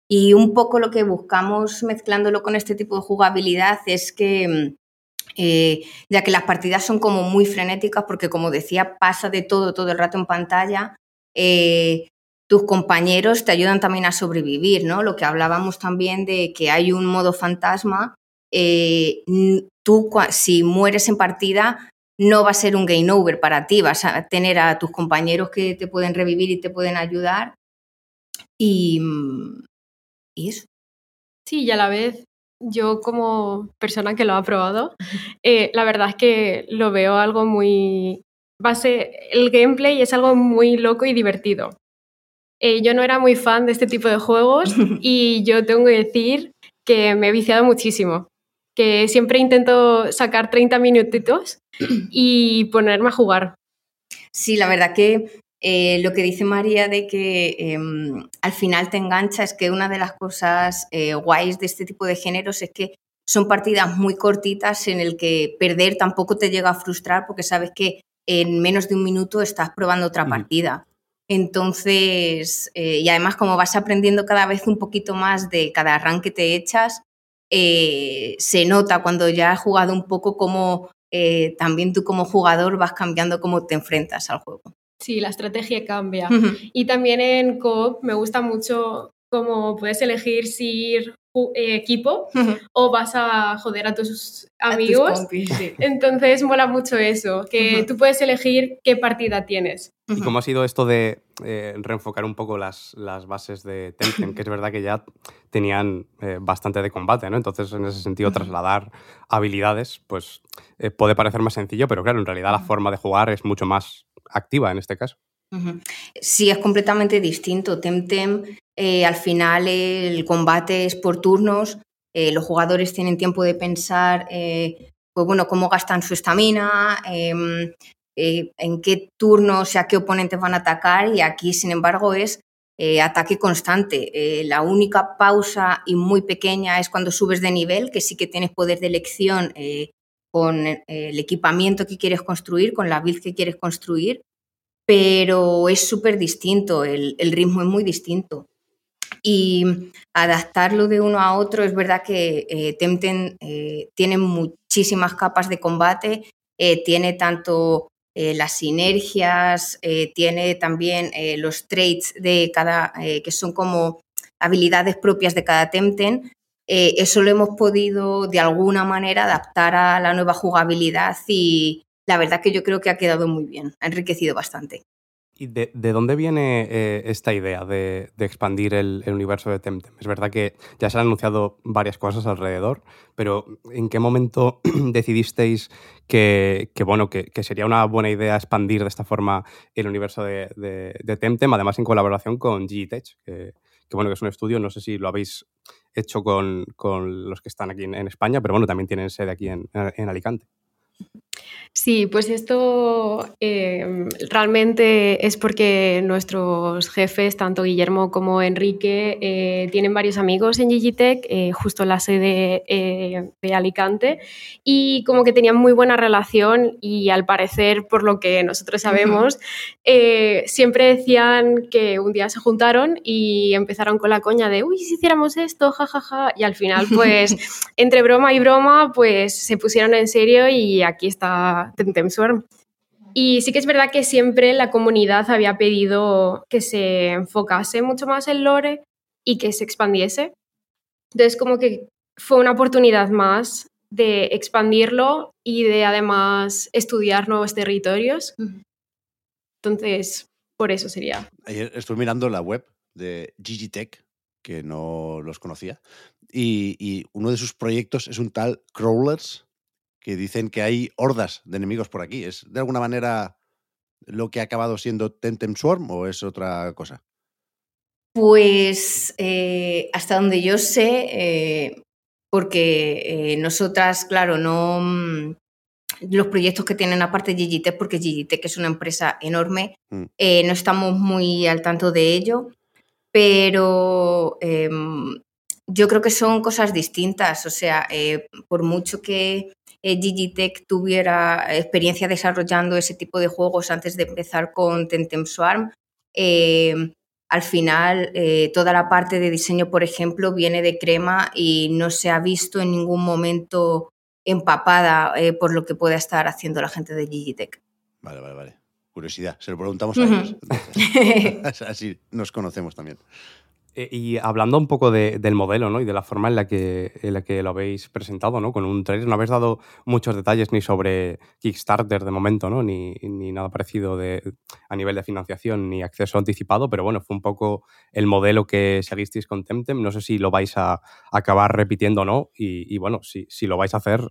y un poco lo que buscamos mezclándolo con este tipo de jugabilidad es que, eh, ya que las partidas son como muy frenéticas, porque como decía, pasa de todo todo el rato en pantalla, tus compañeros te ayudan también a sobrevivir, ¿no? Lo que hablábamos también de que hay un modo fantasma eh, tú si mueres en partida no va a ser un game over para ti, vas a tener a tus compañeros que te pueden revivir y te pueden ayudar. Y, y eso. Sí, y a la vez yo como persona que lo ha probado, eh, la verdad es que lo veo algo muy... Base, el gameplay es algo muy loco y divertido. Eh, yo no era muy fan de este tipo de juegos <laughs> y yo tengo que decir que me he viciado muchísimo. Que siempre intento sacar 30 minutitos <clears throat> y ponerme a jugar. Sí, la verdad que eh, lo que dice María de que em, al final te engancha es que una de las cosas eh, guays de este tipo de géneros es que son partidas muy cortitas en el que perder tampoco te llega a frustrar porque sabes que en menos de un minuto estás probando otra partida. Entonces, eh, y además como vas aprendiendo cada vez un poquito más de cada arranque que te echas, se nota cuando ya has jugado un poco como también tú como jugador vas cambiando cómo te enfrentas al juego. Sí, la estrategia cambia. Y también en Coop me gusta mucho cómo puedes elegir si ir eh, equipo o vas a joder a tus amigos. Entonces mola mucho eso, que tú puedes elegir qué partida tienes. ¿Y cómo ha sido esto de eh, reenfocar un poco las, las bases de Tencent? que es verdad que ya tenían eh, bastante de combate, ¿no? Entonces, en ese sentido, trasladar habilidades, pues puede parecer más sencillo, pero claro, en realidad la forma de jugar es mucho más activa en este caso. Sí, es completamente distinto. Temtem, eh, al final el combate es por turnos, eh, los jugadores tienen tiempo de pensar, eh, pues bueno, cómo gastan su estamina, em, en qué turnos, o sea, qué oponentes van a atacar y aquí, sin embargo, es ataque constante. la única pausa y muy pequeña es cuando subes de nivel, que sí que tienes poder de elección con el equipamiento que quieres construir, con la build que quieres construir, pero es súper distinto, el, ritmo es muy distinto. Y adaptarlo de uno a otro, es verdad que eh, Temten eh, tiene muchísimas capas de combate, eh, tiene tanto las sinergias, tiene también los traits de cada, que son como habilidades propias de cada Temten, eh, eso lo hemos podido de alguna manera adaptar a la nueva jugabilidad y la verdad que yo creo que ha quedado muy bien, ha enriquecido bastante. ¿Y de, dónde viene eh, esta idea de, expandir el, universo de Temtem? Es verdad que ya se han anunciado varias cosas alrededor, pero ¿en qué momento <clears throat> decidisteis que, bueno, que, sería una buena idea expandir de esta forma el universo de, de Temtem, además en colaboración con Gtech, que, que, bueno, que es un estudio, no sé si lo habéis hecho con, los que están aquí en, España, pero bueno, también tienen sede aquí en, en Alicante. Sí, pues esto em, realmente es porque nuestros jefes, tanto Guillermo como Enrique, eh, tienen varios amigos en Gigitech, eh, justo en la sede eh, de Alicante, y como que tenían muy buena relación y al parecer, por lo que nosotros sabemos, siempre decían que un día se juntaron y empezaron con la coña de, uy, si hiciéramos esto, jajaja, y al final, <laughs> pues, entre broma y broma, pues se pusieron en serio y aquí está Temtem Swarm. Y sí que es verdad que siempre la comunidad había pedido que se enfocase mucho más en lore y que se expandiese. Entonces como que fue una oportunidad más de expandirlo y de además estudiar nuevos territorios. Entonces, por eso sería. Ayer estuve mirando la web de Gigitech, que no los conocía, y, y, uno de sus proyectos es un tal Crawlers, que dicen que hay hordas de enemigos por aquí. ¿Es de alguna manera lo que ha acabado siendo Tentem Swarm o es otra cosa? Pues eh, hasta donde yo sé, eh, porque eh, nosotras, claro, no mm, los proyectos que tienen aparte Gigitech, porque Gigitech es una empresa enorme, mm. no estamos muy al tanto de ello, pero em, yo creo que son cosas distintas, o sea, por mucho que eh, Digitech tuviera experiencia desarrollando ese tipo de juegos antes de empezar con Tentem Swarm. Eh, al final, eh, toda la parte de diseño, por ejemplo, viene de crema y no se ha visto en ningún momento empapada por lo que pueda estar haciendo la gente de Digitech. Vale, vale, vale. Curiosidad, se lo preguntamos a ellos. <laughs> <laughs> Así nos conocemos también. Eh, Y hablando un poco de- del modelo ¿no? y de la forma en la, que, en la que lo habéis presentado, ¿no? con un trailer, no habéis dado muchos detalles ni sobre Kickstarter de momento, ¿no? ni, ni nada parecido de, a nivel de financiación ni acceso anticipado, pero bueno, fue un poco el modelo que seguisteis con Temtem. No sé si lo vais a acabar repitiendo o no, y, y bueno, si, si lo vais a hacer,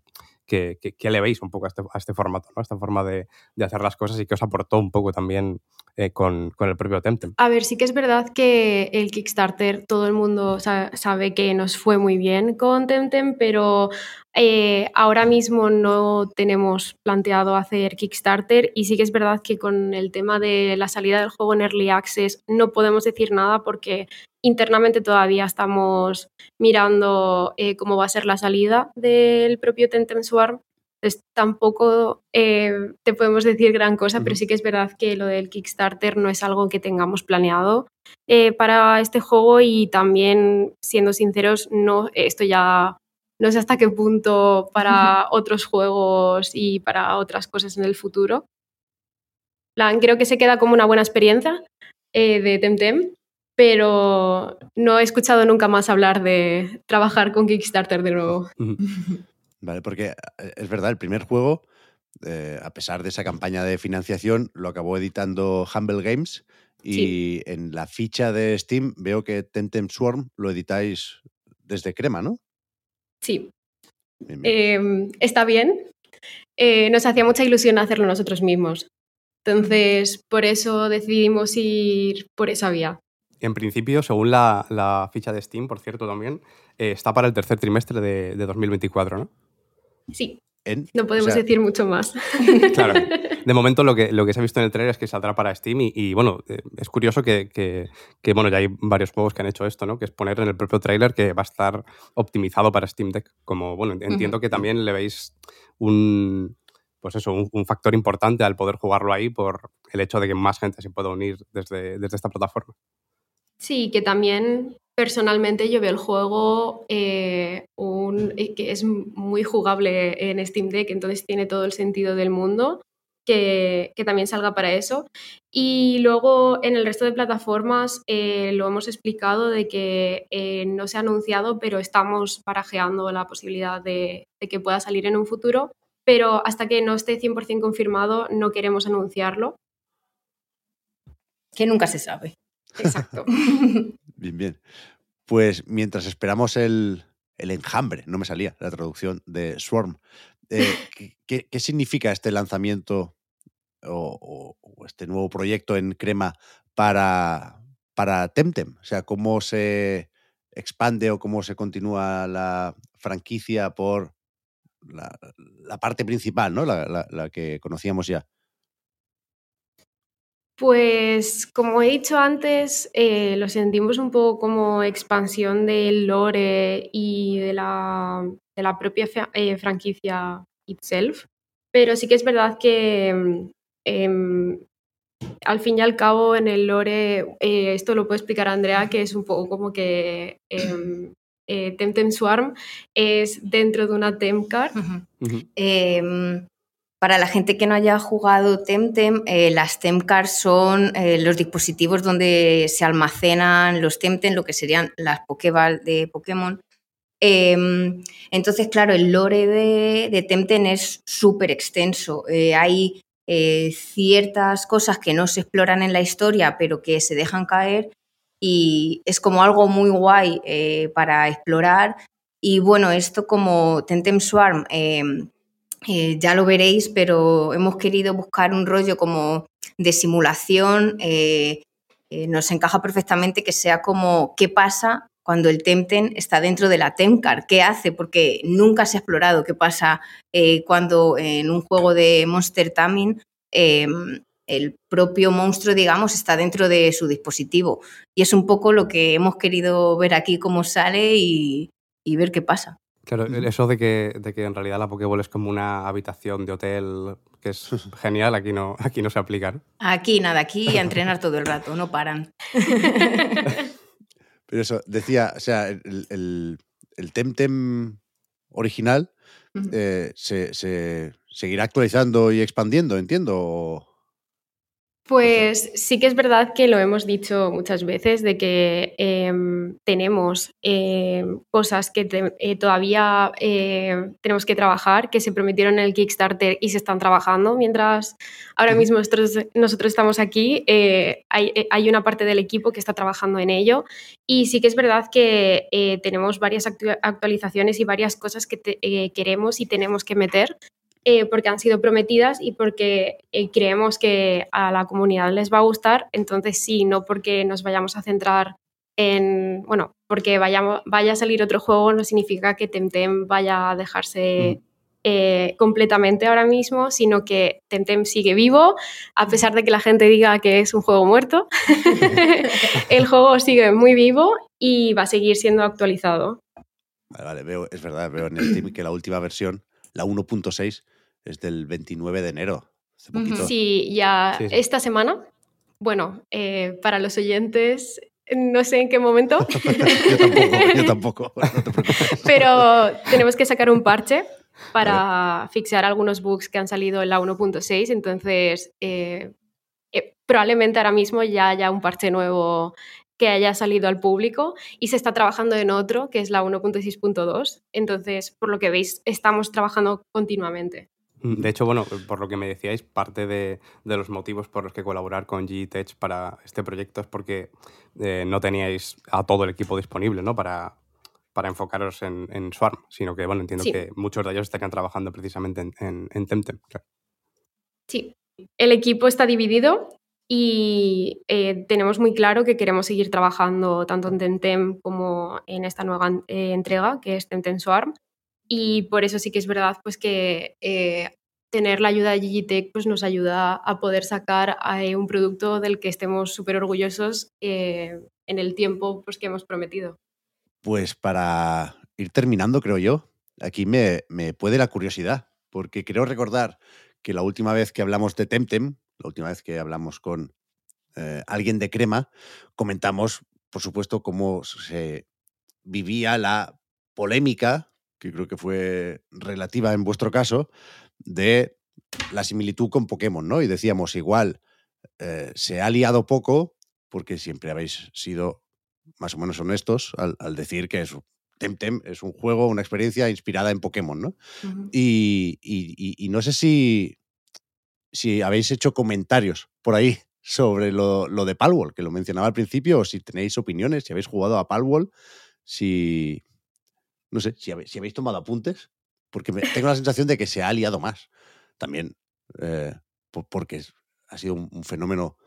¿qué, qué, qué le veis un poco a este, este formato, a esta forma de, hacer las cosas y que os aportó un poco también eh, con, con el propio Temtem? A ver, sí que es verdad que el Kickstarter, todo el mundo sa- sabe que nos fue muy bien con Temtem, pero eh, ahora mismo no tenemos planteado hacer Kickstarter y sí que es verdad que con el tema de la salida del juego en Early Access no podemos decir nada porque internamente todavía estamos mirando eh, cómo va a ser la salida del propio Temtem Swarm. Entonces, tampoco eh, te podemos decir gran cosa, pero sí que es verdad que lo del Kickstarter no es algo que tengamos planeado eh, para este juego y también, siendo sinceros, no, esto ya no sé hasta qué punto para otros juegos y para otras cosas en el futuro. Plan, creo que se queda como una buena experiencia eh, de Temtem, pero no he escuchado nunca más hablar de trabajar con Kickstarter de nuevo. <laughs> Vale, porque eh, es verdad, el primer juego, eh, a pesar de esa campaña de financiación, lo acabó editando Humble Games y en la ficha de Steam veo que Temtem Swarm lo editáis desde Crema, ¿no? Sí, Bien, bien. Eh, está bien. Eh, nos hacía mucha ilusión hacerlo nosotros mismos. Entonces, por eso decidimos ir por esa vía. En principio, según la, la ficha de Steam, por cierto, también, eh, está para el tercer trimestre de, de 2024, ¿no? Sí, En- no podemos o sea, decir mucho más. <laughs> Claro. De momento lo que, lo que se ha visto en el trailer es que saldrá para Steam y, y, bueno, eh, es curioso que, que- que, bueno, ya hay varios juegos que han hecho esto, ¿no? Que es poner en el propio trailer que va a estar optimizado para Steam Deck. Como, bueno, entiendo que también le veis un, pues eso, un, un factor importante al poder jugarlo ahí por el hecho de que más gente se pueda unir desde, desde esta plataforma. Sí, que también personalmente yo veo el juego eh, un- eh, que es muy jugable en Steam Deck, entonces tiene todo el sentido del mundo que, que también salga para eso. Y luego en el resto de plataformas eh, lo hemos explicado de que eh, no se ha anunciado, pero estamos barajeando la posibilidad de, de que pueda salir en un futuro. Pero hasta que no esté 100% confirmado, no queremos anunciarlo. Que nunca se sabe. Exacto. Bien, bien. Pues mientras esperamos el, el enjambre, no me salía la traducción de Swarm, eh, <laughs> ¿qué- ¿qué, significa este lanzamiento o, o- o este nuevo proyecto en Crema para, para Temtem? O sea, ¿cómo se expande o cómo se continúa la franquicia por la, la parte principal, ¿no? La, la- la que conocíamos ya. Pues como he dicho antes, eh, lo sentimos un poco como expansión del lore y de la, de la propia eh, franquicia itself, pero sí que es verdad que mm, em, al fin y al cabo en el lore, eh, esto lo puede explicar Andrea, que es un poco como que em, eh, Temtem Swarm es dentro de una Temcard. Ujú. Eh, para la gente que no haya jugado Temtem, eh, las Temcards son eh, los dispositivos donde se almacenan los Temtem, lo que serían las Pokéball de Pokémon. Eh, entonces, claro, el lore de, de Temtem es súper extenso. Eh, hay eh, ciertas cosas que no se exploran en la historia, pero que se dejan caer y es como algo muy guay para explorar. Y bueno, esto como Temtem Swarm, eh, ya lo veréis, pero hemos querido buscar un rollo como de simulación. eh, eh, nos encaja perfectamente que sea como qué pasa cuando el Temtem está dentro de la Temcar, qué hace, porque nunca se ha explorado qué pasa cuando en un juego de Monster Taming eh, el propio monstruo, digamos, está dentro de su dispositivo. Y es un poco lo que hemos querido ver aquí, cómo sale y ver qué pasa. Claro, eso de que, de que en realidad la Pokéball es como una habitación de hotel, que es genial, aquí no, aquí no se aplica. ¿no? Aquí nada, aquí a entrenar todo el rato, no paran. <laughs> Pero eso, decía, o sea, el, el, el Temtem original eh, se, se seguirá actualizando y expandiendo, entiendo. Pues sí que es verdad que lo hemos dicho muchas veces, de que em, tenemos em, cosas que eh, todavía eh, tenemos que trabajar, que se prometieron en el Kickstarter y se están trabajando, mientras ahora mismo nosotros, nosotros estamos aquí, eh, hay, hay, una parte del equipo que está trabajando en ello. Y sí que es verdad que tenemos varias actualizaciones y varias cosas que queremos y tenemos que meter eh, porque han sido prometidas y porque eh, creemos que a la comunidad les va a gustar. Entonces sí, no porque nos vayamos a centrar en, bueno, porque vayamos, vaya a salir otro juego no significa que Temtem vaya a dejarse mm. eh, completamente ahora mismo, sino que Temtem sigue vivo, a pesar de que la gente diga que es un juego muerto. <laughs> el juego sigue muy vivo y va a seguir siendo actualizado. Vale, vale, veo, es verdad, veo en el team que la última versión, la 1.6, es del 29 de enero. Sí, ya esta semana. Bueno, eh, para los oyentes, no sé en qué momento. <laughs> yo tampoco, <laughs> yo tampoco. <laughs> Pero tenemos que sacar un parche para fixar algunos bugs que han salido en la 1.6. Entonces, eh, eh, probablemente ahora mismo ya haya un parche nuevo que haya salido al público y se está trabajando en otro, que es la 1.6.2. Entonces, por lo que veis, estamos trabajando continuamente. Mm, de hecho, bueno, por lo que me decíais, parte de, los motivos por los que colaborar con GTech para este proyecto es porque eh, no teníais a todo el equipo disponible, ¿no? Para, para enfocaros en, en, Swarm, sino que, bueno, entiendo que muchos de ellos estarían trabajando precisamente en, en, Temtem. Sí, el equipo está dividido y eh, tenemos muy claro que queremos seguir trabajando tanto en Temtem como en esta nueva eh, entrega, que es Temtem Swarm y por eso sí que es verdad pues que eh, tener la ayuda de Gigitech pues nos ayuda a poder sacar eh, un producto del que estemos súper orgullosos en el tiempo pues, que hemos prometido. Pues para ir terminando, creo yo, aquí me, me puede la curiosidad, porque creo recordar que la última vez que hablamos de Temtem, la última vez que hablamos con alguien de Crema, comentamos, por supuesto, cómo se vivía la polémica que creo que fue relativa en vuestro caso, de la similitud con Pokémon, ¿no? Y decíamos, igual, eh, se ha liado poco, porque siempre habéis sido más o menos honestos al, decir que es, Temtem es un juego, una experiencia inspirada en Pokémon, ¿no? y, no sé si, si habéis hecho comentarios por ahí sobre lo, lo, de Palwall, que lo mencionaba al principio, o si tenéis opiniones, si habéis jugado a Palwall, si, no sé si habéis, tomado apuntes, porque tengo la sensación de que se ha liado más. También eh, porque ha sido un, fenómeno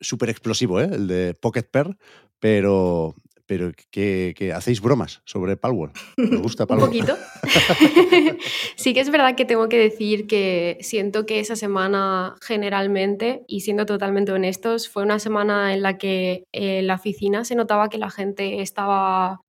súper explosivo, ¿eh? el de Pocket Pair, pero, pero que, hacéis bromas sobre Palworld. Me gusta <laughs> Palworld. Un poquito. <laughs> sí que es verdad que tengo que decir que siento que esa semana generalmente, y siendo totalmente honestos, fue una semana en la que en la oficina se notaba que la gente estaba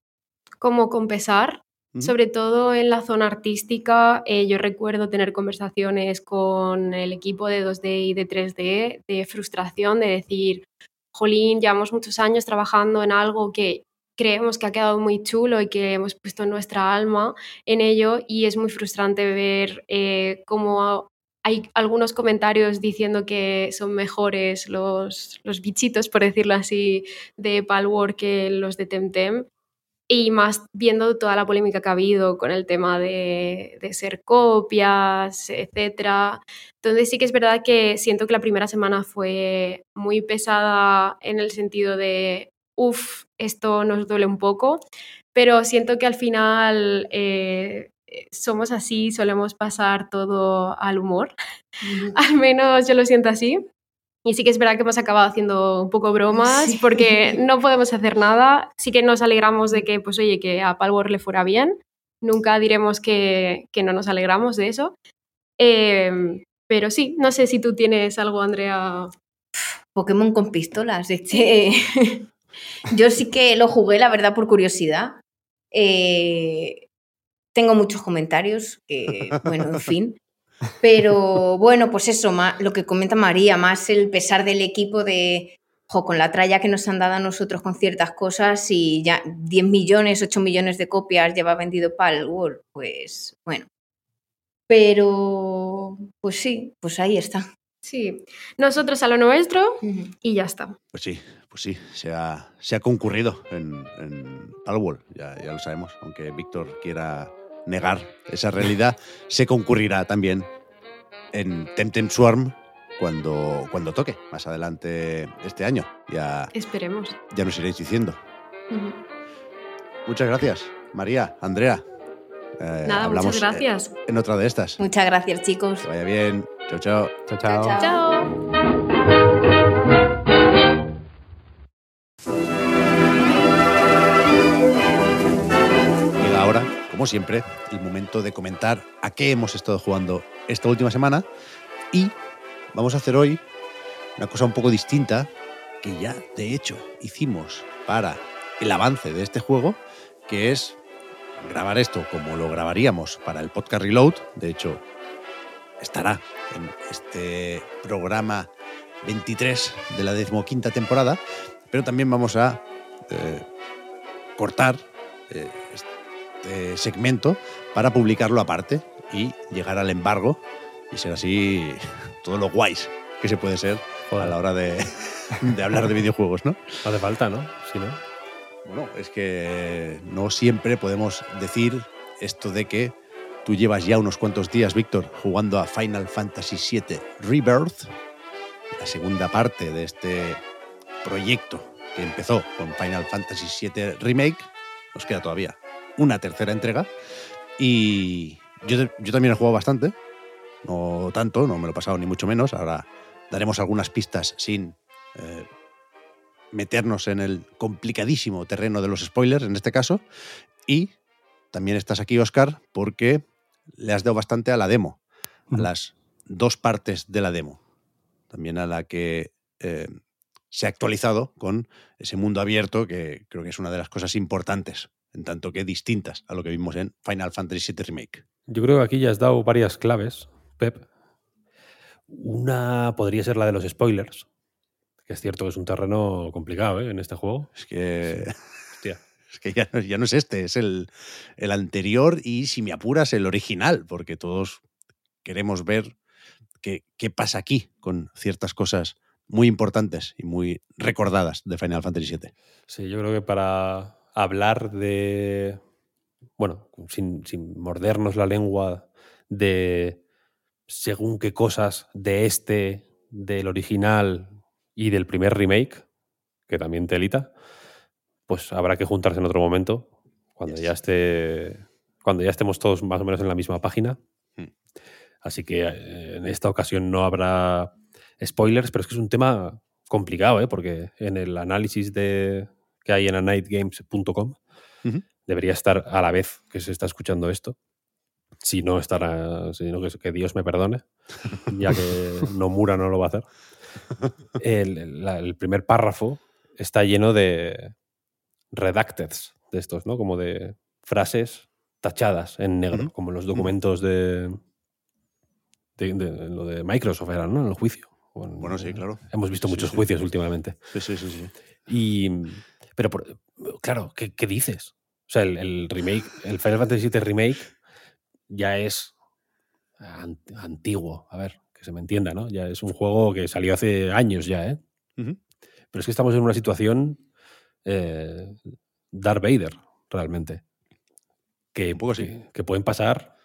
como con pesar sobre todo en la zona artística, eh, yo recuerdo tener conversaciones con el equipo de 2D y de 3D de frustración, de decir, jolín, llevamos muchos años trabajando en algo que creemos que ha quedado muy chulo y que hemos puesto nuestra alma en ello y es muy frustrante ver eh, cómo hay algunos comentarios diciendo que son mejores los, los bichitos, por decirlo así, de Palworld que los de Temtem y más viendo toda la polémica que ha habido con el tema de, ser copias, etc. Entonces sí que es verdad que siento que la primera semana fue muy pesada en el sentido de, uff, esto nos duele un poco, pero siento que al final eh, somos así, solemos pasar todo al humor. <laughs> al menos yo lo siento así. Y sí que es verdad que hemos acabado haciendo un poco bromas porque no podemos hacer nada. Sí que nos alegramos de que, pues oye, que a Palworld le fuera bien. Nunca diremos que, que no nos alegramos de eso. Em, pero sí, no sé si tú tienes algo, Andrea. Pokémon con pistolas. <laughs> Yo sí que lo jugué, la verdad, por curiosidad. Eh, tengo muchos comentarios, que, bueno, en fin. Pero bueno, pues eso, lo que comenta María, más el pesar del equipo de, con la tralla que nos han dado a nosotros con ciertas cosas y ya 10 millones, 8 millones de copias lleva vendido para el World, pues bueno. Pero, pues sí, pues ahí está. Sí, nosotros a lo nuestro y ya está. Pues sí, pues sí, se ha, se ha concurrido en, en Palworld, ya, ya lo sabemos. Aunque Víctor quiera negar esa realidad, se concurrirá también en Temtem Swarm cuando, cuando toque, más adelante este año. Ya, Esperemos. ya nos iréis diciendo. Muchas gracias, María, Andrea. Eh, Nada, hablamos muchas gracias. En, en otra de estas. Muchas gracias, chicos. Que vaya bien. Chao, chao. Chao, chao. Chao, Chao. Como siempre, el momento de comentar a qué hemos estado jugando esta última semana y vamos a hacer hoy una cosa un poco distinta que ya de hecho hicimos para el avance de este juego, que es grabar esto como lo grabaríamos para el podcast Reload. De hecho, estará en este programa 23 de la decimoquinta temporada, pero también vamos a eh, cortar eh, este segmento para publicarlo aparte y llegar al embargo y ser así <laughs> todo lo guays que se puede ser a la hora de, <laughs> de hablar de videojuegos, ¿no? No hace falta, ¿no? Si no. Bueno, es que no siempre podemos decir esto de que tú llevas ya unos cuantos días, Víctor, jugando a Final Fantasy VII Rebirth, la segunda parte de este proyecto que empezó con Final Fantasy VII Remake. Nos queda todavía una tercera entrega. Y yo, yo también he jugado bastante. No tanto, no me lo he pasado ni mucho menos. Ahora daremos algunas pistas sin eh, meternos en el complicadísimo terreno de los spoilers en este caso. Y también estás aquí, Oscar, porque le has dado bastante a la demo, a las dos partes de la demo. También a la que eh, se ha actualizado con ese mundo abierto que creo que es una de las cosas importantes, en tanto que distintas a lo que vimos en Final Fantasy VII Remake. Yo creo que aquí ya has dado varias claves, Pep. Una podría ser la de los spoilers, que es cierto que es un terreno complicado ¿eh? en este juego. Es que, Hostia. <laughs> es que ya, no, ya no es este, es el, el anterior y, si me apuras, el original, porque todos queremos ver qué, qué pasa aquí con ciertas cosas muy importantes y muy recordadas de Final Fantasy VII. Sí, yo creo que para hablar de. Bueno, sin, sin mordernos la lengua de según qué cosas de este, del original y del primer remake, que también telita, pues habrá que juntarse en otro momento, cuando Yes. ya esté. Cuando ya estemos todos más o menos en la misma página. Hmm. Así que eh, en esta ocasión no habrá spoilers, pero es que es un tema complicado, ¿eh? porque en el análisis de, que hay en anightgames.com Ujú. debería estar a la vez que se está escuchando esto. Si no estará, si no, que, que Dios me perdone, <laughs> ya que Nomura no lo va a hacer. El, el- la- el primer párrafo está lleno de redacteds de estos, ¿no? Como de frases tachadas en negro, como en los documentos de, de, de- lo de Microsoft eran, ¿no? En el juicio. Bueno, sí, claro. Hemos visto Sí, muchos sí. juicios últimamente. Sí, sí, sí. sí. Y, pero, por- claro, ¿qué, qué dices? O sea, el, el remake, el Final Fantasy VII Remake ya es an- antiguo. A ver, que se me entienda, ¿no? Ya es un juego que salió hace años ya, ¿eh? Pero es que estamos en una situación eh, Darth Vader, realmente. Que, Un poco sí. que, que pueden pasar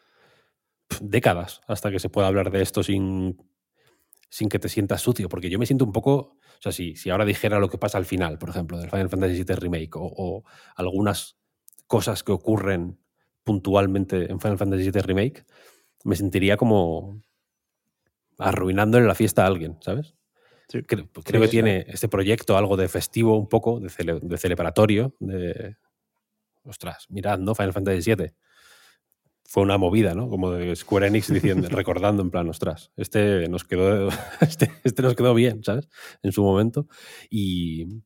décadas hasta que se pueda hablar de esto sin, sin que te sientas sucio. Porque yo me siento un poco. O sea, si, si ahora dijera lo que pasa al final, por ejemplo, del Final Fantasy VII Remake, o, o algunas cosas que ocurren puntualmente en Final Fantasy VII Remake, me sentiría como arruinándole la fiesta a alguien, ¿sabes? Sí. Creo, creo que sí. tiene este proyecto algo de festivo, un poco, de, cele- de celebratorio, de... Ostras, mirad, ¿no? Final Fantasy VII. Fue una movida, ¿no? Como de Square Enix diciendo, <laughs> recordando en plan, ostras, este nos quedó, <laughs> este, este nos quedó bien, ¿sabes? En su momento. Y,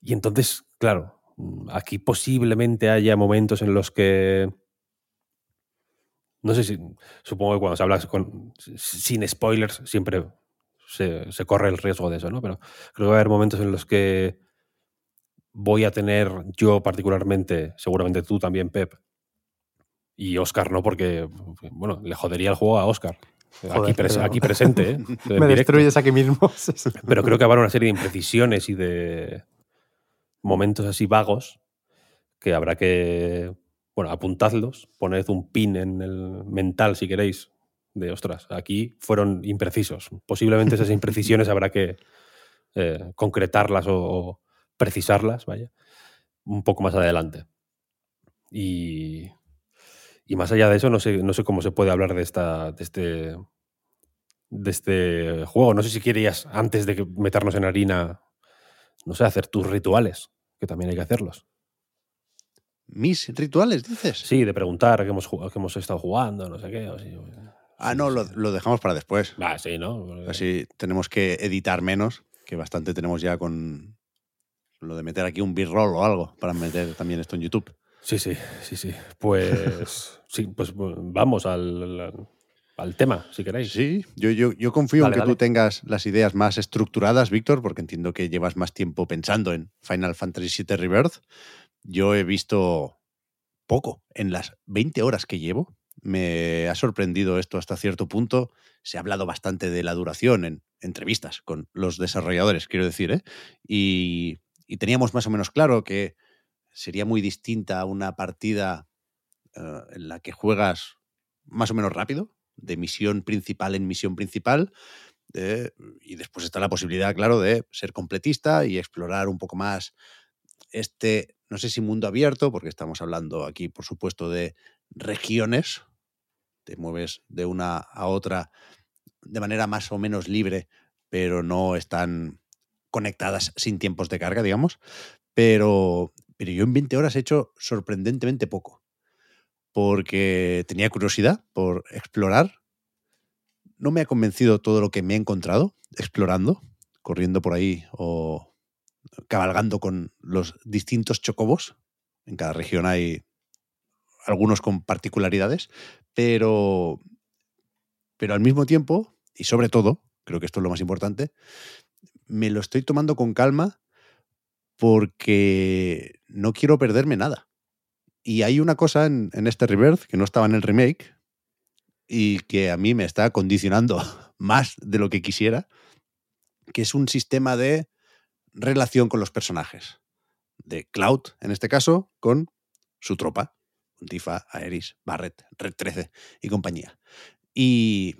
y entonces, claro, aquí posiblemente haya momentos en los que no sé si, supongo que cuando se habla sin spoilers siempre se corre el riesgo de eso, ¿no? Pero creo que va a haber momentos en los que voy a tener yo particularmente, seguramente tú también, Pep, y Oscar no, porque, bueno, le jodería el juego a Oscar. aquí, Joder, pres- pero- aquí presente. ¿eh? <laughs> Me destruyes aquí mismo. <laughs> Pero creo que habrá una serie de imprecisiones y de momentos así vagos que habrá que, bueno, apuntadlos, poned un pin en el mental si queréis, de ostras, aquí fueron imprecisos. Posiblemente esas imprecisiones habrá que eh, concretarlas o, o precisarlas, vaya, un poco más adelante. Y, y más allá de eso, no sé, no sé cómo se puede hablar de, esta, de, este, de este juego. No sé si querías, antes de que meternos en harina, no sé, hacer tus rituales, que también hay que hacerlos. ¿Mis rituales, dices? Sí, de preguntar qué hemos, qué hemos estado jugando, no sé qué. o Ah, no, lo, lo dejamos para después. Ah, sí, ¿no? Porque- Así tenemos que editar menos, que bastante tenemos ya con lo de meter aquí un b-roll o algo para meter también esto en YouTube. Sí, sí, sí, sí. Pues <laughs> sí, pues vamos al, al- tema, si queréis. Sí, yo, yo, yo confío Dale, en que dale. tú tengas las ideas más estructuradas, Víctor, porque entiendo que llevas más tiempo pensando en Final Fantasy VII Rebirth. Yo he visto poco en las 20 horas que llevo. Me ha sorprendido esto hasta cierto punto. Se ha hablado bastante de la duración en entrevistas con los desarrolladores, quiero decir, ¿eh? Y, y teníamos más o menos claro que sería muy distinta una partida eh, en la que juegas más o menos rápido, de misión principal en misión principal. eh, y después está la posibilidad, claro, de ser completista y explorar un poco más este, no sé si mundo abierto, porque estamos hablando aquí, por supuesto, de regiones. Te mueves de una a otra de manera más o menos libre, pero no están conectadas sin tiempos de carga, digamos. Pero, pero yo en 20 horas he hecho sorprendentemente poco porque tenía curiosidad por explorar. No me ha convencido todo lo que me he encontrado explorando, corriendo por ahí o cabalgando con los distintos chocobos. En cada región hay algunos con particularidades, pero, pero al mismo tiempo, y sobre todo, creo que esto es lo más importante, me lo estoy tomando con calma porque no quiero perderme nada. Y hay una cosa en, en este Rebirth que no estaba en el remake y que a mí me está condicionando <laughs> más de lo que quisiera, que es un sistema de relación con los personajes. De Cloud, en este caso, con su tropa. Tifa, Aeris, Barret, Red 13 y compañía. Y,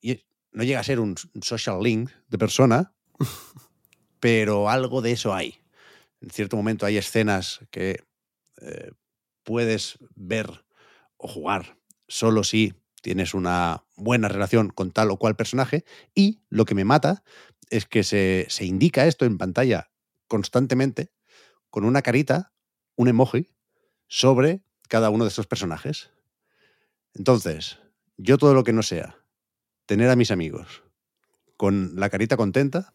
y no llega a ser un social link de persona, <laughs> pero algo de eso hay. En cierto momento hay escenas que eh, puedes ver o jugar solo si tienes una buena relación con tal o cual personaje y lo que me mata es que se, se indica esto en pantalla constantemente con una carita, un emoji, sobre cada uno de estos personajes. Entonces, yo todo lo que no sea tener a mis amigos con la carita contenta,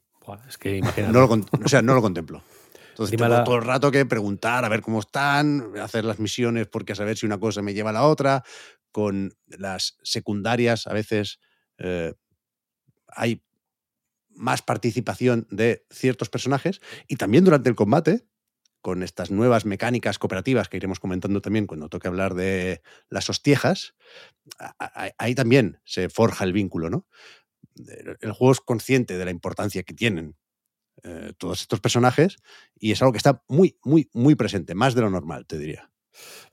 es que no lo, con- o sea, no lo contemplo. Entonces tengo la- todo el rato que preguntar a ver cómo están, hacer las misiones porque a saber si una cosa me lleva a la otra. Con las secundarias a veces eh, hay más participación de ciertos personajes y también durante el combate con estas nuevas mecánicas cooperativas que iremos comentando también cuando toque hablar de las hostiejas, ahí también se forja el vínculo, ¿no? El juego es consciente de la importancia que tienen eh, todos estos personajes y es algo que está muy, muy, muy presente, más de lo normal, te diría.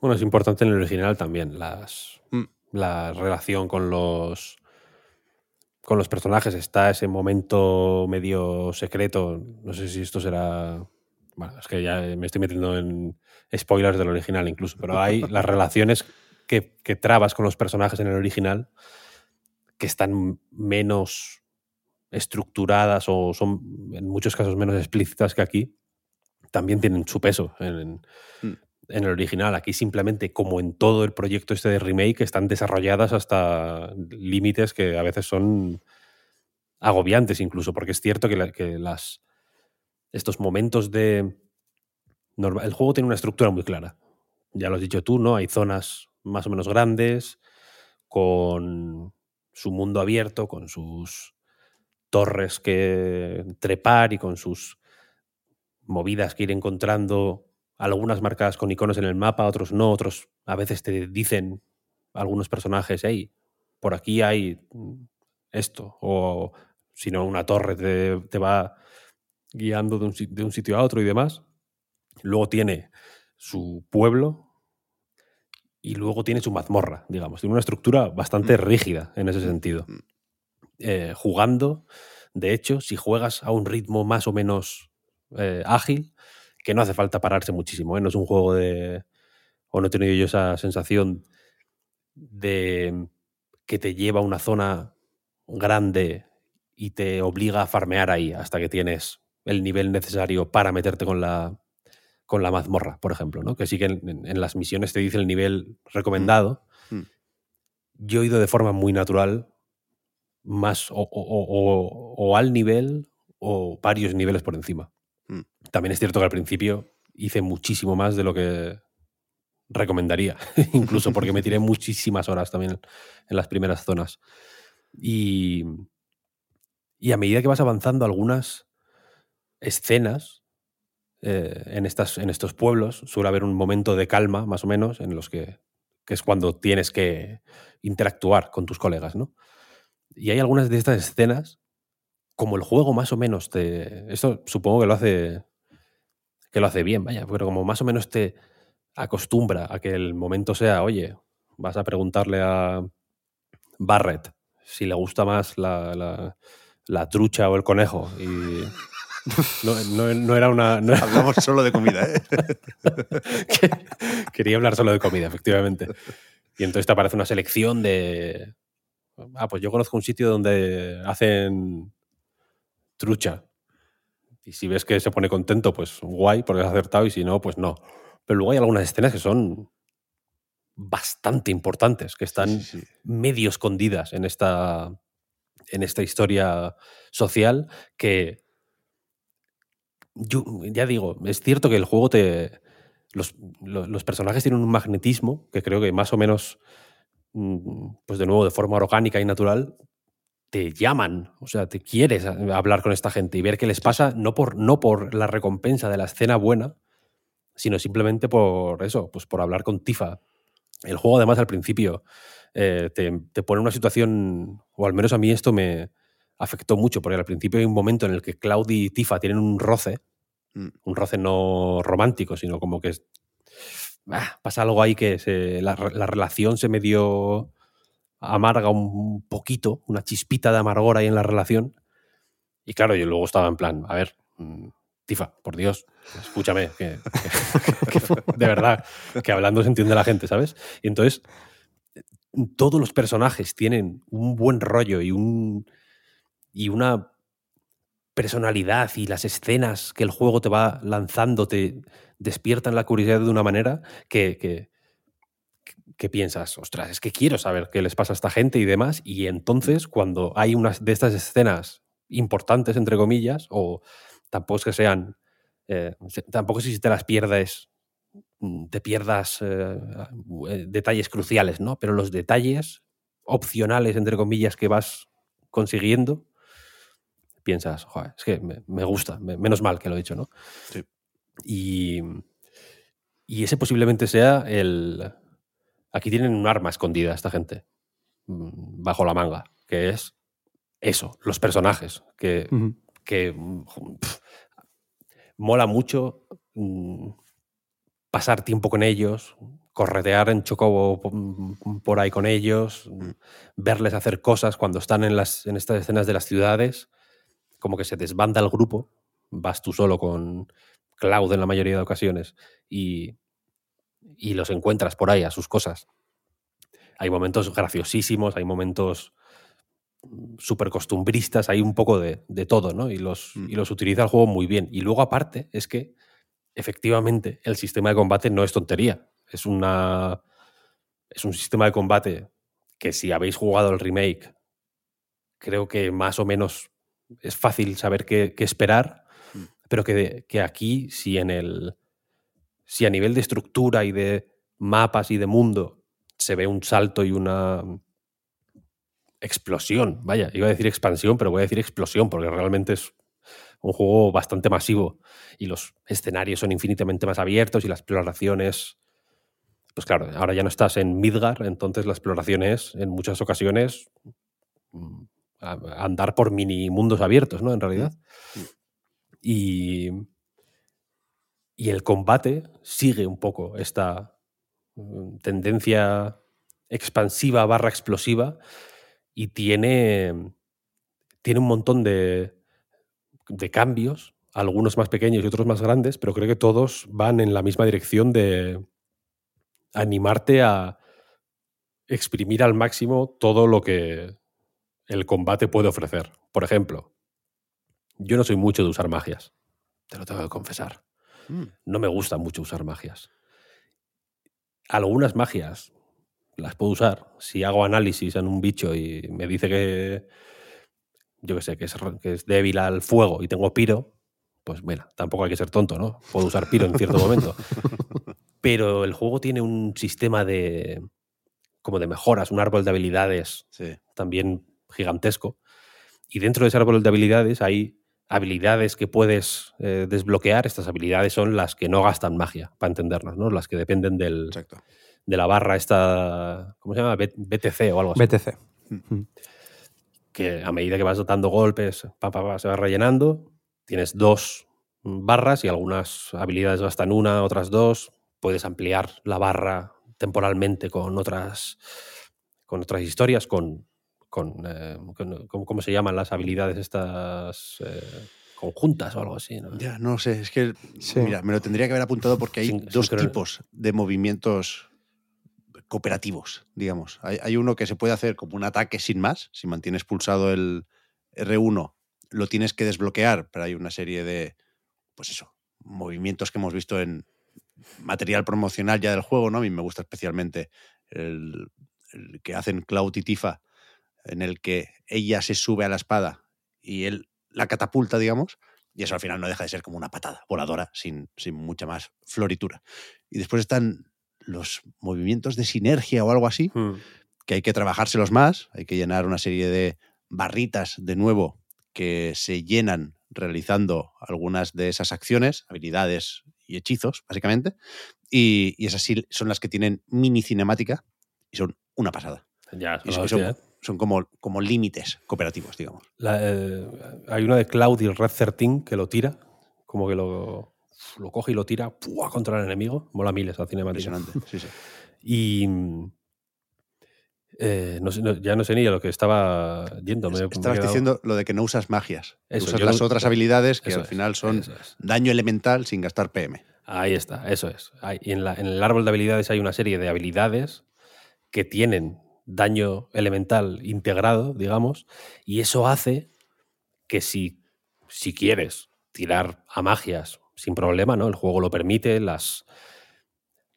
Bueno, es importante en el original también, las, Mm. la relación con los con los personajes. Está ese momento medio secreto. No sé si esto será. Bueno, es que ya me estoy metiendo en spoilers del original incluso, pero hay <laughs> las relaciones que, que trabas con los personajes en el original que están menos estructuradas o son en muchos casos menos explícitas que aquí, también tienen su peso en, Mm. en el original. Aquí simplemente, como en todo el proyecto este de remake, están desarrolladas hasta límites que a veces son agobiantes incluso, porque es cierto que, la- que las, estos momentos de... norma- El juego tiene una estructura muy clara. Ya lo has dicho tú, ¿no? Hay zonas más o menos grandes, con su mundo abierto, con sus torres que trepar y con sus movidas que ir encontrando, algunas marcadas con iconos en el mapa, otros no, otros a veces te dicen algunos personajes, hey, por aquí hay esto, o si no, una torre te, te va guiando de un, de un sitio a otro y demás. Luego tiene su pueblo y luego tiene su mazmorra, digamos. Tiene una estructura bastante rígida en ese sentido. Eh, jugando, de hecho, si juegas a un ritmo más o menos eh, ágil, que no hace falta pararse muchísimo, ¿eh? no es un juego de... o no he tenido yo esa sensación de que te lleva a una zona grande y te obliga a farmear ahí hasta que tienes el nivel necesario para meterte con la, con la mazmorra, por ejemplo, ¿no? que sí que en, las misiones te dice el nivel recomendado. Mm. Yo he ido de forma muy natural, más o, o- o- o- o al nivel o varios niveles por encima. Mm. También es cierto que al principio hice muchísimo más de lo que recomendaría, <laughs> incluso porque me tiré <laughs> muchísimas horas también en las primeras zonas. Y, y a medida que vas avanzando algunas escenas eh, en, estas, en estos pueblos, suele haber un momento de calma, más o menos, en los que, que es cuando tienes que interactuar con tus colegas, ¿no? Y hay algunas de estas escenas, como el juego más o menos te... Esto supongo que lo hace que lo hace bien, vaya, pero como más o menos te acostumbra a que el momento sea, oye, vas a preguntarle a Barrett si le gusta más la, la- la trucha o el conejo. Y no, no- no era una... no era- Hablamos solo de comida, ¿eh? <laughs> que- quería hablar solo de comida, efectivamente. Y entonces te aparece una selección de... Ah, pues yo conozco un sitio donde hacen trucha. Y si ves que se pone contento, pues guay, porque has acertado, y si no, pues no. Pero luego hay algunas escenas que son bastante importantes, que están Sí, sí, sí. medio escondidas en esta, en esta historia social que yo ya digo, es cierto que el juego te. Los, lo- los personajes tienen un magnetismo que creo que más o menos, pues de nuevo, de forma orgánica y natural, te llaman. O sea, te quieres hablar con esta gente y ver qué les pasa, no por, no por la recompensa de la escena buena, sino simplemente por eso, pues por hablar con Tifa. El juego, además, al principio eh, te, te pone en una situación, o al menos a mí esto me afectó mucho, porque al principio hay un momento en el que Cloud y Tifa tienen un roce, Mm. un roce no romántico, sino como que es- ah, pasa algo ahí que se- la, re- la relación se medio amarga un poquito, una chispita de amargor ahí en la relación. Y claro, yo luego estaba en plan, a ver, mm, Tifa, por Dios, escúchame, que- de verdad, que hablando se entiende la gente, ¿sabes? Y entonces, todos los personajes tienen un buen rollo y un y una personalidad y las escenas que el juego te va lanzando te despiertan la curiosidad de una manera que, que, que piensas, ostras, es que quiero saber qué les pasa a esta gente y demás. Y entonces, cuando hay unas de estas escenas importantes, entre comillas, o tampoco es que sean, eh, tampoco es si te las pierdes, mm, te pierdas eh, eh, detalles cruciales, ¿no? Pero los detalles opcionales, entre comillas, que vas consiguiendo, piensas, "Joder, es que me, me gusta, me- menos mal que lo he hecho, ¿no? Sí. Y, y ese posiblemente sea el... Aquí tienen un arma escondida esta gente, mm, bajo la manga, que es eso, los personajes, que, que mm, mola mucho mm, pasar tiempo con ellos, corretear en chocobo po- por ahí con ellos, verles hacer cosas cuando están en, las, en estas escenas de las ciudades, como que se desbanda el grupo, vas tú solo con Cloud en la mayoría de ocasiones y, y los encuentras por ahí a sus cosas. Hay momentos graciosísimos, hay momentos súper costumbristas, hay un poco de, de todo, ¿no? Y los, Mm. y los utiliza el juego muy bien. Y luego, aparte, es que efectivamente el sistema de combate no es tontería. Es una. Es un sistema de combate que si habéis jugado el remake, creo que más o menos es fácil saber qué, qué esperar. Mm. Pero que, que aquí, si en el. Si a nivel de estructura y de mapas y de mundo se ve un salto y una explosión. Vaya, iba a decir expansión, pero voy a decir explosión porque realmente es un juego bastante masivo y los escenarios son infinitamente más abiertos y la exploración es... Pues claro, ahora ya no estás en Midgar, entonces la exploración es, en muchas ocasiones, mm, a- andar por mini mundos abiertos, ¿no? En realidad. Y, y el combate sigue un poco esta mm, tendencia expansiva barra explosiva y tiene, tiene un montón de, de cambios, algunos más pequeños y otros más grandes, pero creo que todos van en la misma dirección de animarte a exprimir al máximo todo lo que el combate puede ofrecer. Por ejemplo, yo no soy mucho de usar magias, te lo tengo que confesar. Mm. No me gusta mucho usar magias. Algunas magias las puedo usar si hago análisis en un bicho y me dice que, yo qué sé, que es, que es débil al fuego y tengo piro, pues mira, tampoco hay que ser tonto, ¿no? Puedo usar piro en cierto momento. <laughs> Pero el juego tiene un sistema de como de mejoras, un árbol de habilidades Sí. también gigantesco. Y dentro de ese árbol de habilidades hay habilidades que puedes eh, desbloquear. Estas habilidades son las que no gastan magia, para entendernos, ¿no? Las que dependen del, Exacto. de la barra esta, ¿cómo se llama? BTC o algo así. BTC. Que a medida que vas dando golpes, pa, pa, pa, se va rellenando. Tienes dos barras y algunas habilidades gastan una, otras dos. Puedes ampliar la barra temporalmente con otras, con otras historias, con, con, eh, con- ¿cómo, cómo se llaman las habilidades estas eh, conjuntas o algo así? ¿no? Ya, no sé, es que, Sí. mira, me lo tendría que haber apuntado porque hay Sin- dos tipos de movimientos cooperativos, digamos. Hay, hay uno que se puede hacer como un ataque sin más, si mantienes pulsado el R1, lo tienes que desbloquear, pero hay una serie de, pues eso, movimientos que hemos visto en material promocional ya del juego, ¿no? A mí me gusta especialmente el, el que hacen Cloud y Tifa, en el que ella se sube a la espada y él la catapulta, digamos, y eso al final no deja de ser como una patada voladora sin, sin mucha más floritura. Y después están los movimientos de sinergia o algo así, Hmm. que hay que trabajárselos más, hay que llenar una serie de barritas de nuevo que se llenan realizando algunas de esas acciones, habilidades y hechizos, básicamente, y, y esas sí son las que tienen mini cinemática y son una pasada. Ya, Y son son, la son- como, como límites cooperativos, digamos. La, eh, hay una de Cloud y el Red 13 que lo tira, como que lo, lo coge y lo tira ¡pua! contra el enemigo. Mola miles la cinemática. Impresionante. <laughs> Sí, sí. Y mm, eh, no sé, no- ya no sé ni a lo que estaba yendo. me- Estabas diciendo lo de que no usas magias, Eso, usas las no- otras habilidades que al es, final son es. daño elemental sin gastar PM. Ahí está, eso es. Hay- y en, la- en el árbol de habilidades hay una serie de habilidades que tienen daño elemental integrado, digamos, y eso hace que si, si quieres tirar a magias sin problema, ¿no? El juego lo permite, las,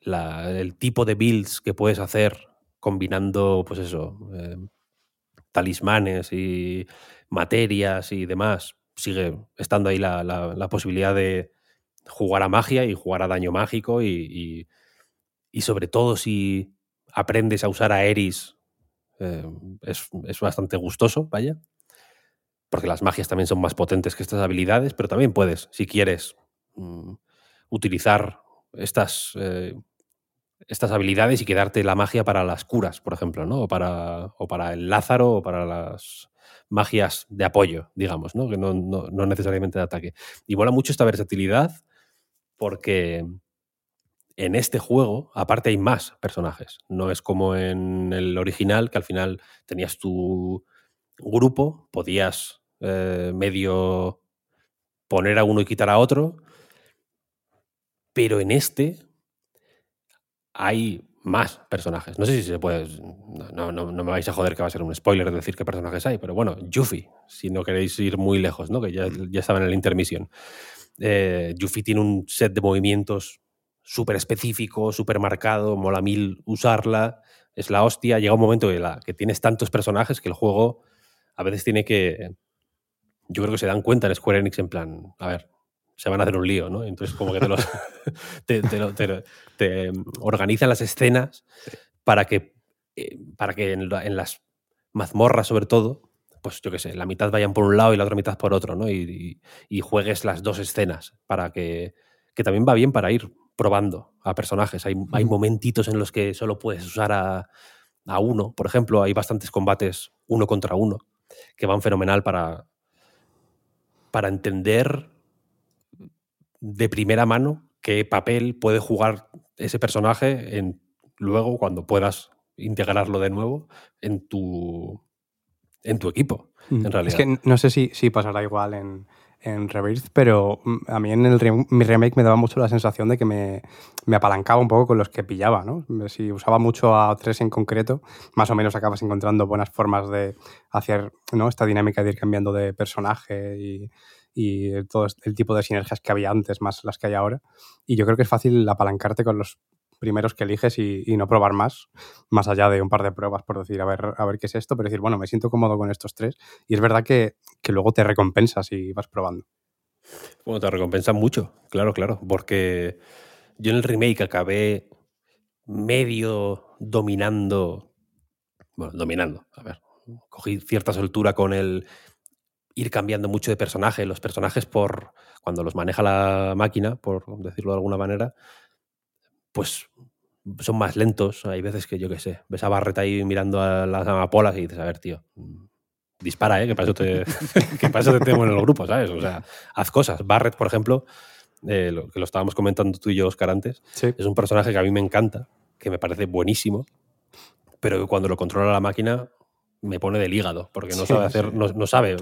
la- el tipo de builds que puedes hacer combinando, pues eso, eh, talismanes y materias y demás, sigue estando ahí la, la- posibilidad de jugar a magia y jugar a daño mágico y, y- y sobre todo si aprendes a usar a Eris eh, es, es bastante gustoso, vaya. Porque las magias también son más potentes que estas habilidades, pero también puedes, si quieres, mm, utilizar estas, eh, estas habilidades y quedarte la magia para las curas, por ejemplo, ¿no? O para, o para el Lázaro o para las magias de apoyo, digamos, ¿no? Que no, no- no necesariamente de ataque. Y mola mucho esta versatilidad porque en este juego, aparte hay más personajes. No es como en el original, que al final tenías tu grupo, podías eh, medio poner a uno y quitar a otro, pero en este hay más personajes. No sé si se puede... No, no- no me vais a joder que va a ser un spoiler decir qué personajes hay, pero bueno, Yuffie, si no queréis ir muy lejos, ¿no? que ya, ya estaba en el intermisión. Eh, Yuffie tiene un set de movimientos súper específico, súper marcado, mola mil usarla, es la hostia. Llega un momento que, la, que tienes tantos personajes que el juego a veces tiene que... Yo creo que se dan cuenta en Square Enix en plan, a ver, se van a hacer un lío, ¿no? Entonces como que te los... <laughs> <laughs> te, te lo- te lo- te, mm, organizan las escenas para que, eh, para que en, la- en las mazmorras sobre todo, pues yo qué sé, la mitad vayan por un lado y la otra mitad por otro, ¿no? Y, y- y juegues las dos escenas para que, que también va bien para ir probando a personajes. Hay, hay momentitos en los que solo puedes usar a, a uno, por ejemplo, hay bastantes combates uno contra uno. que van fenomenal para, para entender de primera mano qué papel puede jugar ese personaje en, luego cuando puedas integrarlo de nuevo en tu, en tu equipo, en realidad. Es que no sé si, si pasará igual en, en Rebirth, pero mm, a mí en el mi remake me daba mucho la sensación de que me, me, apalancaba un poco con los que pillaba, ¿no? Si usaba mucho a tres en concreto, más o menos acabas encontrando buenas formas de hacer ¿no? esta dinámica de ir cambiando de personaje y, y todo el tipo de sinergias que había antes, más las que hay ahora. Y yo creo que es fácil apalancarte con los primeros que eliges y, no probar más, más allá de un par de pruebas por decir, a ver, a ver qué es esto, pero decir, bueno, me siento cómodo con estos tres. Y es verdad que, que luego te recompensas y vas probando. Bueno, te recompensan mucho, claro, claro, porque yo en el remake acabé medio dominando, bueno, dominando, a ver, cogí cierta soltura con el ir cambiando mucho de personaje, los personajes por cuando los maneja la máquina, por decirlo de alguna manera, pues son más lentos. Hay veces que yo qué sé, ves a Barret ahí mirando a las amapolas y dices, a ver, tío, dispara, ¿eh? Que para eso te, <laughs> que te tengo en el grupo, ¿sabes? O sea, haz cosas. Barret, por ejemplo, eh, lo, que lo estábamos comentando tú y yo, Oscar, antes, es un personaje que a mí me encanta, que me parece buenísimo, pero que cuando lo controla la máquina me pone del hígado, porque no sabe hacer, no, sabe.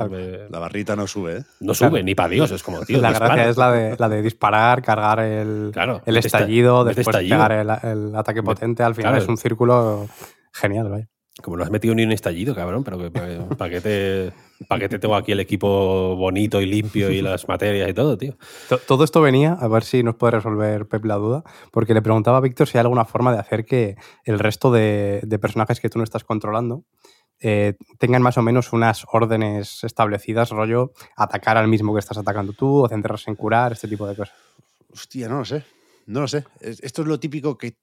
la barrita no sube, ¿eh? No sube, ni para Dios, es como, tío. La gracia es la de, la de disparar, cargar el, el estallido, después pegar el, ataque potente, al final es un círculo genial, ¿vale? Como no has metido ni un estallido, cabrón, pero ¿para qué, te, ¿para te tengo aquí el equipo bonito y limpio y las materias y todo, tío? Todo esto venía, a ver si nos puede resolver Pep la duda, porque le preguntaba a Víctor si hay alguna forma de hacer que el resto de, de personajes que tú no estás controlando eh, tengan más o menos unas órdenes establecidas, rollo atacar al mismo que estás atacando tú o centrarse en curar, este tipo de cosas. Hostia, no lo sé. No lo sé. Esto es lo típico que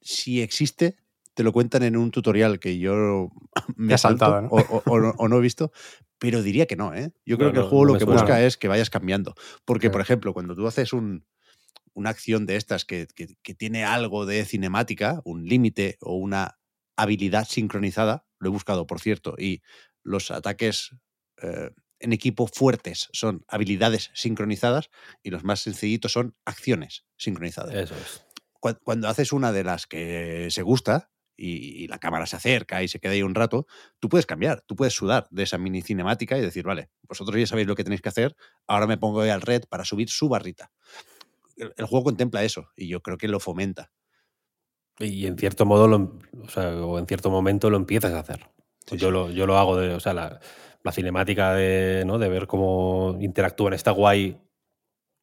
si existe, te lo cuentan en un tutorial que yo <laughs> me he saltado o, ¿no? he visto, pero diría que no, ¿eh? Yo creo que el juego lo que busca es que vayas cambiando. Porque, por ejemplo, cuando tú haces un, una acción de estas que, que tiene algo de cinemática, un límite o una habilidad sincronizada, lo he buscado, por cierto, y los ataques eh, en equipo fuertes son habilidades sincronizadas y los más sencillitos son acciones sincronizadas. Eso es. Cuando, haces una de las que se gusta y, la cámara se acerca y se queda ahí un rato, tú puedes cambiar, tú puedes sudar de esa mini cinemática y decir, vale, vosotros ya sabéis lo que tenéis que hacer, ahora me pongo al red para subir su barrita. el juego contempla eso y yo creo que lo fomenta. Y en cierto modo, lo, o, sea, o en cierto momento lo empiezas a hacer. yo, Lo, yo lo hago de, o sea, la, la, cinemática de, ¿no? de ver cómo interactúan está guay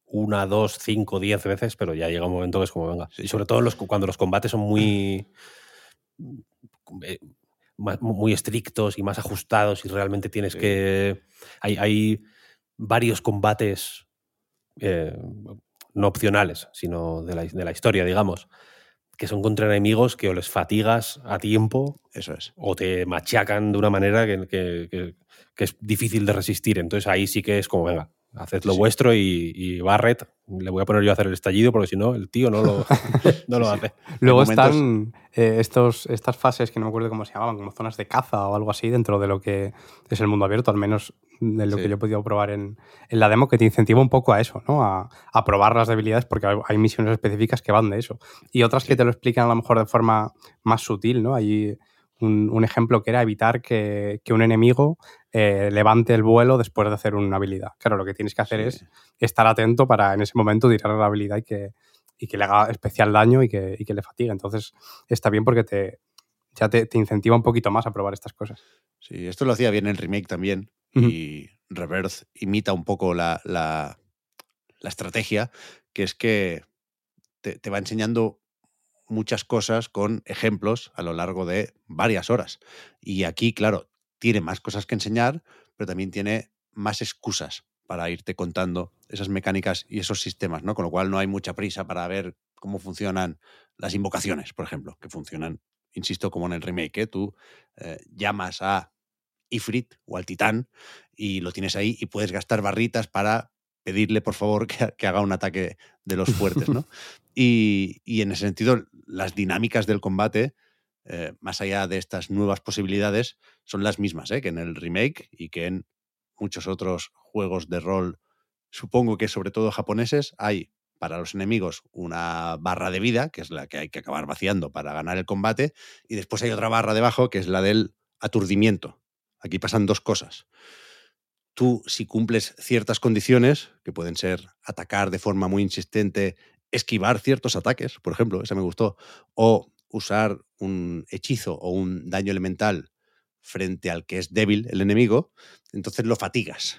una, dos, cinco, diez veces, pero ya llega un momento que es como, venga. Y sobre todo los, cuando los combates son muy, eh, muy estrictos y más ajustados y realmente tienes que... Hay, hay, varios combates eh, no opcionales, sino de la, de la historia, digamos, que son contra enemigos que o les fatigas a tiempo. Eso es. O te machacan de una manera que, que, es difícil de resistir. Entonces ahí sí que es como, venga, haced lo vuestro y, Barret, le voy a poner yo a hacer el estallido porque si no, el tío no lo, <laughs> no lo hace. Luego están eh, estos, estas fases que no me acuerdo cómo se llamaban, como zonas de caza o algo así dentro de lo que es el mundo abierto, al menos de lo que yo he podido probar en, en, la demo, que te incentiva un poco a eso, ¿no? A, a, probar las debilidades, porque hay misiones específicas que van de eso. Y otras que te lo explican a lo mejor de forma más sutil, ¿no? Hay un, un ejemplo que era evitar que, que un enemigo eh, levante el vuelo después de hacer una habilidad. Claro, lo que tienes que hacer es estar atento para en ese momento tirar la habilidad y que, y que le haga especial daño y que, y que le fatigue. Entonces está bien porque te, ya te, te, incentiva un poquito más a probar estas cosas. Sí, esto lo hacía bien el remake también y Reverse imita un poco la, la, estrategia, que es que te, va enseñando muchas cosas con ejemplos a lo largo de varias horas. Y aquí, claro, tiene más cosas que enseñar, pero también tiene más excusas para irte contando esas mecánicas y esos sistemas, ¿no? Con lo cual no hay mucha prisa para ver cómo funcionan las invocaciones, por ejemplo, que funcionan, insisto, como en el remake, ¿eh? tú eh, llamas a Ifrit o al Titán y lo tienes ahí y puedes gastar barritas para pedirle por favor <laughs> que, haga un ataque de los fuertes, ¿no? <laughs> y, en ese sentido, las dinámicas del combate, eh, más allá de estas nuevas posibilidades, son las mismas ¿eh? que en el remake y que en muchos otros juegos de rol, supongo que sobre todo japoneses, hay para los enemigos una barra de vida, que es la que hay que acabar vaciando para ganar el combate, y después hay otra barra debajo, que es la del aturdimiento. Aquí pasan dos cosas. Tú, si cumples ciertas condiciones, que pueden ser atacar de forma muy insistente, esquivar ciertos ataques, por ejemplo, esa me gustó, o usar un hechizo o un daño elemental frente al que es débil el enemigo, entonces lo fatigas.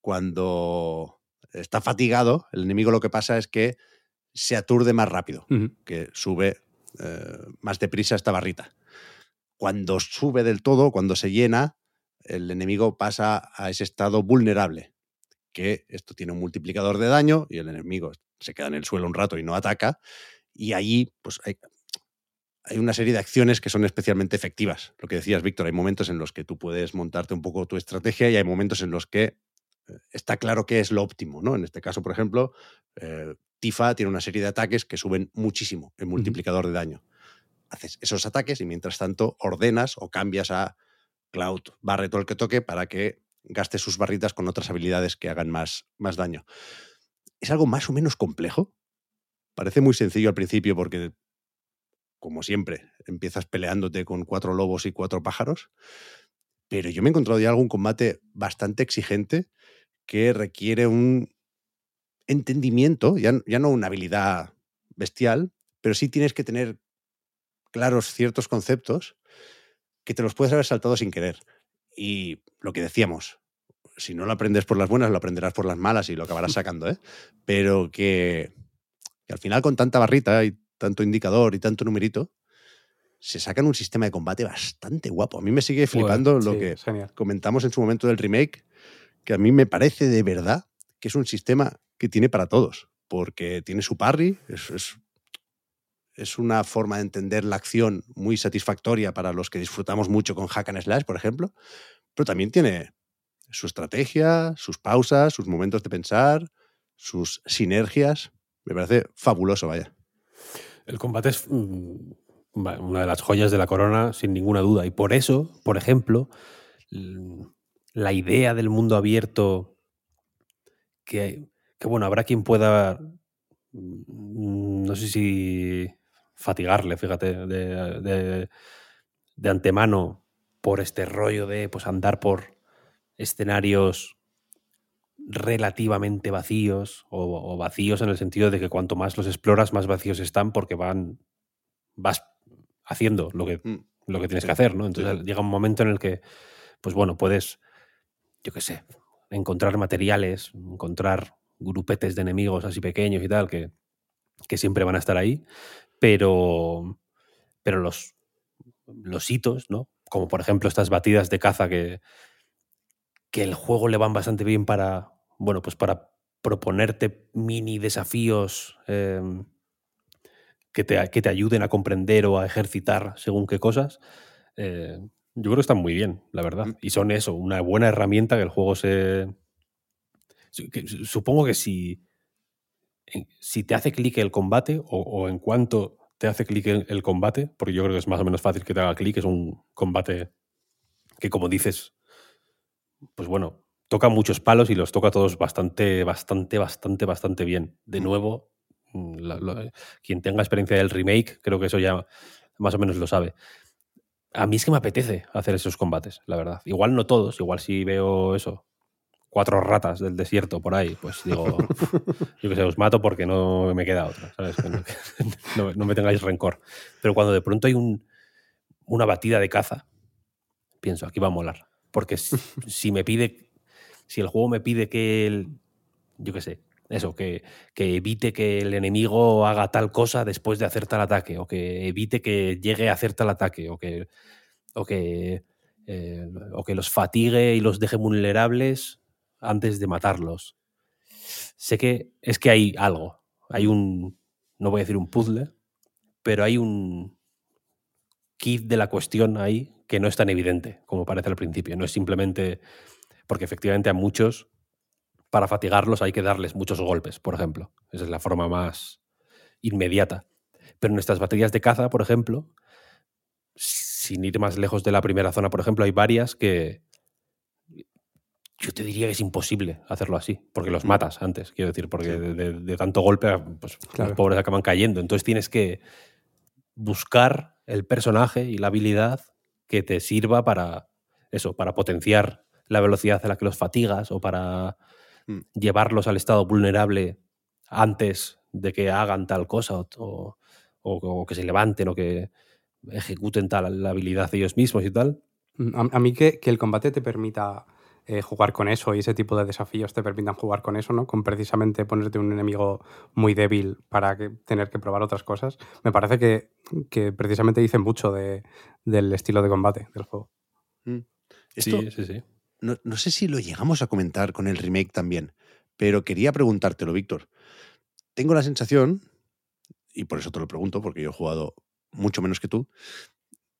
Cuando está fatigado, el enemigo lo que pasa es que se aturde más rápido, que sube eh, más deprisa esta barrita. Cuando sube del todo, cuando se llena, el enemigo pasa a ese estado vulnerable, que esto tiene un multiplicador de daño y el enemigo se queda en el suelo un rato y no ataca. Y allí, pues hay, hay una serie de acciones que son especialmente efectivas. Lo que decías, Víctor, hay momentos en los que tú puedes montarte un poco tu estrategia y hay momentos en los que eh, está claro que es lo óptimo, ¿no? En este caso, por ejemplo, eh, Tifa tiene una serie de ataques que suben muchísimo el multiplicador de daño. Haces esos ataques y mientras tanto ordenas o cambias a Cloud, barre todo el que toque para que gaste sus barritas con otras habilidades que hagan más, más daño. Es algo más o menos complejo. Parece muy sencillo al principio porque, como siempre, empiezas peleándote con cuatro lobos y cuatro pájaros. Pero yo me he encontrado ya algún combate bastante exigente que requiere un entendimiento, ya, ya no una habilidad bestial, pero sí tienes que tener claros ciertos conceptos que te los puedes haber saltado sin querer. Y lo que decíamos, si no lo aprendes por las buenas, lo aprenderás por las malas y lo acabarás <laughs> sacando, ¿eh? Pero que, al final con tanta barrita y tanto indicador y tanto numerito, se sacan un sistema de combate bastante guapo. A mí me sigue flipando lo que comentamos en su momento del remake, que a mí me parece de verdad que es un sistema que tiene para todos, porque tiene su parry, es, es, es una forma de entender la acción muy satisfactoria para los que disfrutamos mucho con Hack and Slash, por ejemplo, pero también tiene su estrategia, sus pausas, sus momentos de pensar, sus sinergias. Me parece fabuloso, vaya. El combate es mm, una de las joyas de la corona, sin ninguna duda. Y por eso, por ejemplo, la idea del mundo abierto, que, que bueno, habrá quien pueda, mm, no sé si fatigarle, fíjate, de, de, antemano por este rollo de pues, andar por escenarios relativamente vacíos o, vacíos en el sentido de que cuanto más los exploras, más vacíos están porque van vas haciendo lo que, mm. lo que tienes que hacer, ¿no? Entonces llega un momento en el que, pues bueno, puedes, yo qué sé, encontrar materiales, encontrar grupetes de enemigos así pequeños y tal, que, que siempre van a estar ahí, pero, pero los, los hitos, ¿no? Como por ejemplo estas batidas de caza que, que el juego le van bastante bien para, bueno, pues para proponerte mini desafíos em, que, te, que, te, ayuden a comprender o a ejercitar según qué cosas. Eh, yo creo que están muy bien, la verdad. Mm. Y son eso, una buena herramienta que el juego se... supongo que si, si te hace clic el combate o, en cuanto te hace clic el, combate, porque yo creo que es más o menos fácil que te haga clic, es un combate que como dices, pues bueno, toca muchos palos y los toca todos bastante, bastante, bastante, bastante bien. De nuevo, mm, quien tenga experiencia del remake, creo que eso ya más o menos lo sabe. A mí es que me apetece hacer esos combates, la verdad. Igual no todos, igual si veo eso, cuatro ratas del desierto por ahí, pues digo, <laughs> yo que sé, os mato porque no me queda otra, ¿sabes? <laughs> No, me tengáis rencor. Pero cuando de pronto hay un, una batida de caza, pienso, aquí va a molar. Porque si, me pide, si el juego me pide que yo qué sé, eso, que, que, evite que el enemigo haga tal cosa después de hacer tal ataque, o que evite que llegue a hacer tal ataque, o que, o que, eh, o que los fatigue y los deje vulnerables antes de matarlos. Sé que es que hay algo, hay un, no voy a decir un puzzle, pero hay un kit de la cuestión ahí que no es tan evidente como parece al principio. No es simplemente porque efectivamente a muchos, para fatigarlos hay que darles muchos golpes, por ejemplo. Esa es la forma más inmediata. Pero en nuestras baterías de caza, por ejemplo, sin ir más lejos de la primera zona, por ejemplo, hay varias que yo te diría que es imposible hacerlo así, porque los Mm. matas antes, quiero decir, porque de, de- de tanto golpe, pues Claro. los pobres acaban cayendo. Entonces tienes que buscar el personaje y la habilidad que te sirva para eso, para potenciar la velocidad a la que los fatigas o para Mm. llevarlos al estado vulnerable antes de que hagan tal cosa o, o- que se levanten o que ejecuten tal la habilidad ellos mismos y tal. Mm, A, a mí que, que el combate te permita eh, jugar con eso y ese tipo de desafíos te permitan jugar con eso, ¿no? Con precisamente ponerte un enemigo muy débil para que- tener que probar otras cosas. Me parece que, que precisamente dice mucho de- del estilo de combate del juego. Esto, Sí, sí, sí. no, no sé si lo llegamos a comentar con el remake también, pero quería preguntártelo, Víctor. Tengo la sensación, y por eso te lo pregunto, porque yo he jugado mucho menos que tú,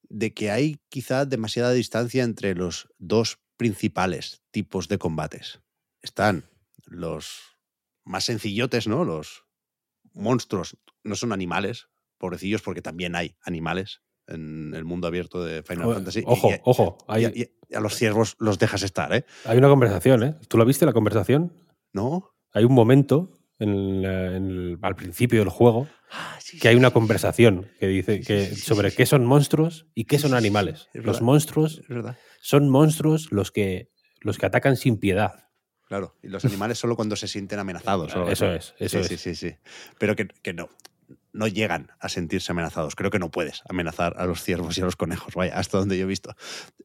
de que hay quizá demasiada distancia entre los dos principales tipos de combates. Están los más sencillotes, ¿no? Los monstruos no son animales, pobrecillos, porque también hay animales en el mundo abierto de Final O- Fantasy. Ojo, y- ojo. Hay, y- y a los ciervos los dejas estar, ¿eh? hay una conversación, ¿eh? ¿Tú la viste la conversación? ¿No? Hay un momento en en el- al principio del juego Ah, sí, que hay una conversación que dice que sobre qué son monstruos y qué son animales. Los monstruos. Son monstruos los que, los que atacan sin piedad. Claro. Y los animales solo cuando se sienten amenazados. Eso es, eso sí, es. Sí, sí, sí. Pero que, que no. No llegan a sentirse amenazados. Creo que no puedes amenazar a los ciervos y a los conejos, vaya, hasta donde yo he visto.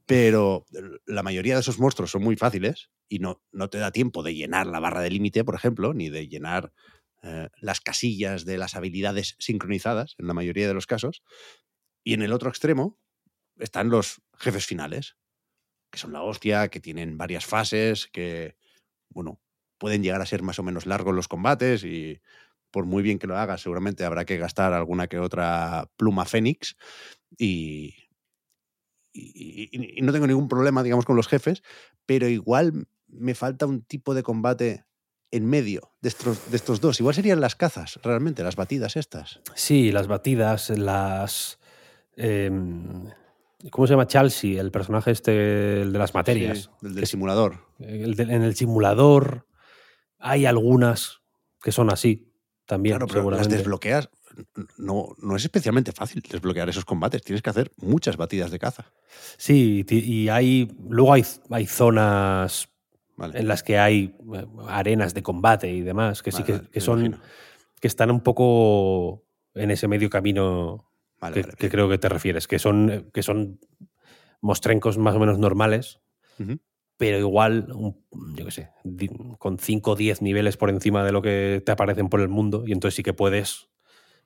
Pero la mayoría de esos monstruos son muy fáciles y no, no te da tiempo de llenar la barra de límite, por ejemplo, ni de llenar eh, las casillas de las habilidades sincronizadas, en la mayoría de los casos. Y en el otro extremo están los jefes finales, que son la hostia, que tienen varias fases, que, bueno, pueden llegar a ser más o menos largos los combates y por muy bien que lo hagas, seguramente habrá que gastar alguna que otra pluma fénix y, y- no tengo ningún problema, digamos, con los jefes, pero igual me falta un tipo de combate en medio de estos, de estos dos. Igual serían las cazas, realmente, las batidas estas. Sí, las batidas, las. em, ¿Cómo se llama Chelsea? El personaje este, el de las materias. Sí, el del simulador. El de- en el simulador hay algunas que son así también, Claro, pero las desbloqueas. No, no es especialmente fácil desbloquear esos combates. Tienes que hacer muchas batidas de caza. Sí, y hay. Luego hay, hay zonas Vale. en las que hay eh, arenas de combate y demás, que sí que, vale, que son. imagino. que están un poco en ese medio camino Vale, que, vale, que bien. creo que te refieres, que son, que son mostrencos más o menos normales, pero igual, yo qué sé, con 5 o 10 niveles por encima de lo que te aparecen por el mundo, y entonces sí que puedes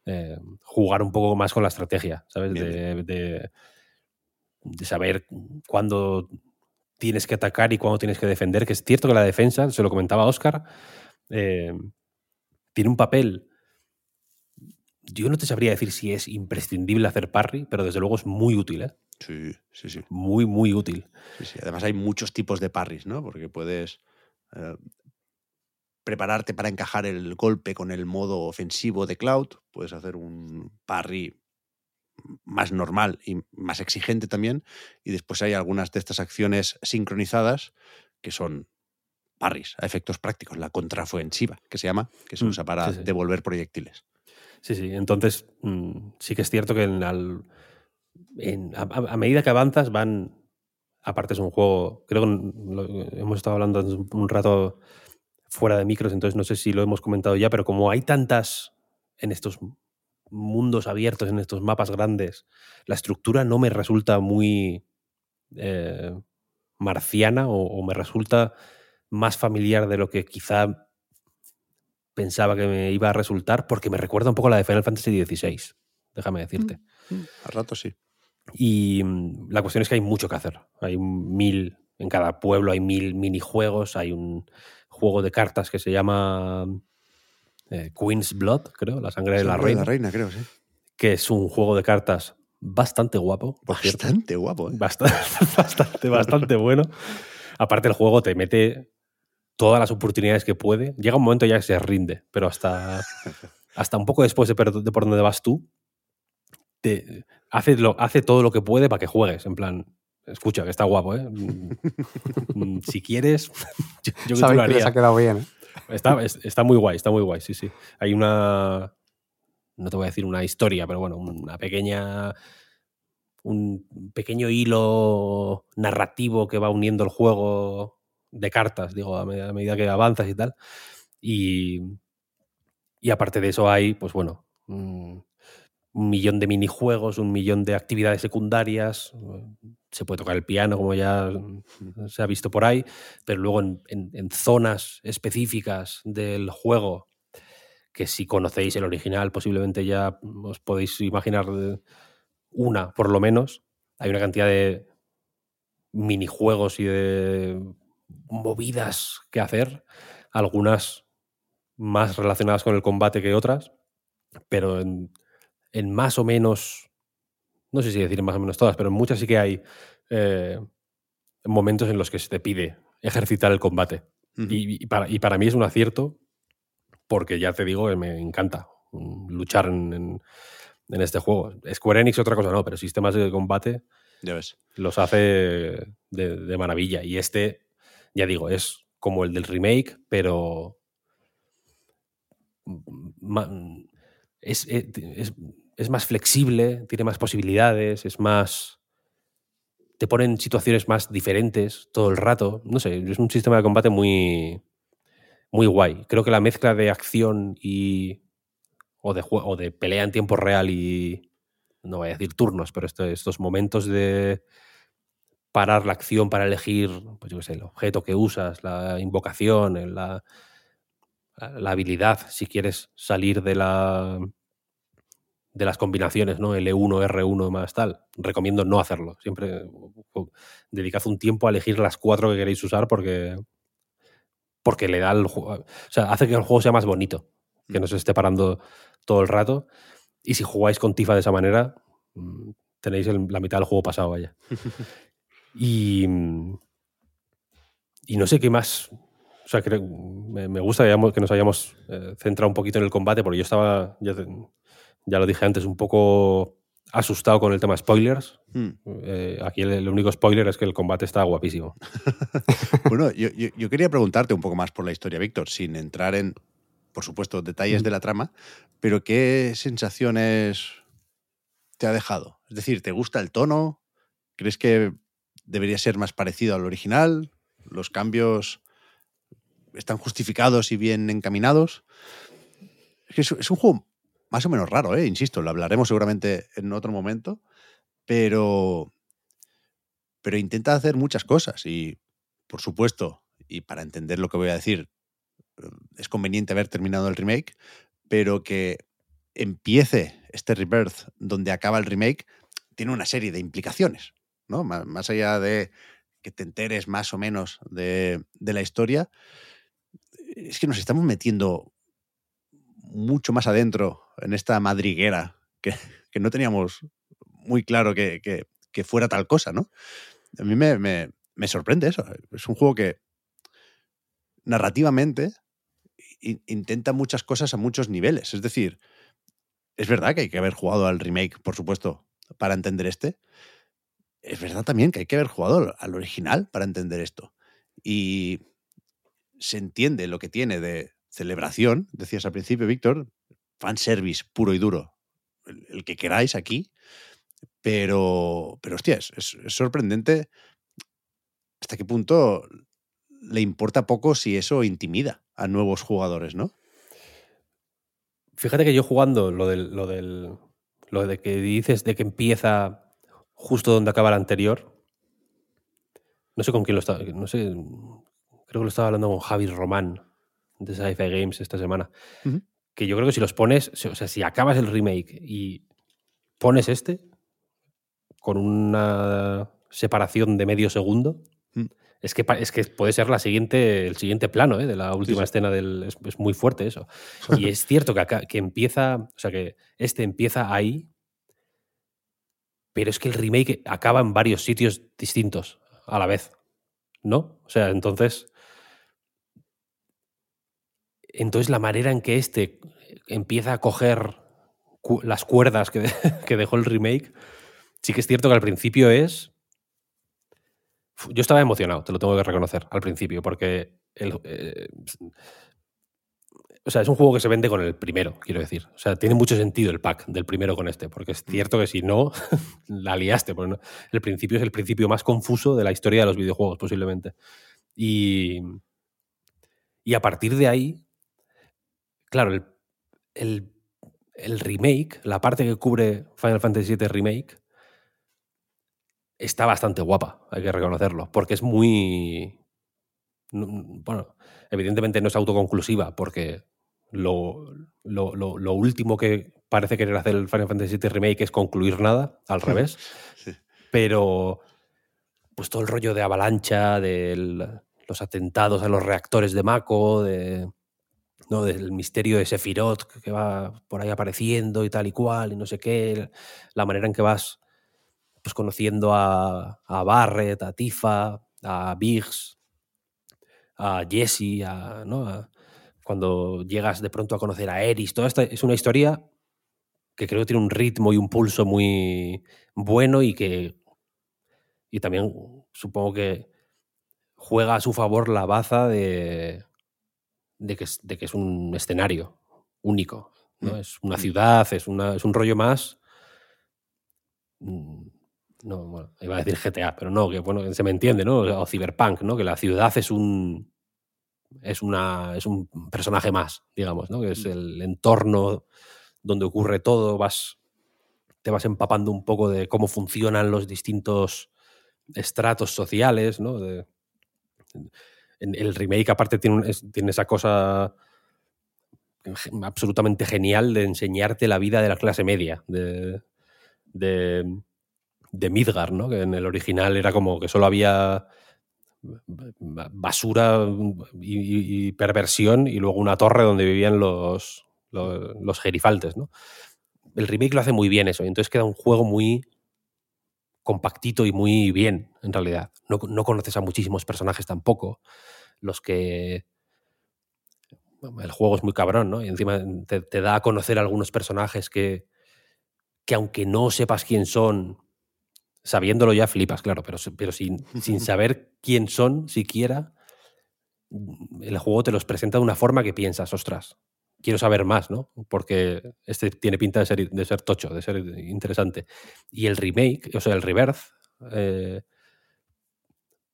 eh, jugar un poco más con la estrategia, ¿sabes? De- de saber cuándo tienes que atacar y cuándo tienes que defender, que es cierto que la defensa, se lo comentaba Oscar, eh, tiene un papel. Yo no te sabría decir si es imprescindible hacer parry, pero desde luego es muy útil, ¿eh? Sí, sí, sí. Muy, muy útil. Sí, sí. Además hay muchos tipos de parries, ¿no? Porque puedes eh, prepararte para encajar el golpe con el modo ofensivo de Cloud, puedes hacer un parry más normal y más exigente también, y después hay algunas de estas acciones sincronizadas que son parries a efectos prácticos, la contraofensiva, que se llama, que se Mm, usa para sí, sí. devolver proyectiles. Sí, sí. Entonces, mm, sí que es cierto que a, medida que avanzas van... Aparte es un juego, creo que hemos estado hablando un rato fuera de micros, entonces no sé si lo hemos comentado ya, pero como hay tantas en estos mundos abiertos, en estos mapas grandes, la estructura no me resulta muy eh, marciana o me resulta más familiar de lo que quizá pensaba que me iba a resultar, porque me recuerda un poco a la de Final Fantasy XVI, déjame decirte. A rato sí. Y mm, la cuestión es que hay mucho que hacer. Hay mil, en cada pueblo hay mil minijuegos, hay un juego de cartas que se llama eh, Queen's Blood, creo, la sangre de la Sangre reina, la reina, creo, sí. que es un juego de cartas bastante guapo. cierto. Bastante guapo, ¿eh? Bastante, <laughs> bastante, bastante bueno. Aparte, el juego te mete todas las oportunidades que puede. Llega un momento ya que se rinde, pero hasta, <laughs> hasta un poco después de, por donde vas tú, te hace, lo, hace todo lo que puede para que juegues. En plan, escucha, que está guapo, ¿eh? Mm, si quieres, <laughs> yo, yo que lo que les ha quedado bien. ¿eh? Está, es- está muy guay, está muy guay, sí, sí. Hay una. No te voy a decir una historia, pero bueno, una pequeña. Un pequeño hilo narrativo que va uniendo el juego de cartas, digo, a medida, medida que avanzas y tal. Y, y aparte de eso hay, pues bueno, mm, un millón de minijuegos, un millón de actividades secundarias. Se puede tocar el piano, como ya se ha visto por ahí, pero luego en, en- zonas específicas del juego, que si conocéis el original, posiblemente ya os podéis imaginar una, por lo menos. Hay una cantidad de minijuegos y de movidas que hacer, algunas más relacionadas con el combate que otras, pero en, en más o menos, no sé si decir en más o menos todas, pero en muchas sí que hay eh, momentos en los que se te pide ejercitar el combate. Y, y para, y para mí es un acierto porque ya te digo que me encanta luchar en, en- en este juego. Square Enix otra cosa no, pero sistemas de combate Ya ves. los hace de, de maravilla. Y este, ya digo, es como el del remake, pero ma- es, es- es- es más flexible, tiene más posibilidades, es más... Te ponen situaciones más diferentes todo el rato. No sé, es un sistema de combate muy, muy guay. Creo que la mezcla de acción y... o de, o de pelea en tiempo real y... no voy a decir turnos, pero esto- estos momentos de parar la acción para elegir, pues yo qué sé, el objeto que usas, la invocación, la, habilidad, si quieres salir de la de las combinaciones, ¿no? L1, R1 más tal. Recomiendo no hacerlo. Siempre o- dedicad un tiempo a elegir las cuatro que queréis usar porque porque le da el juego, o sea, hace que el juego sea más bonito, que no se esté parando todo el rato. Y si jugáis con Tifa de esa manera, mm, tenéis la mitad del juego pasado, vaya. <laughs> Y, y no sé qué más. O sea, creo- me, me gusta que, nos hayamos eh, centrado un poquito en el combate, porque yo estaba, ya, te- ya lo dije antes, un poco asustado con el tema spoilers. Hmm. Eh, aquí el, el único spoiler es que el combate está guapísimo. <laughs> <laughs> Bueno, yo, yo- yo quería preguntarte un poco más por la historia, Víctor, sin entrar en, por supuesto, detalles de la trama, pero ¿qué sensaciones te ha dejado? Es decir, ¿te gusta el tono? ¿Crees que debería ser más parecido al original? ¿Los cambios están justificados y bien encaminados? Es un juego más o menos raro, ¿eh? insisto, lo hablaremos seguramente en otro momento, pero, pero intenta hacer muchas cosas y, por supuesto, y para entender lo que voy a decir, eh, es conveniente haber terminado el remake, pero que empiece este rebirth donde acaba el remake tiene una serie de implicaciones, ¿no? Má- Más, allá de que te enteres más o menos de, de la historia, es que nos estamos metiendo mucho más adentro en esta madriguera que, <laughs> que no teníamos muy claro que, que- que fuera tal cosa, ¿no? A mí me, me- me sorprende eso. Es un juego que narrativamente intenta muchas cosas a muchos niveles. Es decir, es verdad que hay que haber jugado al remake, por supuesto, para entender este. Es verdad también que hay que haber jugado al original para entender esto. Y se entiende lo que tiene de celebración, decías al principio, Víctor, fanservice puro y duro, el, que queráis aquí, pero, pero hostia, es, es- es sorprendente hasta qué punto le importa poco si eso intimida a nuevos jugadores, ¿no? Fíjate que yo jugando lo del, lo del. Lo de que dices de que empieza justo donde acaba el anterior. No sé con quién lo estaba. No sé. Creo que lo estaba hablando con Javi Román de Sci-Fi Games esta semana. Que yo creo que si los pones. O sea, si acabas el remake y pones este. Con una separación de medio segundo. Mm. Es que, es que puede ser la siguiente, el siguiente plano ¿eh? de la última sí. escena del. Es, es muy fuerte eso. <laughs> Y es cierto que, acá, que empieza. O sea, que este empieza ahí. Pero es que el remake acaba en varios sitios distintos a la vez. ¿No? O sea, entonces. Entonces la manera en que este empieza a coger las cuerdas que, <laughs> que dejó el remake, sí que es cierto que al principio es. Yo estaba emocionado, te lo tengo que reconocer al principio, porque el, eh, o sea, es un juego que se vende con el primero, quiero decir. O sea, tiene mucho sentido el pack del primero con este, porque es cierto que si no, <laughs> la liaste. no- el principio es el principio más confuso de la historia de los videojuegos, posiblemente. Y, y a partir de ahí, claro, el, el- el remake, la parte que cubre Final Fantasy VII Remake, está bastante guapa, hay que reconocerlo, porque es muy... no- Bueno, evidentemente no es autoconclusiva, porque lo, lo- lo- lo último que parece querer hacer el Final Fantasy VII Remake es concluir nada, al revés, <laughs> Sí. pero pues todo el rollo de avalancha, de los atentados a los reactores de Mako, de, ¿no? del misterio de Sephiroth que va por ahí apareciendo y tal y cual, y no sé qué, la manera en que vas pues, conociendo a, a Barret, a Tifa, a Biggs, a Jesse, a, ¿no? a- cuando llegas de pronto a conocer a Eris, toda esta es una historia que creo que tiene un ritmo y un pulso muy bueno y que y también supongo que juega a su favor la baza de, de, que, es, de que es un escenario único. ¿no? Mm. Es una ciudad, es, una, es un rollo más. mm, No, bueno, iba a decir GTA, pero no, que bueno, se me entiende, ¿no? O Cyberpunk, ¿no? Que la ciudad es un. Es, una, es un personaje más, digamos, ¿no? Que es el entorno donde ocurre todo, vas, te vas empapando un poco de cómo funcionan los distintos estratos sociales, ¿no? De- en el remake, aparte, tiene, un- es- tiene esa cosa absolutamente genial de enseñarte la vida de la clase media, de, de, de Midgar, ¿no? Que en el original era como que solo había basura y, y- perversión y luego una torre donde vivían los, los, gerifaltes, ¿no? El remake lo hace muy bien eso, y entonces queda un juego muy compactito y muy bien, en realidad. No, no conoces a muchísimos personajes tampoco. Los que. El juego es muy cabrón, ¿no? Y encima te, te da a conocer algunos personajes que, que, aunque no sepas quién son, sabiéndolo ya flipas, claro, pero, pero sin, <laughs> sin saber quién son siquiera, el juego te los presenta de una forma que piensas, ostras, quiero saber más, ¿no? Porque este tiene pinta de ser, de ser tocho, de ser interesante. Y el remake, o sea, el reverse, eh,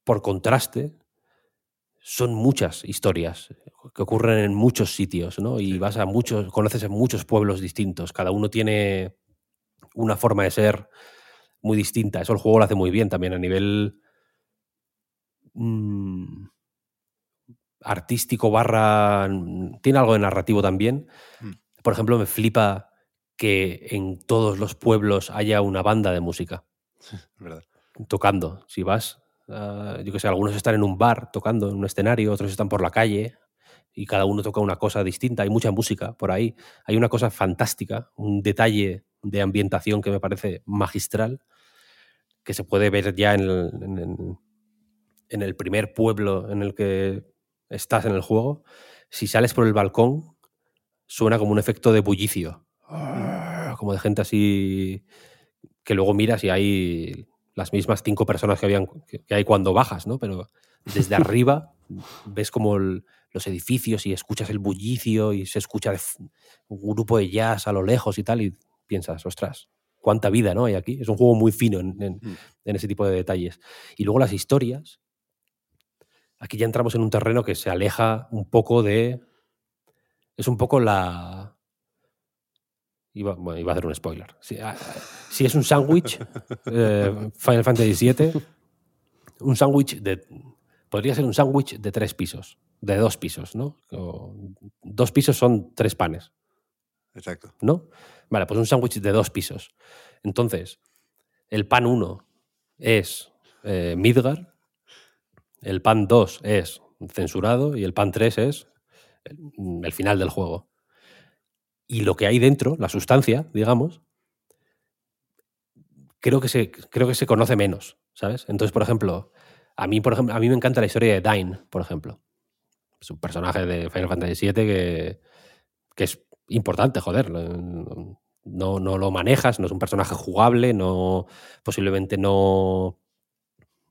por contraste, son muchas historias que ocurren en muchos sitios, ¿no? Y vas a muchos, conoces a muchos pueblos distintos. Cada uno tiene una forma de ser muy distinta. Eso el juego lo hace muy bien también a nivel mm, artístico barra... Tiene algo de narrativo también. Mm. Por ejemplo, me flipa que en todos los pueblos haya una banda de música verdad. tocando. Si vas, ah, yo que sé, algunos están en un bar tocando en un escenario, otros están por la calle y cada uno toca una cosa distinta. Hay mucha música por ahí. Hay una cosa fantástica, un detalle de ambientación que me parece magistral, que se puede ver ya en el, en el- en el primer pueblo en el que estás en el juego. Si sales por el balcón, suena como un efecto de bullicio. Como de gente así que luego miras y hay las mismas cinco personas que, habían, que, hay cuando bajas, ¿no? Pero desde <laughs> arriba ves como el- los edificios y escuchas el bullicio y se escucha un grupo de jazz a lo lejos y tal y piensas, ostras, cuánta vida ¿no? hay aquí. Es un juego muy fino en, en- Mm. en ese tipo de detalles. Y luego las historias. Aquí ya entramos en un terreno que se aleja un poco de... Es un poco la... Iba, bueno, iba a hacer un spoiler. Si, ah, si es un sándwich, eh, Final Fantasy VII, un sándwich de... Podría ser un sándwich de tres pisos, de dos pisos, ¿no? O dos pisos son tres panes, Exacto. ¿no? Vale, pues un sándwich de dos pisos. Entonces, el pan 1 es eh, Midgar, el pan 2 es censurado y el pan 3 es el, el final del juego. Y lo que hay dentro, la sustancia, digamos, creo que se, creo que se conoce menos, ¿sabes? Entonces, por ejemplo, a mí, por ejemplo, a mí me encanta la historia de Dine, por ejemplo. Es un personaje de Final Fantasy VII que, que es importante, joder. no, no lo manejas, no es un personaje jugable, no, posiblemente no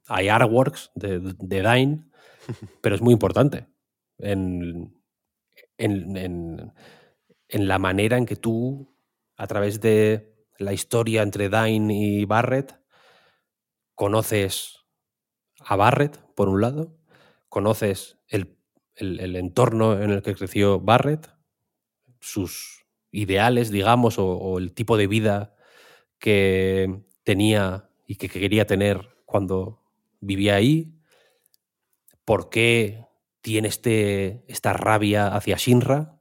hay artworks de, de Dine, <laughs> pero es muy importante en, en, en, en la manera en que tú, a través de la historia entre Dine y Barrett, conoces a Barrett, por un lado, conoces el, el, el entorno en el que creció Barrett, sus ideales, digamos, o, o, el tipo de vida que tenía y que quería tener cuando vivía ahí, por qué tiene este, esta rabia hacia Shinra,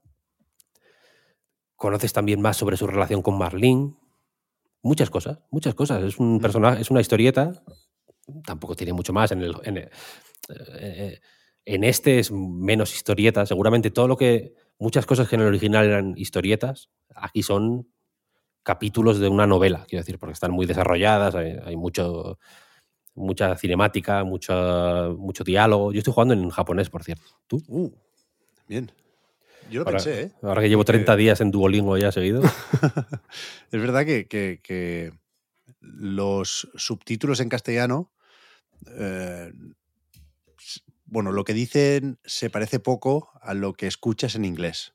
conoces también más sobre su relación con Marlene, muchas cosas, muchas cosas. Es un personaje, es una historieta, tampoco tiene mucho más. En, el, en, eh, en este es menos historieta, seguramente todo lo que muchas cosas que en el original eran historietas, aquí son capítulos de una novela, quiero decir, porque están muy desarrolladas, hay, hay mucho, mucha cinemática, mucho, mucho diálogo. Yo estoy jugando en japonés, por cierto. ¿Tú? Uh, bien. Yo lo ahora, pensé, ¿eh? Ahora que llevo 30 días en Duolingo ya seguido. <laughs> es verdad que, que, que, los subtítulos en castellano, eh, bueno, lo que dicen se parece poco a lo que escuchas en inglés.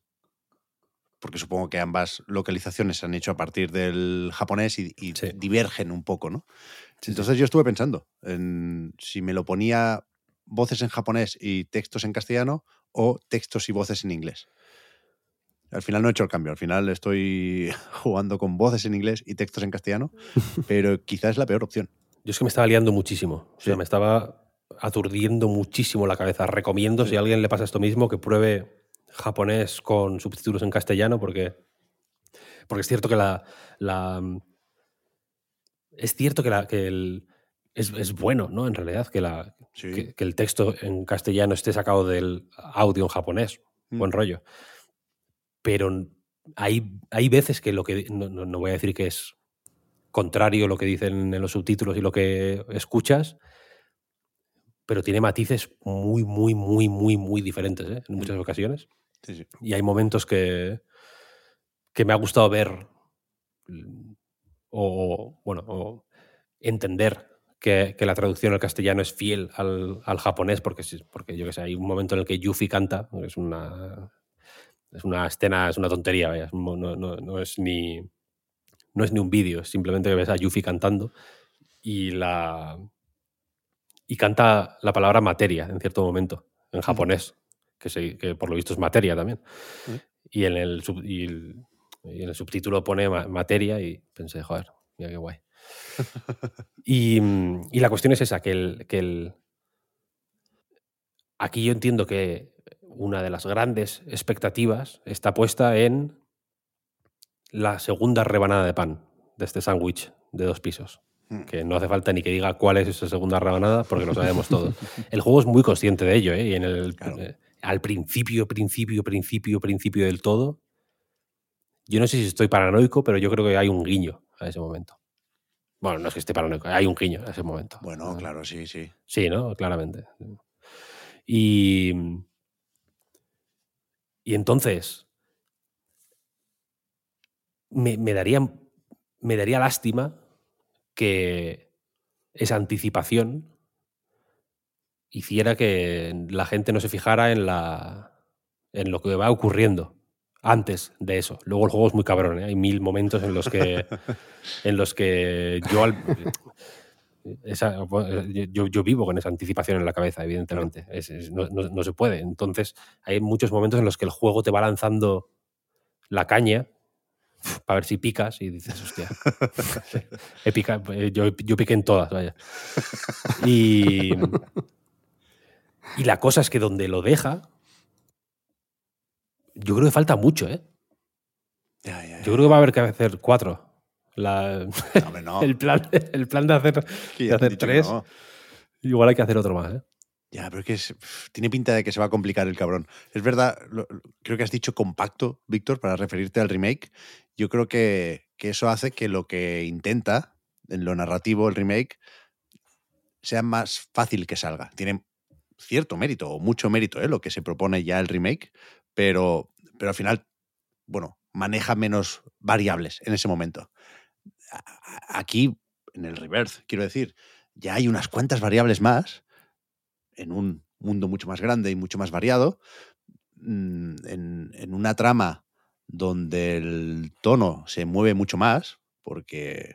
Porque supongo que ambas localizaciones se han hecho a partir del japonés y, y sí. divergen un poco, ¿no? Sí, Entonces sí. yo estuve pensando en si me lo ponía voces en japonés y textos en castellano o textos y voces en inglés. Al final no he hecho el cambio, al final estoy <laughs> jugando con voces en inglés y textos en castellano, <laughs> pero quizás es la peor opción. Yo es que me estaba liando muchísimo. O sea, me estaba aturdiendo muchísimo la cabeza. Recomiendo, si a alguien le pasa esto mismo, que pruebe japonés con subtítulos en castellano, porque, porque es cierto que la. la es cierto que, la, que el, es, es, bueno, ¿no? En realidad, que, la, sí. que, que, el texto en castellano esté sacado del audio en japonés. Mm. Buen rollo. Pero hay, hay veces que lo que. No, no, voy a decir que es contrario lo que dicen en los subtítulos y lo que escuchas, pero tiene matices muy, muy, muy, muy, muy diferentes ¿eh? en muchas ocasiones. Sí, sí. Y hay momentos que, que me ha gustado ver o, bueno, o entender que, que, la traducción al castellano es fiel al, al japonés, porque, porque yo que sé, hay un momento en el que Yuffie canta, es una, es una escena, es una tontería, vaya, no, no, no, es ni, no es ni un vídeo, es simplemente que ves a Yuffie cantando y la y canta la palabra materia en cierto momento, en japonés, que, se, que por lo visto es materia también. Y, en el, sub, y, el, y, en el, subtítulo pone materia y pensé, joder, mira qué guay. <laughs> y, y, la cuestión es esa, que el, que el... Aquí yo entiendo que una de las grandes expectativas está puesta en la segunda rebanada de pan de este sándwich de dos pisos que no hace falta ni que diga cuál es esa segunda rebanada, porque lo sabemos todos. <laughs> El juego es muy consciente de ello, ¿eh? Y en el, claro. eh, al principio, principio, principio, principio del todo, yo no sé si estoy paranoico, pero yo creo que hay un guiño a ese momento. Bueno, no es que esté paranoico, hay un guiño a ese momento. Bueno, ¿no? claro, sí, sí. Sí, ¿no? Claramente. Y. Y entonces. Me, me daría. Me daría lástima que esa anticipación hiciera que la gente no se fijara en, la, en lo que va ocurriendo antes de eso. Luego el juego es muy cabrón, ¿eh? hay mil momentos en los que, <laughs> en los que yo, al, esa, yo, yo, vivo con esa anticipación en la cabeza, evidentemente. Es, es, no, no, no se puede. Entonces hay muchos momentos en los que el juego te va lanzando la caña <laughs> para ver si picas y dices, hostia, <laughs> he pica, yo, yo, piqué en todas, vaya. <laughs> Y, y la cosa es que donde lo deja, yo creo que falta mucho, ¿eh? Ya, ya, ya. Yo creo que va a haber que hacer cuatro. La, no, no. el, plan, el plan de hacer, de hacer tres, no. igual hay que hacer otro más, ¿eh? Ya, pero es que es, tiene pinta de que se va a complicar el cabrón. Es verdad, lo, creo que has dicho compacto, Víctor, para referirte al remake. Yo creo que, que, eso hace que lo que intenta en lo narrativo el remake sea más fácil que salga. Tiene cierto mérito, o mucho mérito, ¿eh? lo que se propone ya el remake, pero, pero al final, bueno, maneja menos variables en ese momento. Aquí, en el reverse, quiero decir, ya hay unas cuantas variables más en un mundo mucho más grande y mucho más variado, mm, en, en una trama donde el tono se mueve mucho más, porque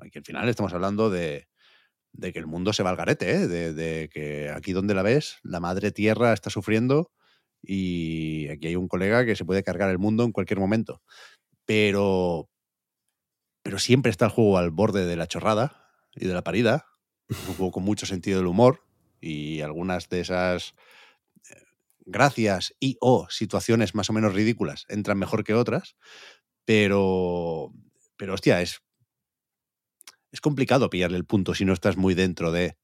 aquí al final estamos hablando de, que el mundo se va al garete, ¿eh? de, de, que aquí donde la ves, la madre tierra está sufriendo y aquí hay un colega que se puede cargar el mundo en cualquier momento. Pero, pero siempre está el juego al borde de la chorrada y de la parida, un juego con mucho sentido del humor y algunas de esas gracias y o situaciones más o menos ridículas entran mejor que otras, pero, pero hostia, es, es complicado pillarle el punto si no estás muy dentro de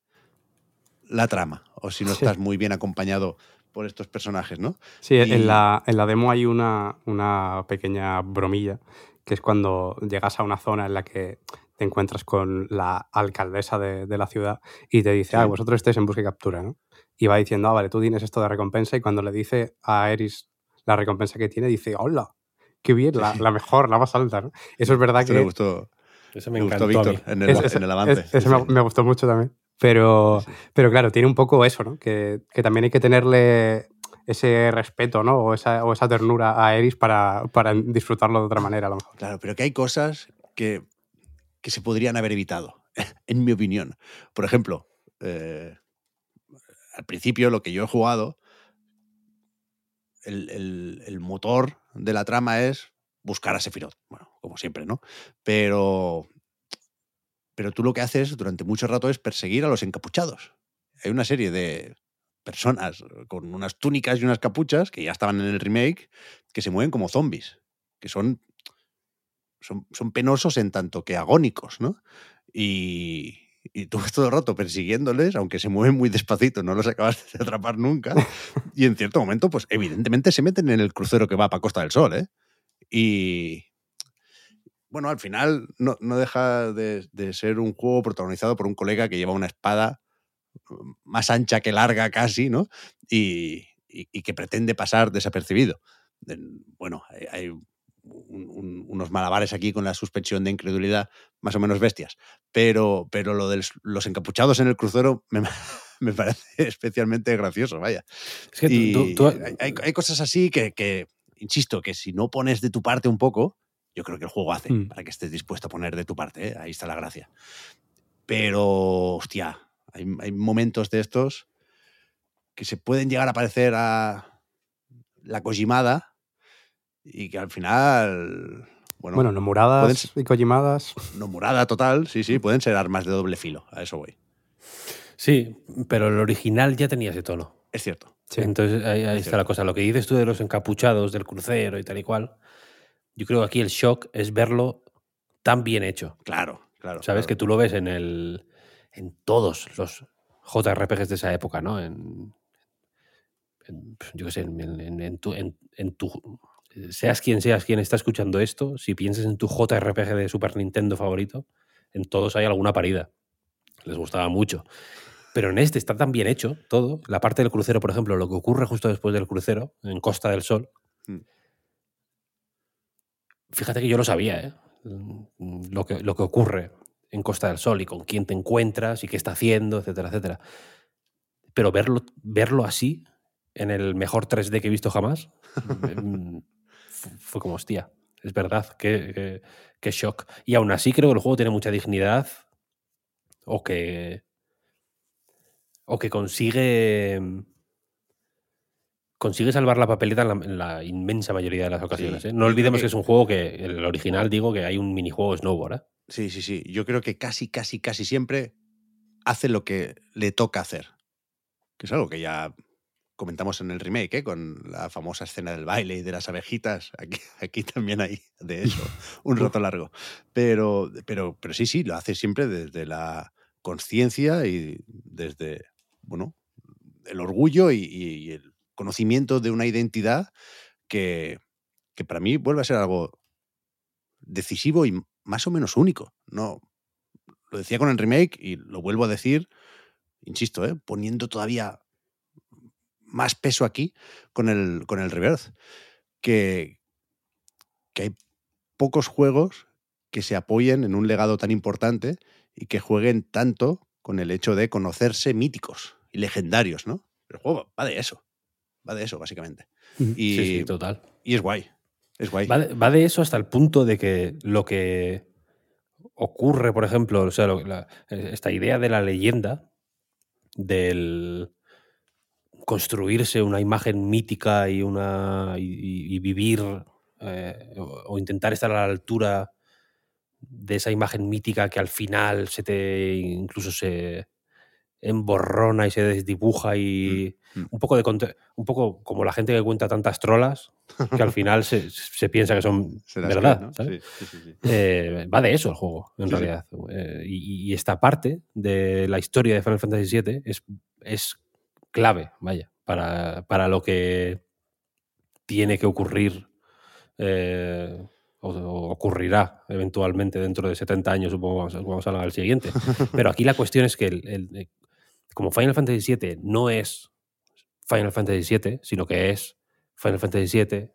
la trama o si no estás muy bien acompañado por estos personajes, ¿no? Sí, y... en, la, en la demo hay una, una pequeña bromilla que es cuando llegas a una zona en la que te encuentras con la alcaldesa de, de la ciudad y te dice, sí. ah, vosotros estáis en busca y captura, ¿no? Y va diciendo, ah, vale, tú tienes esto de recompensa y cuando le dice a Eris la recompensa que tiene, dice, hola, qué bien, la, la mejor, la más alta, ¿no? Eso es verdad Eso que... Me gustó, Eso me, me encantó gustó Víctor en el, Es- es- en el avance. es- Eso me, me gustó mucho también. Pero, pero claro, tiene un poco eso, ¿no? Que, que también hay que tenerle ese respeto, ¿no? O esa, o esa ternura a Eris para, para disfrutarlo de otra manera, a lo mejor. Claro, pero que hay cosas que, que se podrían haber evitado, <laughs> en mi opinión. Por ejemplo, eh, al principio lo que yo he jugado, el, el- motor de la trama es buscar a Sephiroth. Bueno, como siempre, ¿no? Pero, pero tú lo que haces durante mucho rato es perseguir a los encapuchados. Hay una serie de personas con unas túnicas y unas capuchas que ya estaban en el remake que se mueven como zombies, que son, son, son penosos en tanto que agónicos, ¿no? Y, y tú ves todo el rato persiguiéndoles, aunque se mueven muy despacito, no los acabas de atrapar nunca. <laughs> Y en cierto momento, pues evidentemente se meten en el crucero que va para Costa del Sol, ¿eh? Y bueno, al final no, no deja de, de ser un juego protagonizado por un colega que lleva una espada mm, más ancha que larga casi, ¿no? Y, y- y que pretende pasar desapercibido. En- Bueno, hay, hay un- un- unos malabares aquí con la suspensión de incredulidad más o menos bestias, pero, pero lo de los encapuchados en el crucero me, <laughs> me parece <laughs> especialmente gracioso, vaya. Es que tú- Y tú- tú- hay, hay- hay cosas así que, que, insisto, que si no pones de tu parte un poco, yo creo que el juego hace Mm. para que estés dispuesto a poner de tu parte, ¿eh? ahí está la gracia. Pero, hostia, hay, hay momentos de estos que se pueden llegar a parecer a la Kojimada y que al final, bueno, Bueno, Nomuradas pueden ser- y Kojimadas. nomurada total, sí, sí, pueden ser armas de doble filo, a eso voy. Sí, pero el original ya tenía ese tono. Es cierto. Sí. Entonces ahí, ahí Es está la cosa. Lo que dices tú de los encapuchados del crucero y tal y cual, yo creo que aquí el shock es verlo tan bien hecho. Claro, claro. Sabes claro. que tú lo ves en el en todos los JRPGs de esa época, ¿no? En, en, yo qué sé, en, en- en tu, en- en tu- seas quien seas quien está escuchando esto, si piensas en tu JRPG de Super Nintendo favorito, en todos hay alguna parida. Les gustaba mucho. Pero en este está tan bien hecho todo. La parte del crucero, por ejemplo, lo que ocurre justo después del crucero, en Costa del Sol. Mm. Fíjate que yo lo sabía, ¿eh? Lo que, lo que ocurre en Costa del Sol y con quién te encuentras y qué está haciendo, etcétera, etcétera. Pero verlo, verlo así, en el mejor 3D que he visto jamás, fu- <laughs> fue como, hostia, es verdad, qué, qué- qué shock. Y aún así creo que el juego tiene mucha dignidad o que, o que consigue consigue salvar la papeleta en la, en la inmensa mayoría de las ocasiones. Sí, ¿eh? No olvidemos que- que es un juego que, el original, digo, que hay un minijuego snowboard. ¿eh? Sí, sí, sí. Yo creo que casi, casi, casi siempre hace lo que le toca hacer. Que es algo que ya comentamos en el remake, ¿eh? con la famosa escena del baile y de las abejitas. Aquí, <laughs> aquí también hay de eso, un rato largo. Pero, pero, pero sí, sí, lo hace siempre desde la conciencia y desde, bueno, el orgullo y, y- y el conocimiento de una identidad que, que para mí vuelve a ser algo decisivo y más o menos único. No, lo decía con el remake y lo vuelvo a decir, insisto, ¿eh? poniendo todavía más peso aquí con el, con el reverse, que, que hay pocos juegos que se apoyen en un legado tan importante y que jueguen tanto con el hecho de conocerse míticos y legendarios, ¿no? El juego va de eso. Va de eso, básicamente. Y, Sí, sí, total. y es guay. Es guay. Va de, va de eso hasta el punto de que lo que ocurre, por ejemplo, o sea, lo- la- esta idea de la leyenda, del construirse una imagen mítica y, una, y, vivir eh, o, o intentar estar a la altura de esa imagen mítica que al final se te incluso se emborrona y se desdibuja y Mm, mm. un poco de un poco como la gente que cuenta tantas trolas que al final se, se piensa que son <laughs> verdad cree, ¿no? ¿sabes? Sí, sí, sí, sí. Eh, va de eso el juego, en realidad. Eh, y, y esta parte de la historia de Final Fantasy VII es, es clave, vaya, para, para lo que tiene que ocurrir eh, o, o ocurrirá eventualmente dentro de 70 años, supongo, vamos, a- vamos a hablar del siguiente. <laughs> Pero aquí la cuestión es que el- el- eh, como Final Fantasy VII no es Final Fantasy VII, sino que es Final Fantasy VII,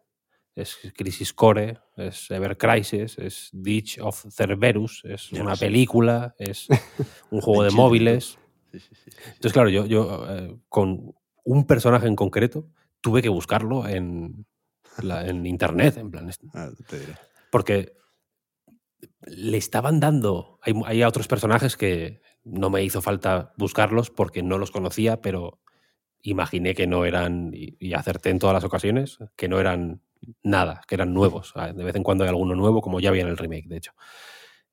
es Crisis Core, es Ever Crisis, es Ditch of Cerberus, es una película, es <laughs> un juego de móviles. Sí, sí, sí, sí, sí. Entonces, claro, yo, yo eh, con un personaje en concreto tuve que buscarlo en, la- en internet, en plan, Ah, te diré. porque le estaban dando. Hay, hay otros personajes que no me hizo falta buscarlos porque no los conocía, pero imaginé que no eran, y, y acerté en todas las ocasiones, que no eran nada, que eran nuevos. Ah, De vez en cuando hay alguno nuevo, como ya había en el remake, de hecho.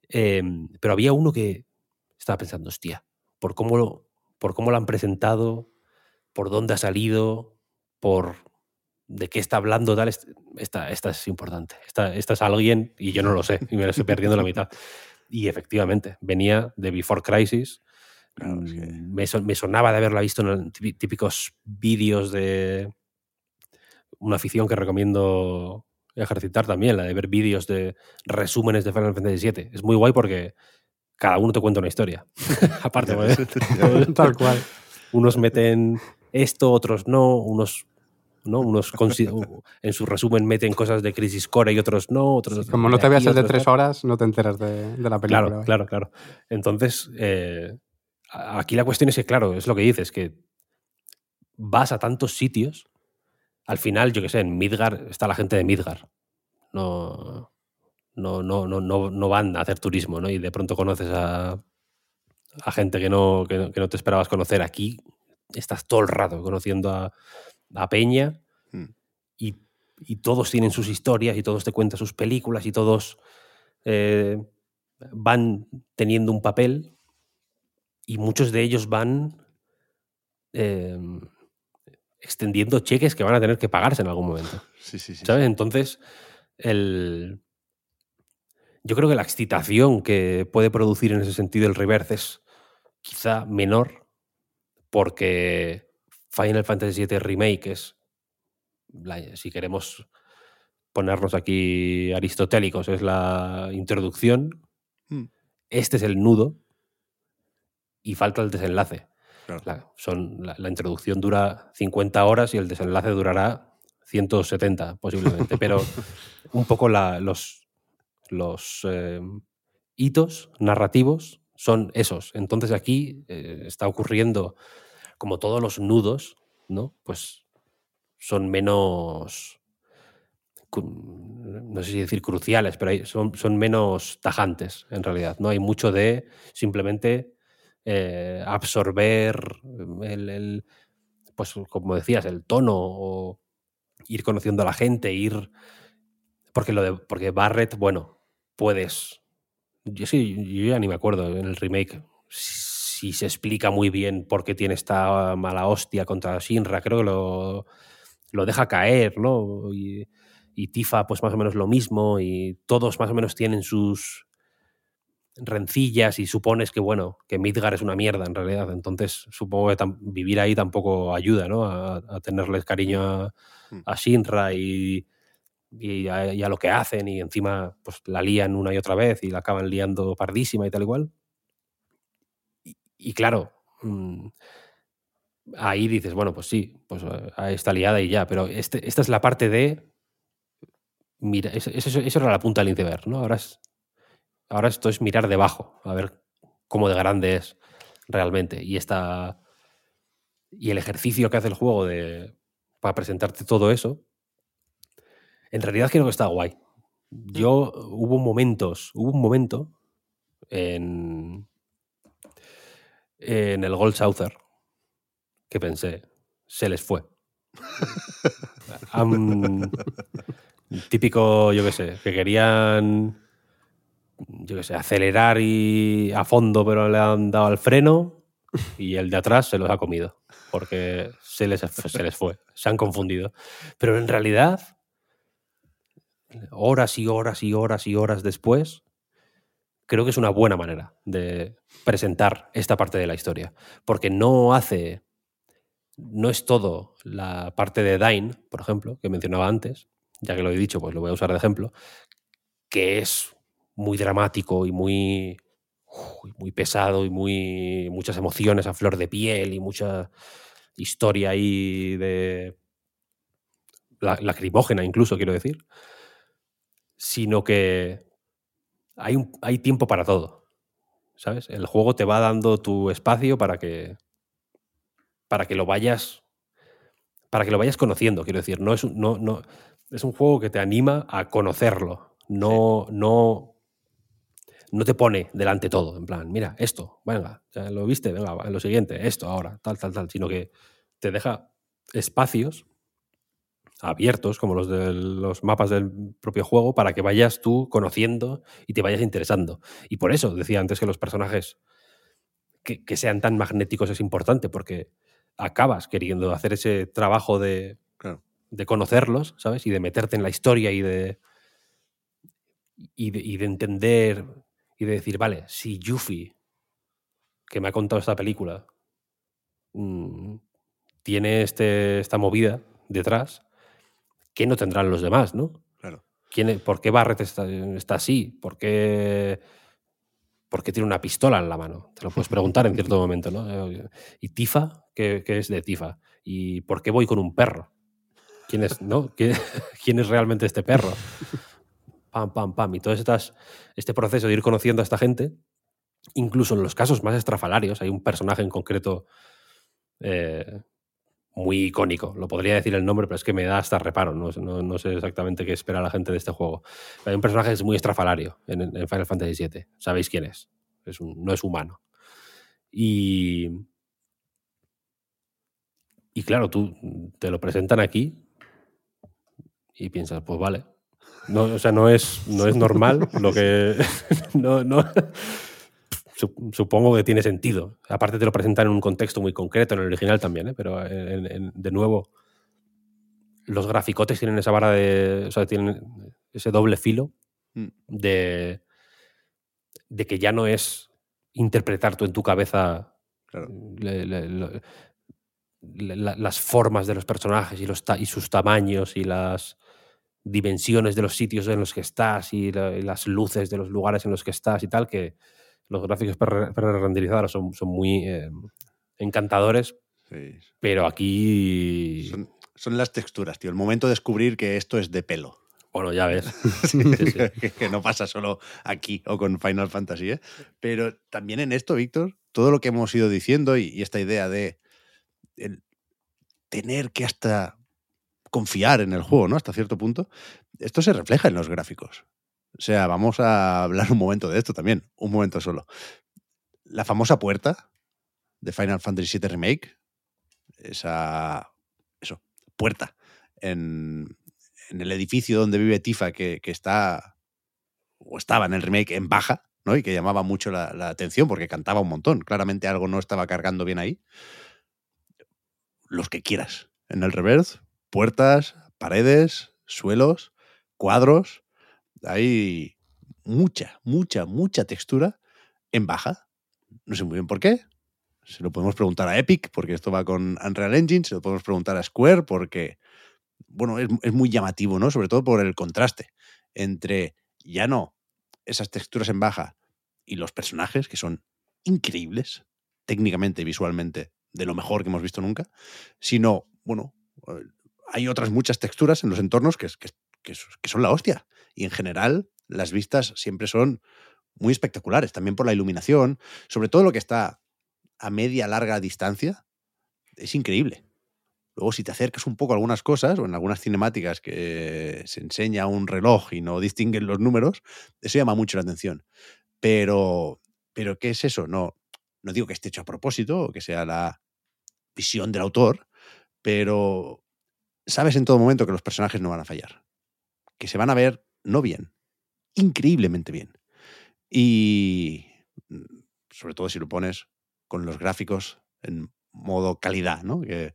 Eh, pero había uno que estaba pensando, hostia, por cómo lo, por cómo lo han presentado, por dónde ha salido, por de qué está hablando, tal, est- esta, esta es importante. Esta, esta es alguien y yo no lo sé, y me lo estoy perdiendo la mitad. Y efectivamente, venía de Before Crisis. Claro, es que- Mm, me, son- me sonaba de haberla visto en típicos vídeos de una afición que recomiendo ejercitar también, la de ver vídeos de resúmenes de Final Fantasy VII. Es muy guay porque cada uno te cuenta una historia. <laughs> Aparte, porque <laughs> Tal cual. unos meten esto, otros no, unos no, unos consi- en su resumen meten cosas de Crisis Core y otros no, otros Como no te veas el de tres horas, no te enteras de, de la película. Claro, claro, claro. Entonces, eh, aquí la cuestión es que, claro, es lo que dices, que vas a tantos sitios, al final, yo qué sé, en Midgar está la gente de Midgar. No, no, no, no, no, no van a hacer turismo, ¿no? Y de pronto conoces a, a gente que no, que, no, que no te esperabas conocer. Aquí estás todo el rato conociendo a, a Peña Mm. y, y todos tienen sus historias y todos te cuentan sus películas y todos eh, van teniendo un papel y muchos de ellos van eh, extendiendo cheques que van a tener que pagarse en algún momento. Sí, sí, sí. ¿Sabes? Entonces, el... yo creo que la excitación que puede producir en ese sentido el reverse es quizá menor porque Final Fantasy VII Remake es, la- si queremos ponernos aquí aristotélicos, es la introducción, Mm. este es el nudo y falta el desenlace. Claro. La, son, la, la introducción dura 50 horas y el desenlace durará 170 posiblemente, pero <laughs> un poco la- los, los eh, hitos narrativos son esos. Entonces aquí eh, está ocurriendo como todos los nudos, ¿no? Pues son menos, no sé si decir cruciales, pero son, son menos tajantes en realidad, ¿no? Hay mucho de simplemente eh, absorber el, el- pues como decías, el tono o ir conociendo a la gente, ir... Porque, lo de, porque Barrett, bueno, puedes... Yo sí, yo ya ni me acuerdo en el remake si se explica muy bien por qué tiene esta mala hostia contra Shinra. Creo que lo, lo deja caer, ¿no? Y, y Tifa, pues más o menos lo mismo, y todos más o menos tienen sus rencillas y supones que, bueno, que Midgar es una mierda en realidad. Entonces, supongo que vivir ahí tampoco ayuda, ¿no? A, a tenerles cariño a, a Shinra y, y, a, lo que hacen, y encima pues la lían una y otra vez y la acaban liando pardísima y tal igual. Y, claro, mm, ahí dices, bueno, pues sí, pues eh, está liada y ya, pero este, esta es la parte de mira, eso, eso- eso era la punta del iceberg, ¿no? Ahora, es, ahora esto es mirar debajo, a ver cómo de grande es realmente. Y esta. Y el ejercicio que hace el juego de, para presentarte todo eso, en realidad creo que está guay. Yo hubo momentos, hubo un momento en, en el Gold Souther que pensé, se les fue. <laughs> Típico, yo qué sé, que querían, yo qué sé, acelerar y a fondo, pero le han dado al freno y el de atrás se los ha comido, porque se les, se les fue, se han confundido. Pero en realidad, horas y horas y horas y horas después, creo que es una buena manera de presentar esta parte de la historia, porque no hace, no es todo la parte de Dine, por ejemplo, que mencionaba antes, ya que lo he dicho, pues lo voy a usar de ejemplo, que es muy dramático y muy, uy, muy pesado y muy muchas emociones a flor de piel y mucha historia ahí de la- lacrimógena incluso, quiero decir, sino que hay, un- hay tiempo para todo, ¿sabes? El juego te va dando tu espacio para que para que lo vayas para que lo vayas conociendo, quiero decir, no es un, no, no, es un juego que te anima a conocerlo, no, no, no te pone delante todo, en plan, mira, esto, venga, ya lo viste, venga, lo siguiente, esto ahora, tal, tal, tal, sino que te deja espacios abiertos, como los de los mapas del propio juego, para que vayas tú conociendo y te vayas interesando. Y por eso decía antes que los personajes que, que sean tan magnéticos es importante, porque acabas queriendo hacer ese trabajo de, Claro. de conocerlos, ¿sabes? Y de meterte en la historia y de, y de, y de entender y de decir, vale, si Yuffie, que me ha contado esta película, mm, tiene este, esta movida detrás, ¿qué no tendrán los demás, no? Claro. ¿Quién, ¿Por qué Barrett está, está así? ¿Por qué, por qué tiene una pistola en la mano? Te lo puedes preguntar en cierto <laughs> momento, ¿no? ¿Y Tifa? ¿Qué, qué es de Tifa? ¿Y por qué voy con un perro? ¿Quién es, no? ¿Qué- <laughs> ¿Quién es realmente este perro? Pam, pam, pam. Y todo estas, este proceso de ir conociendo a esta gente, incluso en los casos más estrafalarios, hay un personaje en concreto eh, muy icónico. Lo podría decir el nombre, pero es que me da hasta reparo. No, no- no sé exactamente qué espera la gente de este juego. Hay un personaje que es muy estrafalario en, en Final Fantasy VII. Sabéis quién es. es un- no es humano. Y. Y claro, tú te lo presentan aquí y piensas, pues vale. No, o sea, no es, no es <laughs> normal lo que. <laughs> <laughs> no, no. Sup- Supongo que tiene sentido. Aparte te lo presentan en un contexto muy concreto, en el original también, ¿eh? pero en- en- de nuevo, los graficotes tienen esa vara de. O sea, tienen ese doble filo Mm. de, de que ya no es interpretar tú en tu cabeza Claro. le- le- lo- le- la- las formas de los personajes y, los y sus tamaños y las dimensiones de los sitios en los que estás y, la- y las luces de los lugares en los que estás y tal, que los gráficos pre- pre-renderizados son, son muy eh, encantadores, Sí. pero aquí... Son, son las texturas, tío. El momento de descubrir que esto es de pelo. Bueno, ya ves. <laughs> Sí, Sí, sí. Que, que no pasa solo aquí o con Final Fantasy, ¿eh? Pero también en esto, Víctor, todo lo que hemos ido diciendo y, y esta idea de el tener que hasta confiar en el juego, ¿no? Hasta cierto punto, esto se refleja en los gráficos. O sea, vamos a hablar un momento de esto también, un momento solo. La famosa puerta de Final Fantasy VII Remake, esa eso, puerta en, en el edificio donde vive Tifa, que, que está o estaba en el remake en baja, ¿no? Y que llamaba mucho la, atención porque cantaba un montón. Claramente algo no estaba cargando bien ahí. Los que quieras. En el reverse, puertas, paredes, suelos, cuadros. Hay mucha, mucha, mucha textura en baja. No sé muy bien por qué. Se lo podemos preguntar a Epic, porque esto va con Unreal Engine. Se lo podemos preguntar a Square, porque, bueno, es, es muy llamativo, ¿no? Sobre todo por el contraste entre ya no esas texturas en baja y los personajes, que son increíbles, técnicamente y visualmente, de lo mejor que hemos visto nunca, sino, bueno, hay otras muchas texturas en los entornos que, que, que son la hostia. Y en general, las vistas siempre son muy espectaculares, también por la iluminación, sobre todo lo que está a media, larga distancia, es increíble. Luego, si te acercas un poco a algunas cosas, o en algunas cinemáticas que se enseña un reloj y no distinguen los números, eso llama mucho la atención. Pero, pero ¿qué es eso? No, no digo que esté hecho a propósito o que sea la visión del autor, pero sabes en todo momento que los personajes no van a fallar. Que se van a ver no bien, increíblemente bien. Y mm, sobre todo si lo pones con los gráficos en modo calidad, ¿no? Que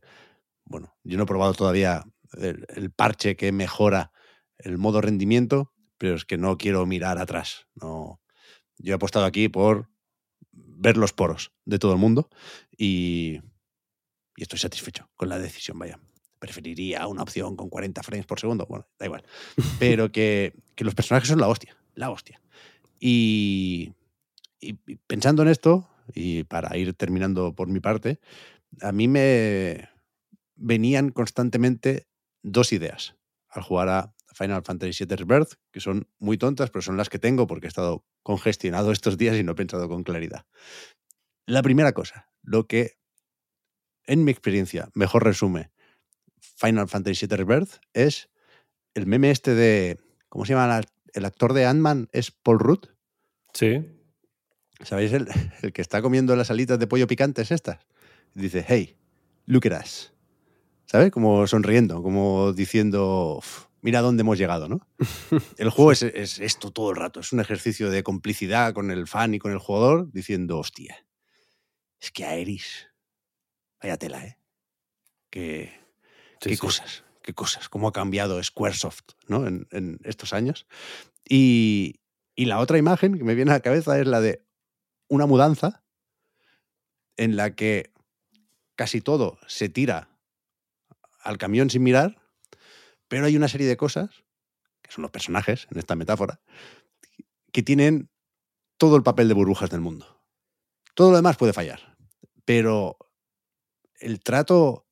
bueno, yo no he probado todavía el, parche que mejora el modo rendimiento, pero es que no quiero mirar atrás. No, yo he apostado aquí por ver los poros de todo el mundo y, estoy satisfecho con la decisión, vaya. Preferiría una opción con 40 frames por segundo, bueno, da igual. Pero que, los personajes son la hostia, la hostia. y, pensando en esto, y para ir terminando por mi parte, a mí me, venían constantemente dos ideas al jugar a Final Fantasy VII Rebirth, que son muy tontas, pero son las que tengo porque he estado congestionado estos días y no he pensado con claridad. La primera cosa, lo que en mi experiencia mejor resume Final Fantasy VII Rebirth es el meme este de, ¿cómo se llama? El actor de Ant-Man es Paul Rudd. Sí. ¿Sabéis? El, <laughs> el, que está comiendo las alitas de pollo picantes estas. Dice, hey, look at us. ¿sabes? Como sonriendo, como diciendo, mira dónde hemos llegado, ¿no? <laughs> El juego es, esto todo el rato, es un ejercicio de complicidad con el fan y con el jugador, diciendo, hostia, es que Aeris, vaya tela, ¿eh? Qué cosas, qué cosas, cómo ha cambiado Squaresoft, ¿no? En, estos años. Y, y la otra imagen que me viene a la cabeza es la de una mudanza en la que casi todo se tira al camión sin mirar, pero hay una serie de cosas, que son los personajes en esta metáfora, que tienen todo el papel de burbujas del mundo. Todo lo demás puede fallar, pero el trato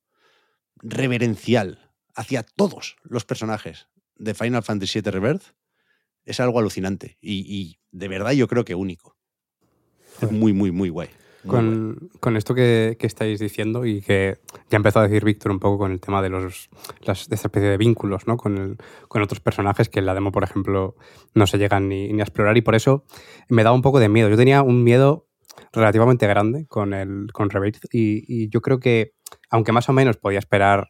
reverencial hacia todos los personajes de Final Fantasy VII Rebirth es algo alucinante y, y de verdad yo creo que único. Es muy, muy, muy guay. Con, con, esto que, que, estáis diciendo y que ya empezó a decir Víctor un poco con el tema de, los, las, de esta especie de vínculos ¿no? con, el, con, otros personajes que en la demo, por ejemplo, no se llegan ni, ni, a explorar y por eso me da un poco de miedo. Yo tenía un miedo relativamente grande con, el, con Rebirth y, y yo creo que, aunque más o menos podía esperar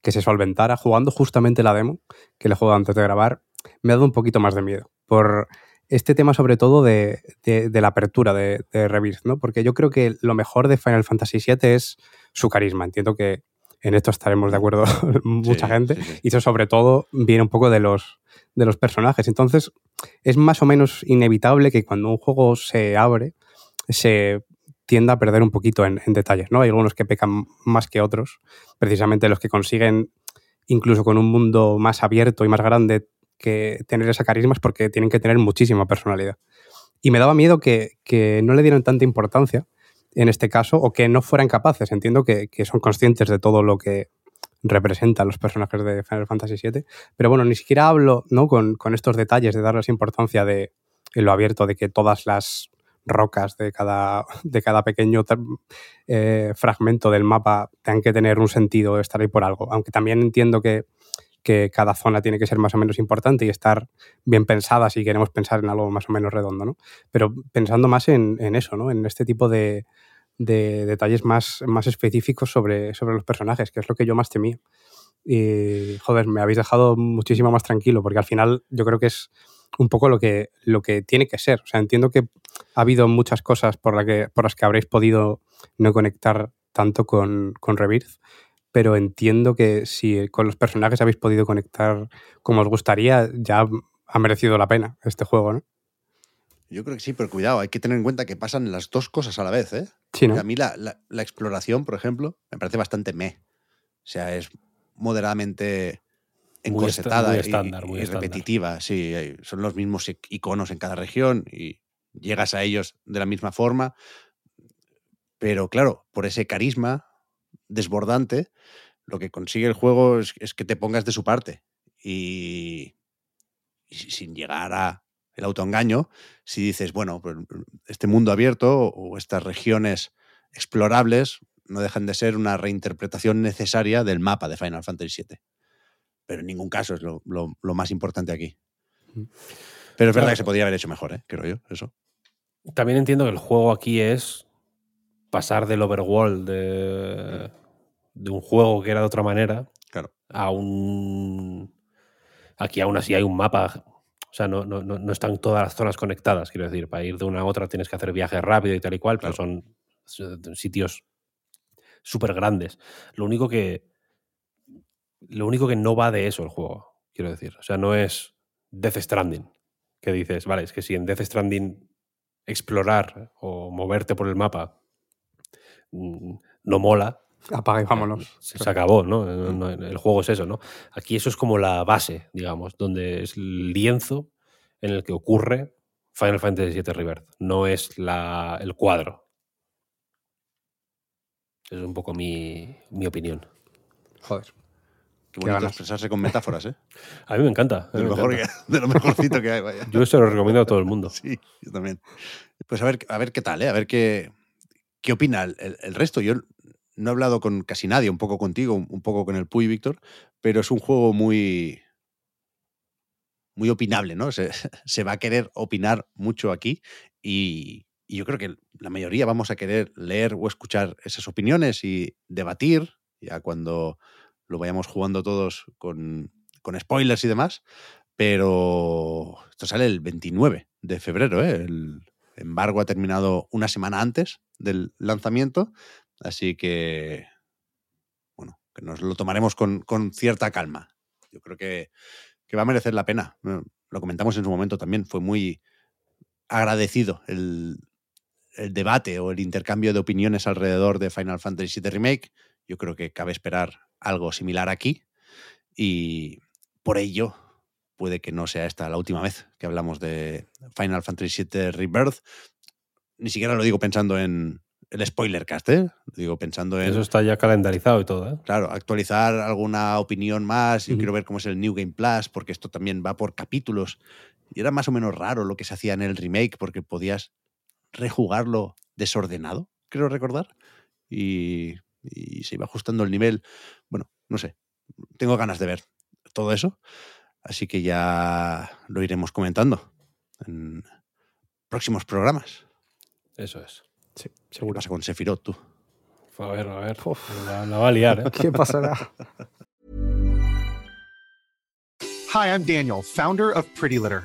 que se solventara jugando justamente la demo que le he jugado antes de grabar, me ha dado un poquito más de miedo. Por, este tema sobre todo de, la apertura de, de, Rebirth, ¿no? Porque yo creo que lo mejor de Final Fantasy VII es su carisma. Entiendo que en esto estaremos de acuerdo <laughs> mucha gente. Y eso sobre todo viene un poco de los, de los personajes. Entonces es más o menos inevitable que cuando un juego se abre se tienda a perder un poquito en, detalles, ¿no? Hay algunos que pecan más que otros. Precisamente los que consiguen incluso con un mundo más abierto y más grande, que tener esa carisma es porque tienen que tener muchísima personalidad. Y me daba miedo que, que no le dieran tanta importancia en este caso o que no fueran capaces. Entiendo que, que son conscientes de todo lo que representan los personajes de Final Fantasy VII. Pero bueno, ni siquiera hablo ¿no? con, con estos detalles de darles importancia de, en lo abierto, de que todas las rocas de cada, de cada pequeño eh, fragmento del mapa tengan que tener un sentido, estar ahí por algo. Aunque también entiendo que que cada zona tiene que ser más o menos importante y estar bien pensada si queremos pensar en algo más o menos redondo, ¿no? Pero pensando más en, eso, ¿no? En este tipo de, detalles más, más específicos sobre, sobre los personajes, que es lo que yo más temía. Y, joder, me habéis dejado muchísimo más tranquilo, porque al final yo creo que es un poco lo que, lo que tiene que ser. O sea, entiendo que ha habido muchas cosas por, la que, por las que habréis podido no conectar tanto con, con Rebirth, pero entiendo que si con los personajes habéis podido conectar como os gustaría, ya ha merecido la pena este juego, ¿no? Yo creo que sí, pero cuidado, hay que tener en cuenta que pasan las dos cosas a la vez, ¿eh? Sí, ¿no? A mí la, la, exploración, por ejemplo, me parece bastante me. O sea, es moderadamente encorsetada y, repetitiva. Sí, son los mismos iconos en cada región y llegas a ellos de la misma forma. Pero claro, por ese carisma desbordante, lo que consigue el juego es, que te pongas de su parte. Y, y sin llegar a el autoengaño, si dices, bueno, pues este mundo abierto o estas regiones explorables no dejan de ser una reinterpretación necesaria del mapa de Final Fantasy VII. Pero en ningún caso es lo, lo- lo más importante aquí. Pero es verdad que se podría haber hecho mejor, ¿eh? creo yo, eso. También entiendo que el juego aquí es pasar del overworld de, de un juego que era de otra manera Claro. a un. Aquí aún así hay un mapa. O sea, no, no, no, están todas las zonas conectadas. Quiero decir, para ir de una a otra tienes que hacer viajes rápido y tal y cual, pero son son sitios súper grandes. Lo único que. Lo único que no va de eso el juego, quiero decir. O sea, no es Death Stranding. Que dices, vale, es que si en Death Stranding explorar o moverte por el mapa mm, no mola, Apaga y vámonos. se, se acabó, ¿no? No- no- El juego es eso, ¿no? Aquí eso es como la base, digamos, donde es el lienzo en el que ocurre Final Fantasy VII Rebirth, no es la, el cuadro. Es un poco mi, mi opinión. Joder. Qué bonito ganas. expresarse con metáforas, ¿eh? <laughs> A mí me encanta. De lo, me mejor que- encanta. de lo mejorcito que hay, vaya. <laughs> Yo se lo recomiendo a todo el mundo. <laughs> Sí, yo también. Pues a ver, a ver qué tal, ¿eh? A ver qué, qué opina el, resto. Yo no he hablado con casi nadie, un poco contigo, un, un poco con el Puy, Víctor, pero es un juego muy muy opinable, ¿no? Se, se va a querer opinar mucho aquí y, y yo creo que la mayoría vamos a querer leer o escuchar esas opiniones y debatir, ya cuando lo vayamos jugando todos con, con spoilers y demás, pero esto sale el 29 de febrero, ¿eh? El embargo ha terminado una semana antes del lanzamiento, así que, bueno, que nos lo tomaremos con, con cierta calma. Yo creo que, que va a merecer la pena. Lo comentamos en su momento también, fue muy agradecido el, el debate o el intercambio de opiniones alrededor de Final Fantasy VII Remake. Yo creo que cabe esperar algo similar aquí y por ello puede que no sea esta la última vez que hablamos de Final Fantasy VII Rebirth. Ni siquiera lo digo pensando en el spoiler cast, ¿eh? Lo digo pensando en Eso está ya calendarizado y todo, ¿eh? Claro, actualizar alguna opinión más. Yo quiero ver cómo es el New Game Plus, porque esto también va por capítulos. Y era más o menos raro lo que se hacía en el remake, porque podías rejugarlo desordenado, creo recordar. Y, y se iba ajustando el nivel. Bueno, no sé. Tengo ganas de ver todo eso. Así que ya lo iremos comentando en próximos programas. Eso es. Sí, ¿Qué seguro. pasa con Sephiroth, tú? A ver, a ver. La, la va a liar, ¿eh? <laughs> ¿Qué pasará? Hi, I'm Daniel, founder of Pretty Litter.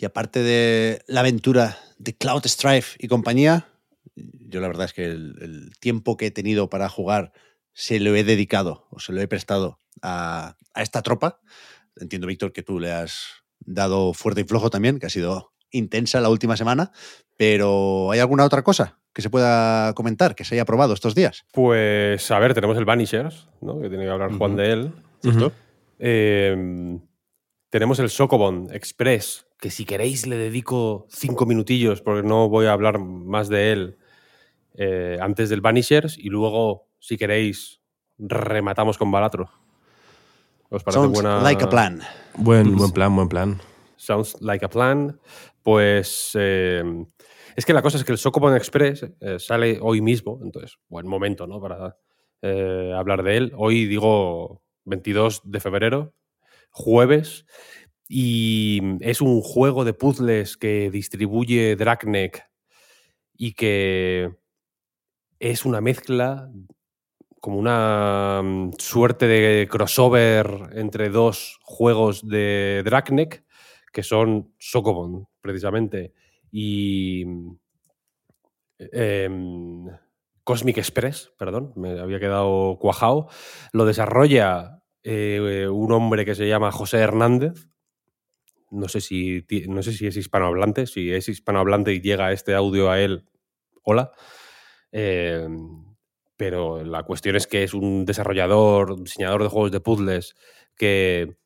Y aparte de la aventura de Cloud Strife y compañía, yo la verdad es que el, el tiempo que he tenido para jugar se lo he dedicado o se lo he prestado a, a esta tropa. Entiendo, Víctor, que tú le has dado fuerte y flojo también, que ha sido intensa la última semana, pero ¿hay alguna otra cosa que se pueda comentar, que se haya probado estos días? Pues, a ver, tenemos el Vanishers, ¿no? Que tiene que hablar Juan de él. ¿Cierto? Eh, tenemos el Socobon Express, que si queréis le dedico cinco minutillos, porque no voy a hablar más de él eh, antes del Vanishers, y luego, si queréis, rematamos con Balatro. ¿Os parece Sounds buena? like a plan. Buen, buen plan, buen plan. Sounds like a plan. Pues eh, es que la cosa es que el Socobon Express eh, sale hoy mismo, entonces, buen momento, ¿no? Para eh, hablar de él. Hoy digo 22 de febrero, jueves, y es un juego de puzzles que distribuye Dragneck y que es una mezcla como una mm, suerte de crossover entre dos juegos de Dragneck que son Sokobon, precisamente, y em, Cosmic Express, perdón, me había quedado cuajado. Lo desarrolla eh, un hombre que se llama José Hernández, no sé si, no sé si es hispanohablante, si es hispanohablante y llega este audio a él, hola. Eh, pero la cuestión es que es un desarrollador, diseñador de juegos de puzzles que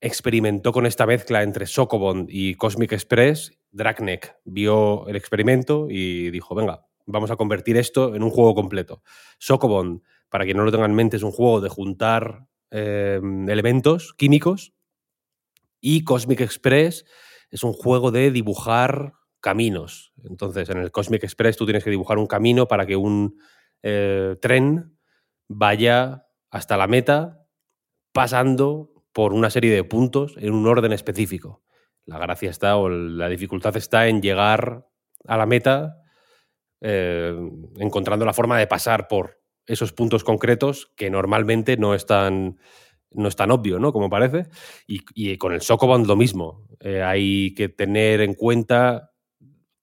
experimentó con esta mezcla entre Sokobond y Cosmic Express. Dragneck vio el experimento y dijo, venga, vamos a convertir esto en un juego completo. Sokobond, para quien no lo tenga en mente, es un juego de juntar eh, elementos químicos y Cosmic Express es un juego de dibujar caminos. Entonces, en el Cosmic Express tú tienes que dibujar un camino para que un eh, tren vaya hasta la meta pasando por una serie de puntos en un orden específico. La gracia está, o la dificultad está en llegar a la meta eh, encontrando la forma de pasar por esos puntos concretos que normalmente no están no es tan obvio, ¿no? Como parece. Y, y con el Sokobond lo mismo. Eh, hay que tener en cuenta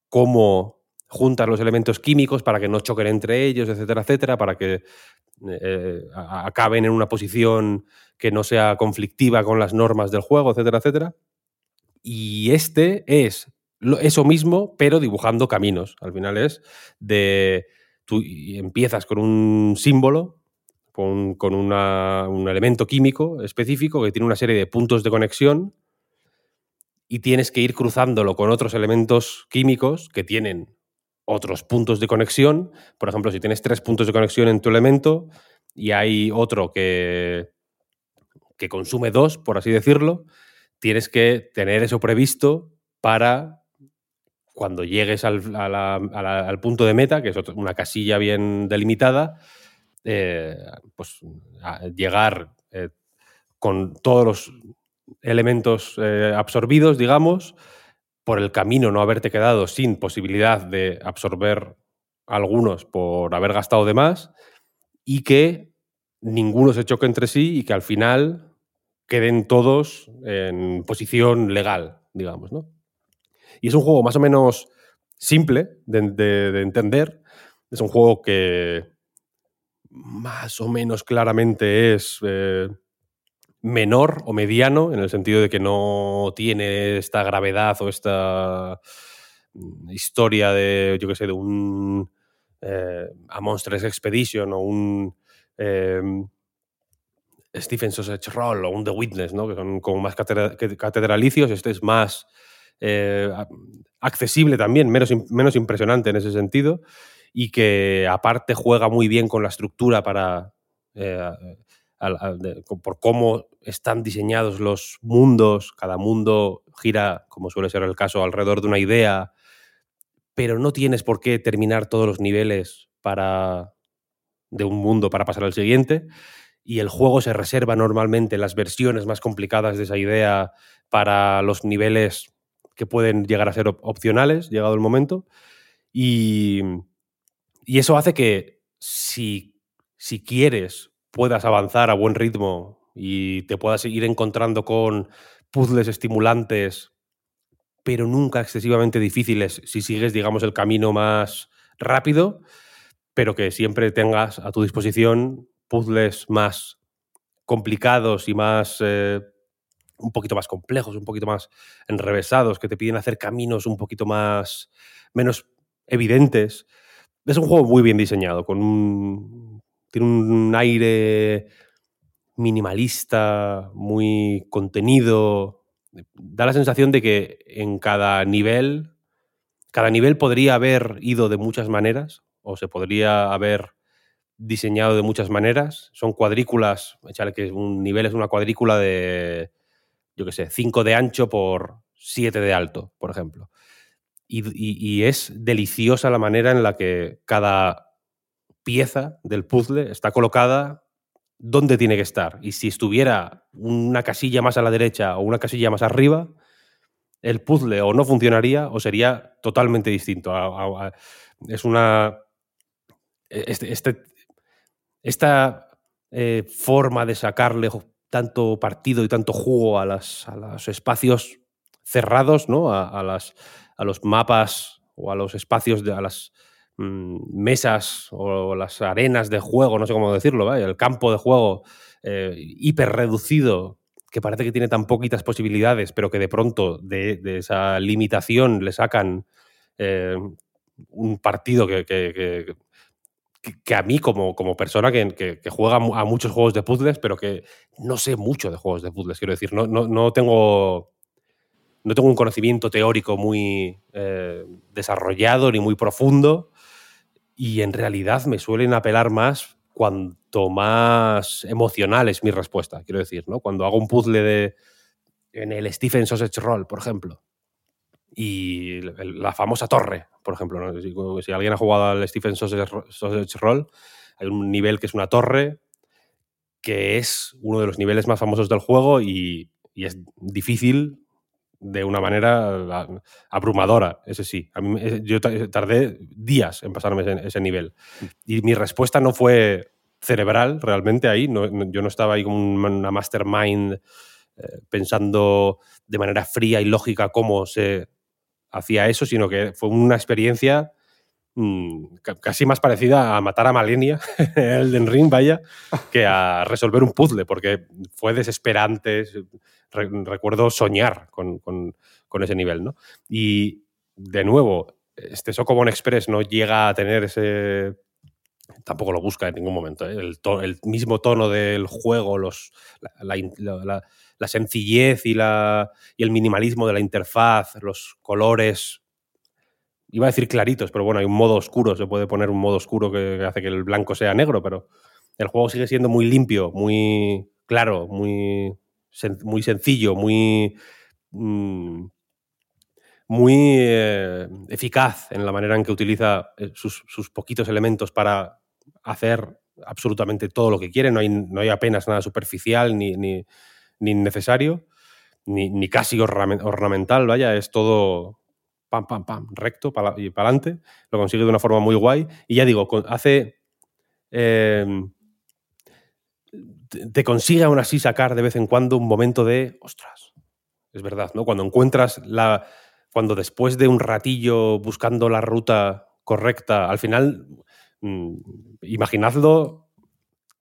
cómo juntas los elementos químicos para que no choquen entre ellos, etcétera, etcétera, para que eh, acaben en una posición que no sea conflictiva con las normas del juego, etcétera, etcétera. Y este es eso mismo, pero dibujando caminos. Al final es de. Tú empiezas con un símbolo, con, un elemento químico específico que tiene una serie de puntos de conexión y tienes que ir cruzándolo con otros elementos químicos que tienen otros puntos de conexión. Por ejemplo, si tienes tres puntos de conexión en tu elemento y hay otro que, que consume dos, por así decirlo, tienes que tener eso previsto para cuando llegues al, a la- a la- al punto de meta, que es una casilla bien delimitada, eh, pues llegar eh, con todos los elementos eh, absorbidos, digamos, por el camino no haberte quedado sin posibilidad de absorber algunos por haber gastado de más y que ninguno se choque entre sí y que al final queden todos en posición legal, digamos, ¿no? Y es un juego más o menos simple de, de- de entender. Es un juego que más o menos claramente es eh, menor o mediano, en el sentido de que no tiene esta gravedad o esta mm, historia de, yo qué sé, de un eh, A Monsters Expedition o un eh, Stephen Sausage Roll o un The Witness, ¿no? que son como más catedralicios. Este es más eh, accesible también, menos, menos impresionante en ese sentido, y que aparte juega muy bien con la estructura para. eh, por cómo están diseñados los mundos, cada mundo gira, como suele ser el caso, alrededor de una idea, pero no tienes por qué terminar todos los niveles para de un mundo para pasar al siguiente y el juego se reserva normalmente las versiones más complicadas de esa idea para los niveles que pueden llegar a ser op- opcionales, llegado el momento. Y, y eso hace que si, si quieres puedas avanzar a buen ritmo y te puedas ir encontrando con puzzles estimulantes, pero nunca excesivamente difíciles si sigues, digamos, el camino más rápido, pero que siempre tengas a tu disposición puzzles más complicados y más eh, un poquito más complejos, un poquito más enrevesados, que te piden hacer caminos un poquito más menos evidentes. Es un juego muy bien diseñado, con un, tiene un aire minimalista, muy contenido. Da la sensación de que en cada nivel, cada nivel podría haber ido de muchas maneras, o se podría haber diseñado de muchas maneras. Son cuadrículas, échale que un nivel es una cuadrícula de, yo qué sé, 5 de ancho por 7 de alto, por ejemplo. Y, es deliciosa la manera en la que cada pieza del puzzle está colocada donde tiene que estar. Y si estuviera una casilla más a la derecha o una casilla más arriba, el puzzle o no funcionaría o sería totalmente distinto. Es una. Este, este- esta eh, forma de sacarle tanto partido y tanto jugo a, las, a los espacios cerrados, ¿no? A, las, a los mapas o a los espacios, de, a las mm, mesas o las arenas de juego, no sé cómo decirlo, ¿vale? el campo de juego eh, hiper reducido que parece que tiene tan poquitas posibilidades, pero que de pronto de, esa limitación le sacan eh, un partido que- que- que- a mí como, como persona que, que- juega a muchos juegos de puzzles, pero que no sé mucho de juegos de puzzles, quiero decir, no, no, no tengo... No tengo un conocimiento teórico muy eh, desarrollado ni muy profundo y en realidad me suelen apelar más cuanto más emocional es mi respuesta, quiero decir, ¿no? Cuando hago un puzzle de en el Stephen Sausage Roll, por ejemplo, y la famosa torre, por ejemplo, ¿no? si, alguien ha jugado al Stephen Sausage, Sausage Roll, hay un nivel que es una torre que es uno de los niveles más famosos del juego y, y es difícil de una manera a- abrumadora, ese sí. A mí, yo ta- tardé días en pasarme ese, ese nivel. Y mi respuesta no fue cerebral realmente ahí. no- yo no estaba ahí como un- una mastermind eh, pensando de manera fría y lógica cómo se hacía eso, sino que fue una experiencia mm, ca- casi más parecida a matar a Malenia <laughs> en Elden Ring, vaya, que a resolver un puzzle, porque fue desesperante. Re- recuerdo soñar con, con- ese nivel, ¿no? Y de nuevo, este Socobon Express no llega a tener ese. Tampoco lo busca en ningún momento. ¿eh? El, mismo tono del juego, los, la- sencillez y, la, y el minimalismo de la interfaz, los colores. Iba a decir claritos, pero bueno, hay un modo oscuro. Se puede poner un modo oscuro que, hace que el blanco sea negro, pero el juego sigue siendo muy limpio, muy claro, muy, muy sencillo, muy. mm, muy eh, eficaz en la manera en que utiliza eh, sus, sus poquitos elementos para hacer absolutamente todo lo que quiere. No hay, no hay apenas nada superficial ni, ni innecesario, ni, ni casi ornamen- ornamental, vaya, es todo pam, pam, pam, recto y para adelante. Lo consigue de una forma muy guay. Y ya digo, hace... eh, te- consigue aún así sacar de vez en cuando un momento de, ostras, es verdad, ¿no? Cuando encuentras la. Cuando después de un ratillo buscando la ruta correcta, al final, mm, imaginadlo,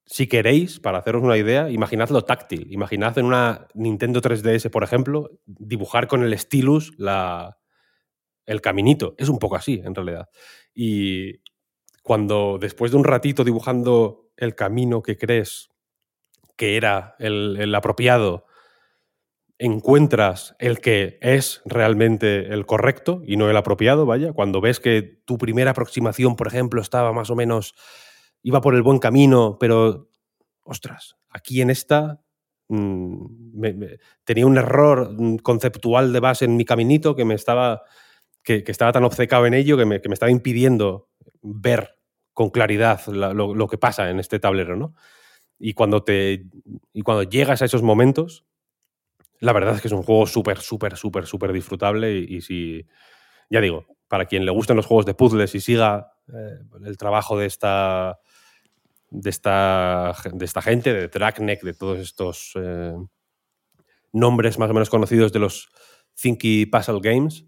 si queréis, para haceros una idea, imaginadlo táctil. Imaginad en una Nintendo 3DS, por ejemplo, dibujar con el stylus la, el caminito. Es un poco así, en realidad. Y cuando después de un ratito dibujando el camino que crees que era el, el apropiado, encuentras el que es realmente el correcto y no el apropiado, vaya, cuando ves que tu primera aproximación, por ejemplo, estaba más o menos, iba por el buen camino, pero, ostras, aquí en esta mm, me- me- tenía un error mm, conceptual de base en mi caminito que me estaba, que, que estaba tan obcecado en ello que me, que me estaba impidiendo ver con claridad la- lo, lo que pasa en este tablero, ¿no? Y cuando, te, y cuando llegas a esos momentos, la verdad es que es un juego súper, súper, súper, súper disfrutable y, y si, ya digo, para quien le gusten los juegos de puzzles y siga eh, el trabajo de esta, de esta, de esta gente, de Trackneck, de todos estos eh, nombres más o menos conocidos de los Thinky Puzzle Games,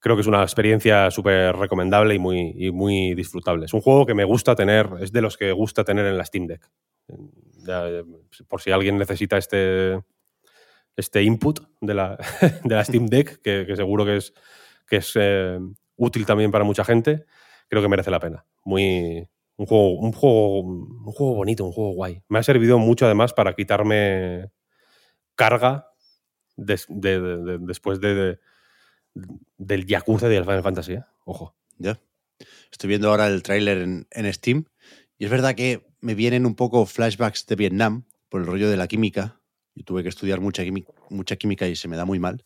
creo que es una experiencia súper recomendable y muy, y muy disfrutable. Es un juego que me gusta tener, es de los que gusta tener en la Steam Deck. Eh, por si alguien necesita este, este input de la, <laughs> de la Steam Deck, que, que seguro que es, que es eh, útil también para mucha gente, creo que merece la pena. Muy, un, juego, un, juego, un juego bonito, un juego guay. Me ha servido mucho además para quitarme carga de- de- de- después de, de- del Yakuza y del Final Fantasy. ¿eh? Ojo. Ya. Estoy viendo ahora el tráiler en, en Steam y es verdad que me vienen un poco flashbacks de Vietnam por el rollo de la química. Yo tuve que estudiar mucha, quimi- mucha química y se me da muy mal,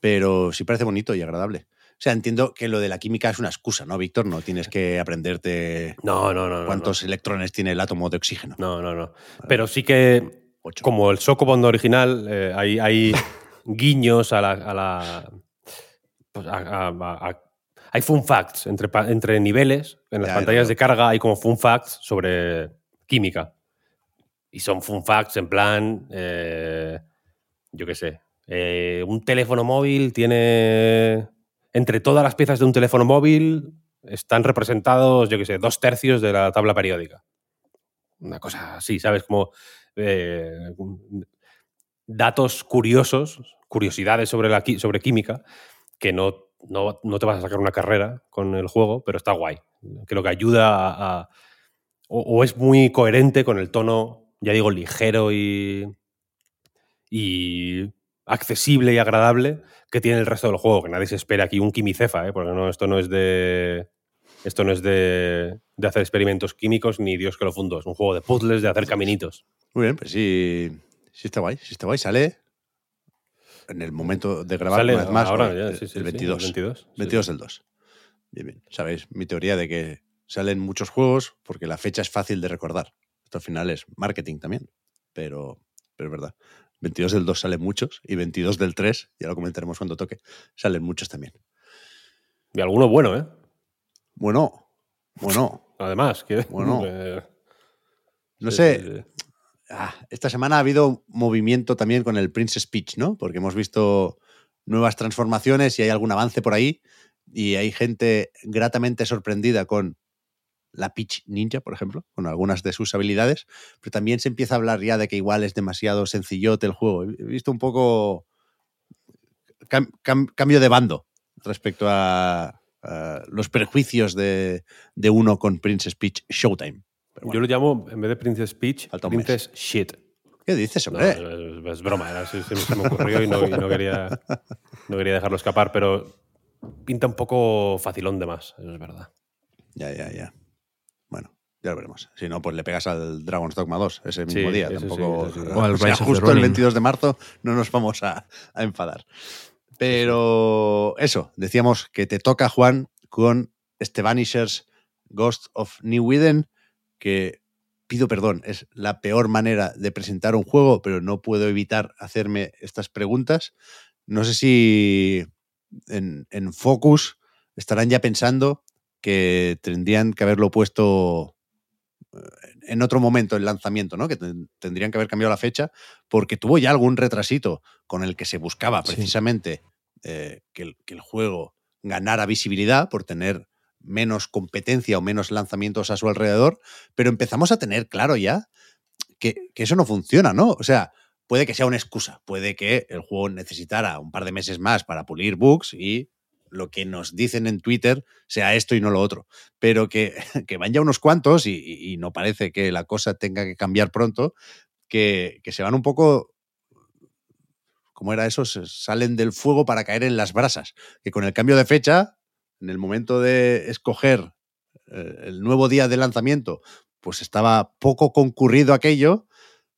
pero sí parece bonito y agradable. O sea, entiendo que lo de la química es una excusa, ¿no, Víctor? No tienes que aprenderte No, no, no. no, cuántos electrones tiene el átomo de oxígeno. No, no, no. Pero sí que, Ocho. como el Socobond original, eh, hay, hay <laughs> guiños a la. a la- pues a- hay fun facts entre, entre niveles. En las Ya, pantallas de carga hay como fun facts sobre química. Y son fun facts en plan. eh, yo qué sé. eh, un teléfono móvil tiene. Entre todas las piezas de un teléfono móvil están representados, yo qué sé, dos tercios de la tabla periódica. Una cosa así, ¿sabes? Como. eh, datos curiosos, curiosidades sobre, sobre química, que no, no, te vas a sacar una carrera con el juego, pero está guay. Que lo que ayuda a. o, es muy coherente con el tono, ya digo, ligero y. y accesible y agradable que tiene el resto del juego, que nadie se espera aquí un quimicefa, ¿eh? porque no, esto no es de. Esto no es de, de hacer experimentos químicos ni Dios que lo fundó. Es un juego de puzzles, de hacer caminitos. Muy bien, pues sí, sí está guay. Sí está guay. Sale en el momento de grabar Sale una vez más. ahora, el, ya, sí, sí, el sí, 22. 22, sí, 22 sí. del 2. Bien, bien. Sabéis mi teoría de que salen muchos juegos porque la fecha es fácil de recordar. Esto al final es marketing también. Pero, pero es verdad. 22 del 2 salen muchos y 22 del 3, ya lo comentaremos cuando toque, salen muchos también. Y alguno bueno, ¿eh? Bueno, bueno. <laughs> Además, que. Bueno. <laughs> eh, No sé. Ah, esta semana ha habido movimiento también con el Princess Peach, ¿no? Porque hemos visto nuevas transformaciones y hay algún avance por ahí y hay gente gratamente sorprendida con la Peach Ninja, por ejemplo, con algunas de sus habilidades, pero también se empieza a hablar ya de que igual es demasiado sencillote el juego. He visto un poco cam- cam- cambio de bando respecto a, a los prejuicios de, de uno con Princess Peach Showtime. Yo lo llamo, en vez de Princess Peach. Princess Shit. ¿Qué dices, hombre? es, es broma, era- se, se me- se me ocurrió y no, y no quería, no quería dejarlo escapar, pero pinta un poco facilón de más, eso es verdad. Ya, ya, ya. Ya lo veremos. Si no, pues le pegas al Dragon's Dogma 2 ese mismo Sí, día. Tampoco. sí. O al o sea, justo el Ronin. 22 de marzo no nos vamos a, a enfadar. Pero eso, decíamos que te toca, Juan, con este Vanishers Ghost of New Eden, que pido perdón, es la peor manera de presentar un juego, pero no puedo evitar hacerme estas preguntas. No sé si en, en Focus estarán ya pensando que tendrían que haberlo puesto en otro momento el lanzamiento, ¿no? Que ten- tendrían que haber cambiado la fecha, porque tuvo ya algún retrasito con el que se buscaba Sí. precisamente eh, que, el, que el juego ganara visibilidad por tener menos competencia o menos lanzamientos a su alrededor, pero empezamos a tener claro ya que, que eso no funciona, ¿no? O sea, puede que sea una excusa, puede que el juego necesitara un par de meses más para pulir bugs y lo que nos dicen en Twitter sea esto y no lo otro, pero que, <laughs> que van ya unos cuantos y, no parece que la cosa tenga que cambiar pronto, que, que se van un poco, ¿cómo era eso? Salen del fuego para caer en las brasas, que con el cambio de fecha, en el momento de escoger eh, el nuevo día de lanzamiento, pues estaba poco concurrido aquello,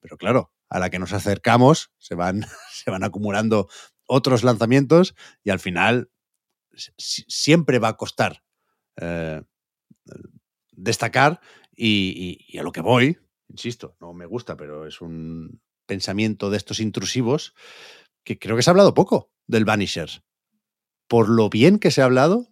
pero claro, a la que nos acercamos se van, <laughs> se van acumulando otros lanzamientos y al final siempre va a costar eh, destacar y, y- a lo que voy, insisto, no me gusta, pero es un pensamiento de estos intrusivos que creo que se ha hablado poco del Vanishers. Por lo bien que se ha hablado,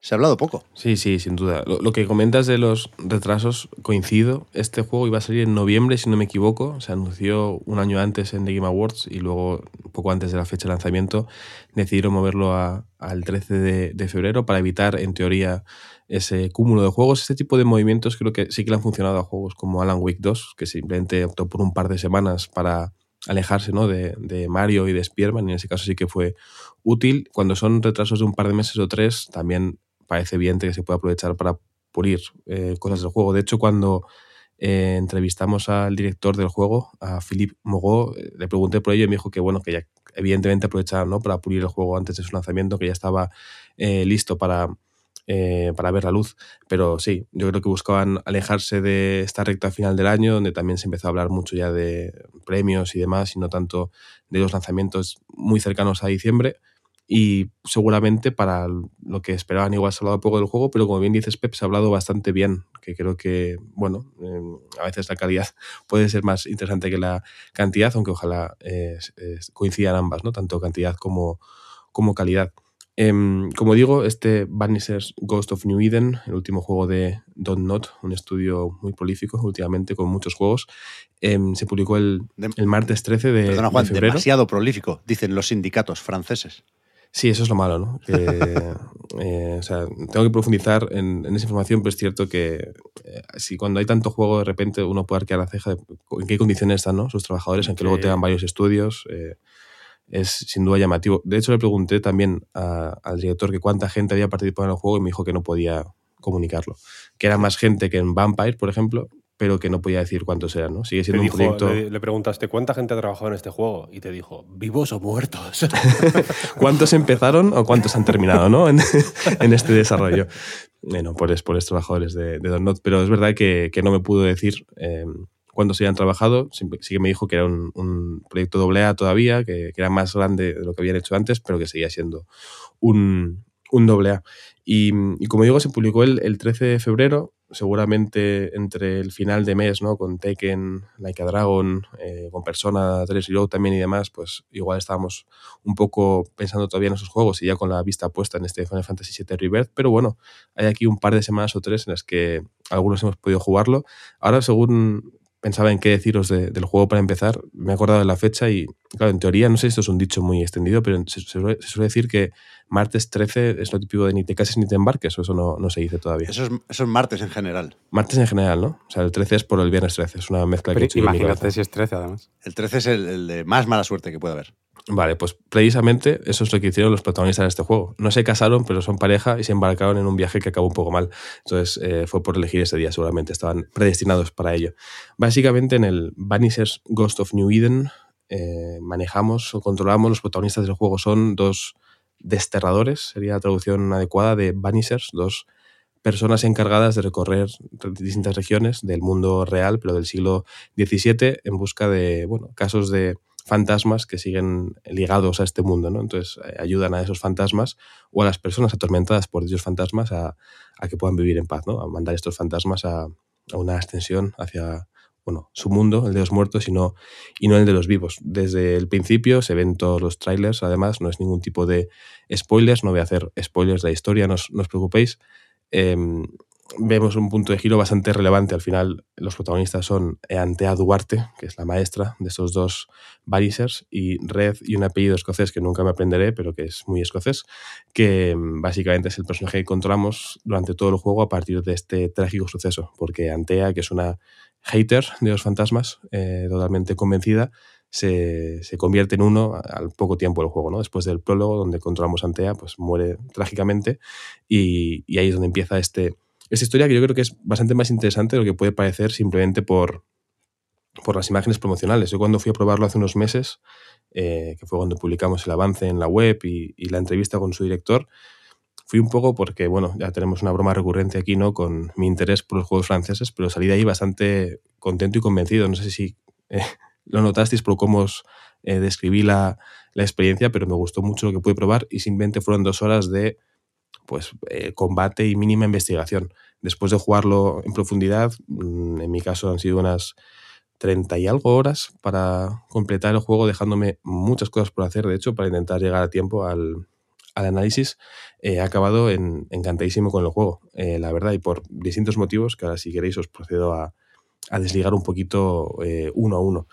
se ha hablado poco. Sí, sí, sin duda. Lo, que comentas de los retrasos, coincido. Este juego iba a salir en noviembre, si no me equivoco. Se anunció un año antes en The Game Awards y luego, poco antes de la fecha de lanzamiento, decidieron moverlo a- al 13 de, febrero para evitar, en teoría, ese cúmulo de juegos. Este tipo de movimientos creo que sí que le han funcionado a juegos como Alan Wake 2, que simplemente optó por un par de semanas para alejarse ¿no? de, de Mario y de Spearman, y en ese caso sí que fue útil. Cuando son retrasos de un par de meses o tres, también parece evidente que se puede aprovechar para pulir eh, cosas del juego. De hecho, cuando eh, entrevistamos al director del juego, a Philippe Mogot, eh, le pregunté por ello y me dijo que bueno, que ya evidentemente aprovechaban ¿no? para pulir el juego antes de su lanzamiento, que ya estaba eh, listo para, eh, para ver la luz. Pero sí, yo creo que buscaban alejarse de esta recta final del año, donde también se empezó a hablar mucho ya de premios y demás, y no tanto de los lanzamientos muy cercanos a diciembre. Y seguramente para lo que esperaban, igual se ha hablado poco del juego, pero como bien dices, Pep, se ha hablado bastante bien. Que creo que, bueno, eh, a veces la calidad <laughs> puede ser más interesante que la cantidad, aunque ojalá eh, eh, coincidan ambas, ¿no? Tanto cantidad como, como calidad. Em, como digo, este Vanishers Ghost of New Eden, el último juego de Don't Not, un estudio muy prolífico últimamente con muchos juegos, em, se publicó el, De- el martes 13 de, Perdona, de Juan, febrero. demasiado prolífico, dicen los sindicatos franceses. Sí, eso es lo malo, ¿no? <laughs> Que eh, o sea, tengo que profundizar en, esa información, pero es cierto que eh, si cuando hay tanto juego de repente uno puede arquear la ceja de en qué condiciones están ¿no? sus trabajadores, aunque luego tengan varios estudios, eh, es sin duda llamativo. De hecho, le pregunté también al director que cuánta gente había participado en el juego y me dijo que no podía comunicarlo, que era más gente que en Vampire, por ejemplo, pero que no podía decir cuántos eran, ¿no? Sigue siendo un proyecto... Le, preguntaste, ¿cuánta gente ha trabajado en este juego? Y te dijo, ¿vivos o muertos? <laughs> ¿Cuántos empezaron o cuántos han terminado, ¿no? En, <laughs> este desarrollo. Bueno, por, por los trabajadores de, de Not. Pero es verdad que, que no me pudo decir eh, cuántos habían trabajado. Sí, que me dijo que era un, un proyecto A todavía, que, que, era más grande de lo que habían hecho antes, pero que seguía siendo un, un AA. Y, como digo, se publicó el, el 13 de febrero seguramente entre el final de mes, ¿no? Con Tekken, Like a Dragon, eh, con Persona 3 Reload también y demás, pues igual estábamos un poco pensando todavía en esos juegos y ya con la vista puesta en este Final Fantasy VII Rebirth, pero bueno, hay aquí un par de semanas o tres en las que algunos hemos podido jugarlo. Ahora, según pensaba en qué deciros del juego para empezar, me he acordado de la fecha y, claro, en teoría, no sé si esto es un dicho muy extendido, pero se, suele, decir que martes 13 es lo típico de ni te cases ni te embarques, o eso no, no se dice todavía. Eso es, eso es, martes en general. Martes en general, ¿no? O sea, el 13 es por el viernes 13, es una mezcla pero que he Imagínate si es 13, además. El 13 es el de más mala suerte que puede haber. Vale, pues precisamente eso es lo que hicieron los protagonistas de este juego. No se casaron, pero son pareja y se embarcaron en un viaje que acabó un poco mal. Entonces eh, fue por elegir ese día, seguramente estaban predestinados para ello. Básicamente en el Vanishers Ghost of New Eden eh, manejamos o controlamos, los protagonistas del juego son dos desterradores, sería la traducción adecuada de Vanishers, dos personas encargadas de recorrer distintas regiones del mundo real, pero del siglo XVII, en busca de bueno, casos de fantasmas que siguen ligados a este mundo, ¿no? Entonces eh, ayudan a esos fantasmas o a las personas atormentadas por dichos fantasmas a, que puedan vivir en paz, ¿no? A mandar estos fantasmas a, una ascensión hacia, bueno, su mundo, el de los muertos y no, y no el de los vivos. Desde el principio se ven todos los trailers, además no es ningún tipo de spoilers, no voy a hacer spoilers de la historia, no os, preocupéis. Em, vemos un punto de giro bastante relevante. Al final, los protagonistas son Antea Duarte, que es la maestra de esos dos Barisers, y Red y un apellido escocés que nunca me aprenderé, pero que es muy escocés, que mm, básicamente es el personaje que encontramos durante todo el juego a partir de este trágico suceso, porque Antea, que es una hater de los fantasmas, eh, totalmente convencida, se, se, convierte en uno al poco tiempo del juego, ¿no? Después del prólogo, donde encontramos a Antea, pues muere trágicamente y, y ahí es donde empieza este esta historia que yo creo que es bastante más interesante de lo que puede parecer simplemente por, por las imágenes promocionales. Yo cuando fui a probarlo hace unos meses, eh, que fue cuando publicamos el avance en la web y, la entrevista con su director, fui un poco porque, bueno, ya tenemos una broma recurrente aquí, ¿no? Con mi interés por los juegos franceses, pero salí de ahí bastante contento y convencido. No sé si <laughs> eh, lo notasteis por cómo os eh, describí la, la, experiencia, pero me gustó mucho lo que pude probar y simplemente fueron dos horas de pues eh, combate y mínima investigación. Después de jugarlo en profundidad, mm, en mi caso han sido unas 30 y algo horas para completar el juego, dejándome muchas cosas por hacer, de hecho, para intentar llegar a tiempo al, análisis, eh, he acabado en, encantadísimo con el juego, eh, la verdad, y por distintos motivos, que ahora si queréis os procedo a, desligar un poquito uno a uno.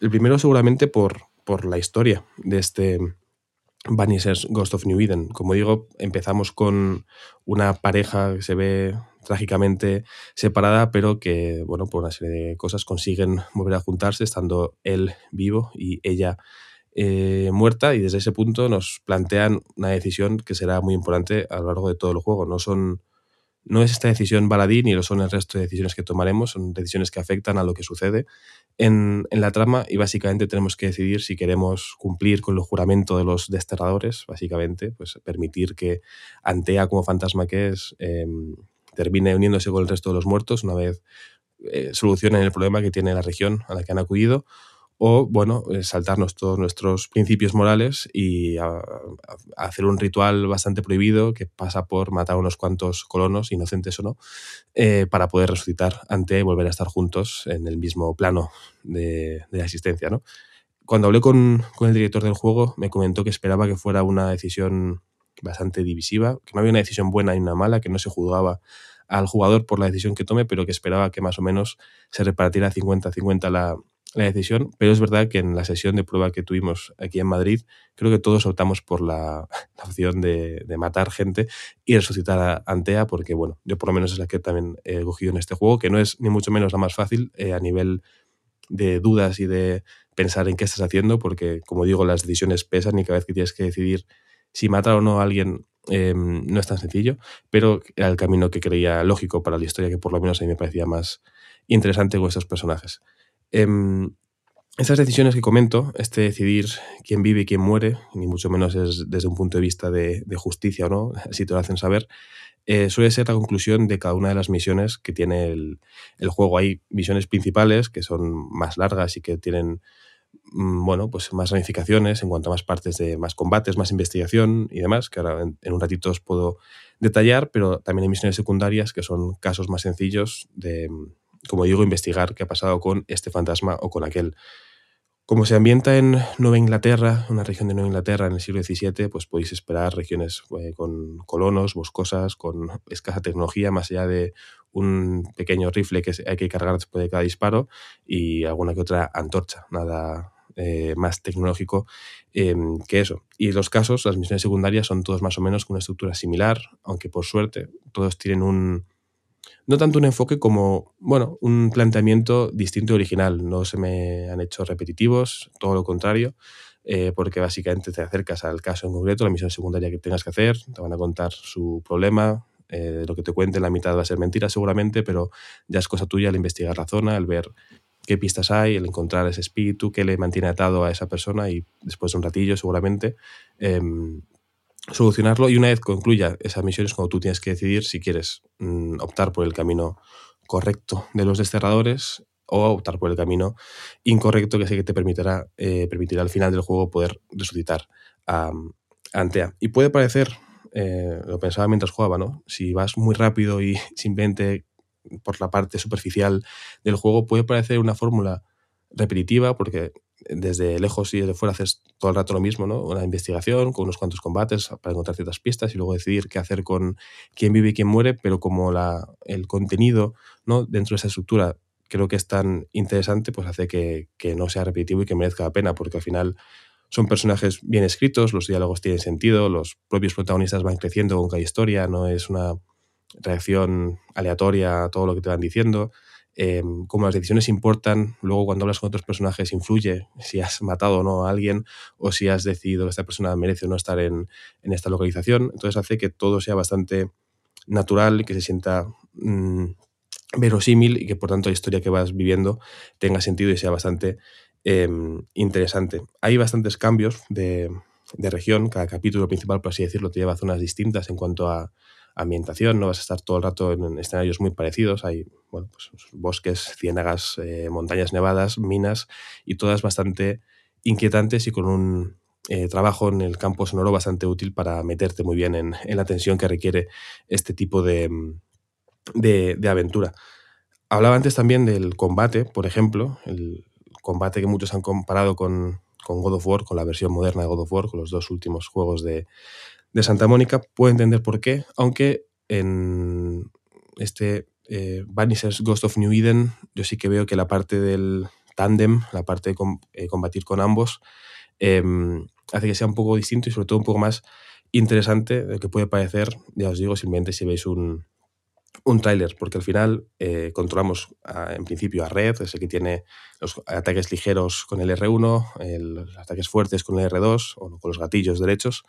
El primero seguramente por, por la historia de este, Vanishers Ghost of New Eden. Como digo, empezamos con una pareja que se ve trágicamente separada, pero que, bueno, por una serie de cosas consiguen volver a juntarse, estando él vivo y ella eh, muerta, y desde ese punto nos plantean una decisión que será muy importante a lo largo de todo el juego. No son no es esta decisión baladí ni lo son el resto de decisiones que tomaremos, son decisiones que afectan a lo que sucede. En, la trama y básicamente tenemos que decidir si queremos cumplir con el juramento de los desterradores, básicamente, pues permitir que Antea como fantasma que es em, termine uniéndose con el resto de los muertos una vez eh, solucionen el problema que tiene la región a la que han acudido o, bueno, eh, saltarnos todos nuestros principios morales y hacer un ritual bastante prohibido que pasa por matar a unos cuantos colonos, inocentes o no, eh, para poder resucitar ante volver a estar juntos en el mismo plano de, la existencia, ¿no? Cuando hablé con, con el director del juego, me comentó que esperaba que fuera una decisión bastante divisiva, que no había una decisión buena y una mala, que no se juzgaba al jugador por la decisión que tome, pero que esperaba que más o menos se repartiera 50-50 la, la decisión, pero es verdad que en la sesión de prueba que tuvimos aquí en Madrid, creo que todos optamos por la, <laughs> opción de, matar gente y resucitar a Antea, porque bueno, yo por lo menos es la que también he cogido en este juego, que no es ni mucho menos la más fácil eh, a nivel de dudas y de pensar en qué estás haciendo, porque como digo, las decisiones pesan y cada vez que tienes que decidir si matar o no a alguien em, no es tan sencillo, pero era el camino que creía lógico para la historia, que por lo menos a mí me parecía más interesante con estos personajes. Eh, esas decisiones que comento, este decidir quién vive y quién muere, ni mucho menos es desde un punto de vista de, justicia o no, <laughs> si te lo hacen saber, eh, suele ser la conclusión de cada una de las misiones que tiene el, juego. Hay misiones principales que son más largas y que tienen mm, bueno, pues más ramificaciones en cuanto a más partes de más combates, más investigación y demás, que ahora en un ratito os puedo detallar, pero también hay misiones secundarias que son casos más sencillos de, como digo, investigar qué ha pasado con este fantasma o con aquel. Como se ambienta en Nueva Inglaterra, una región de Nueva Inglaterra en el siglo XVII, pues podéis esperar regiones eh, con colonos, boscosas, con escasa tecnología, más allá de un pequeño rifle que hay que cargar después de cada disparo y alguna que otra antorcha, nada eh, más tecnológico em, que eso. Y los casos, las misiones secundarias son todos más o menos con una estructura similar, aunque por suerte todos tienen un, no tanto un enfoque como, bueno, un planteamiento distinto y original. No se me han hecho repetitivos, todo lo contrario, eh, porque básicamente te acercas al caso en concreto, la misión secundaria que tengas que hacer, te van a contar su problema, eh, lo que te cuente la mitad va a ser mentira seguramente, pero ya es cosa tuya el investigar la zona, el ver qué pistas hay, el encontrar ese espíritu que le mantiene atado a esa persona y después de un ratillo seguramente em, solucionarlo y una vez concluya esa misión es cuando tú tienes que decidir si quieres mm, optar por el camino correcto de los desterradores o optar por el camino incorrecto que sé que te permitirá, eh, permitirá al final del juego poder resucitar a, Antea. Y puede parecer, eh, lo pensaba mientras jugaba, ¿no? Si vas muy rápido y <laughs> simplemente por la parte superficial del juego, puede parecer una fórmula repetitiva porque desde lejos y desde fuera haces todo el rato lo mismo, ¿no? Una investigación con unos cuantos combates para encontrar ciertas pistas y luego decidir qué hacer con quién vive y quién muere, pero como la, el contenido, ¿no? Dentro de esa estructura creo que es tan interesante, pues hace que, que no sea repetitivo y que merezca la pena, porque al final son personajes bien escritos, los diálogos tienen sentido, los propios protagonistas van creciendo con cada historia, no es una reacción aleatoria a todo lo que te van diciendo. Eh, como las decisiones importan, luego cuando hablas con otros personajes influye si has matado o no a alguien o si has decidido que esta persona merece o no estar en, esta localización. Entonces hace que todo sea bastante natural, que se sienta mm, verosímil y que por tanto la historia que vas viviendo tenga sentido y sea bastante em, interesante. Hay bastantes cambios de, de región, cada capítulo principal, por así decirlo, te lleva a zonas distintas en cuanto a ambientación, no vas a estar todo el rato en escenarios muy parecidos, hay bueno, pues, bosques, ciénagas, eh, montañas nevadas, minas y todas bastante inquietantes y con un eh, trabajo en el campo sonoro bastante útil para meterte muy bien en, la tensión que requiere este tipo de, de, aventura. Hablaba antes también del combate, por ejemplo, el combate que muchos han comparado con, con God of War, con la versión moderna de God of War, con los dos últimos juegos de, de Santa Mónica, puedo entender por qué, aunque en este eh, Ghost of New Eden yo sí que veo que la parte del tándem, la parte de eh, combatir con ambos, em, hace que sea un poco distinto y sobre todo un poco más interesante de lo que puede parecer, ya os digo, simplemente si veis un, un tráiler, porque al final eh, controlamos en principio a Red, es el que tiene los ataques ligeros con el R1, los ataques fuertes con el R2 o con los gatillos derechos,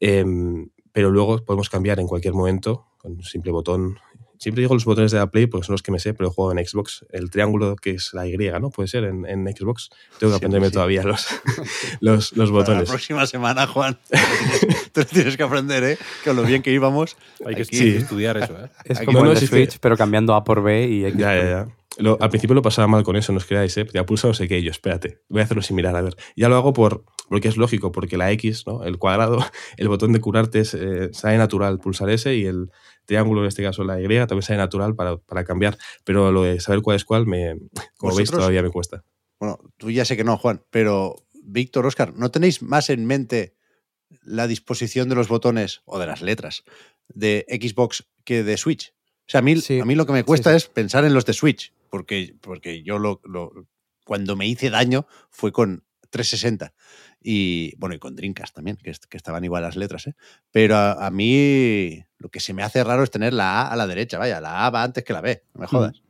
Em, pero luego podemos cambiar en cualquier momento con un simple botón. Siempre digo los botones de la Play porque son los que me sé, pero juego en Xbox. El triángulo que es la Y, ¿no? Puede ser en, en Xbox. Tengo que aprenderme todavía los, <laughs> los, los botones. la próxima semana, Juan. <laughs> Tú tienes que aprender, ¿eh? Con lo bien que íbamos. Hay que estudiar eso, ¿eh? <laughs> Es como el Switch, pero cambiando A por B y X. Ya, ya, ya al principio lo pasaba mal con eso, no os creáis, ¿eh? Ya pulsa no sé qué, yo, espérate, voy a hacerlo similar, a ver. Ya lo hago por, porque es lógico, porque la X, ¿no? El cuadrado, <laughs> el botón de curarte eh, sale natural pulsar ese y el triángulo, en este caso la Y, también sale natural para, para cambiar. Pero lo de saber cuál es cuál, me, como veis, todavía me cuesta. Bueno, tú ya sé que no, Juan, pero Víctor, Oscar, ¿no tenéis más en mente la disposición de los botones o de las letras de Xbox que de Switch? O sea, a mí, a mí lo que me cuesta es pensar en los de Switch porque, porque yo lo, cuando me hice daño fue con 360. Y bueno, y con Drinkas también, que, que, estaban igual las letras, ¿eh? Pero a, a, mí lo que se me hace raro es tener la A a la derecha, vaya, la A va antes que la B, no me jodas.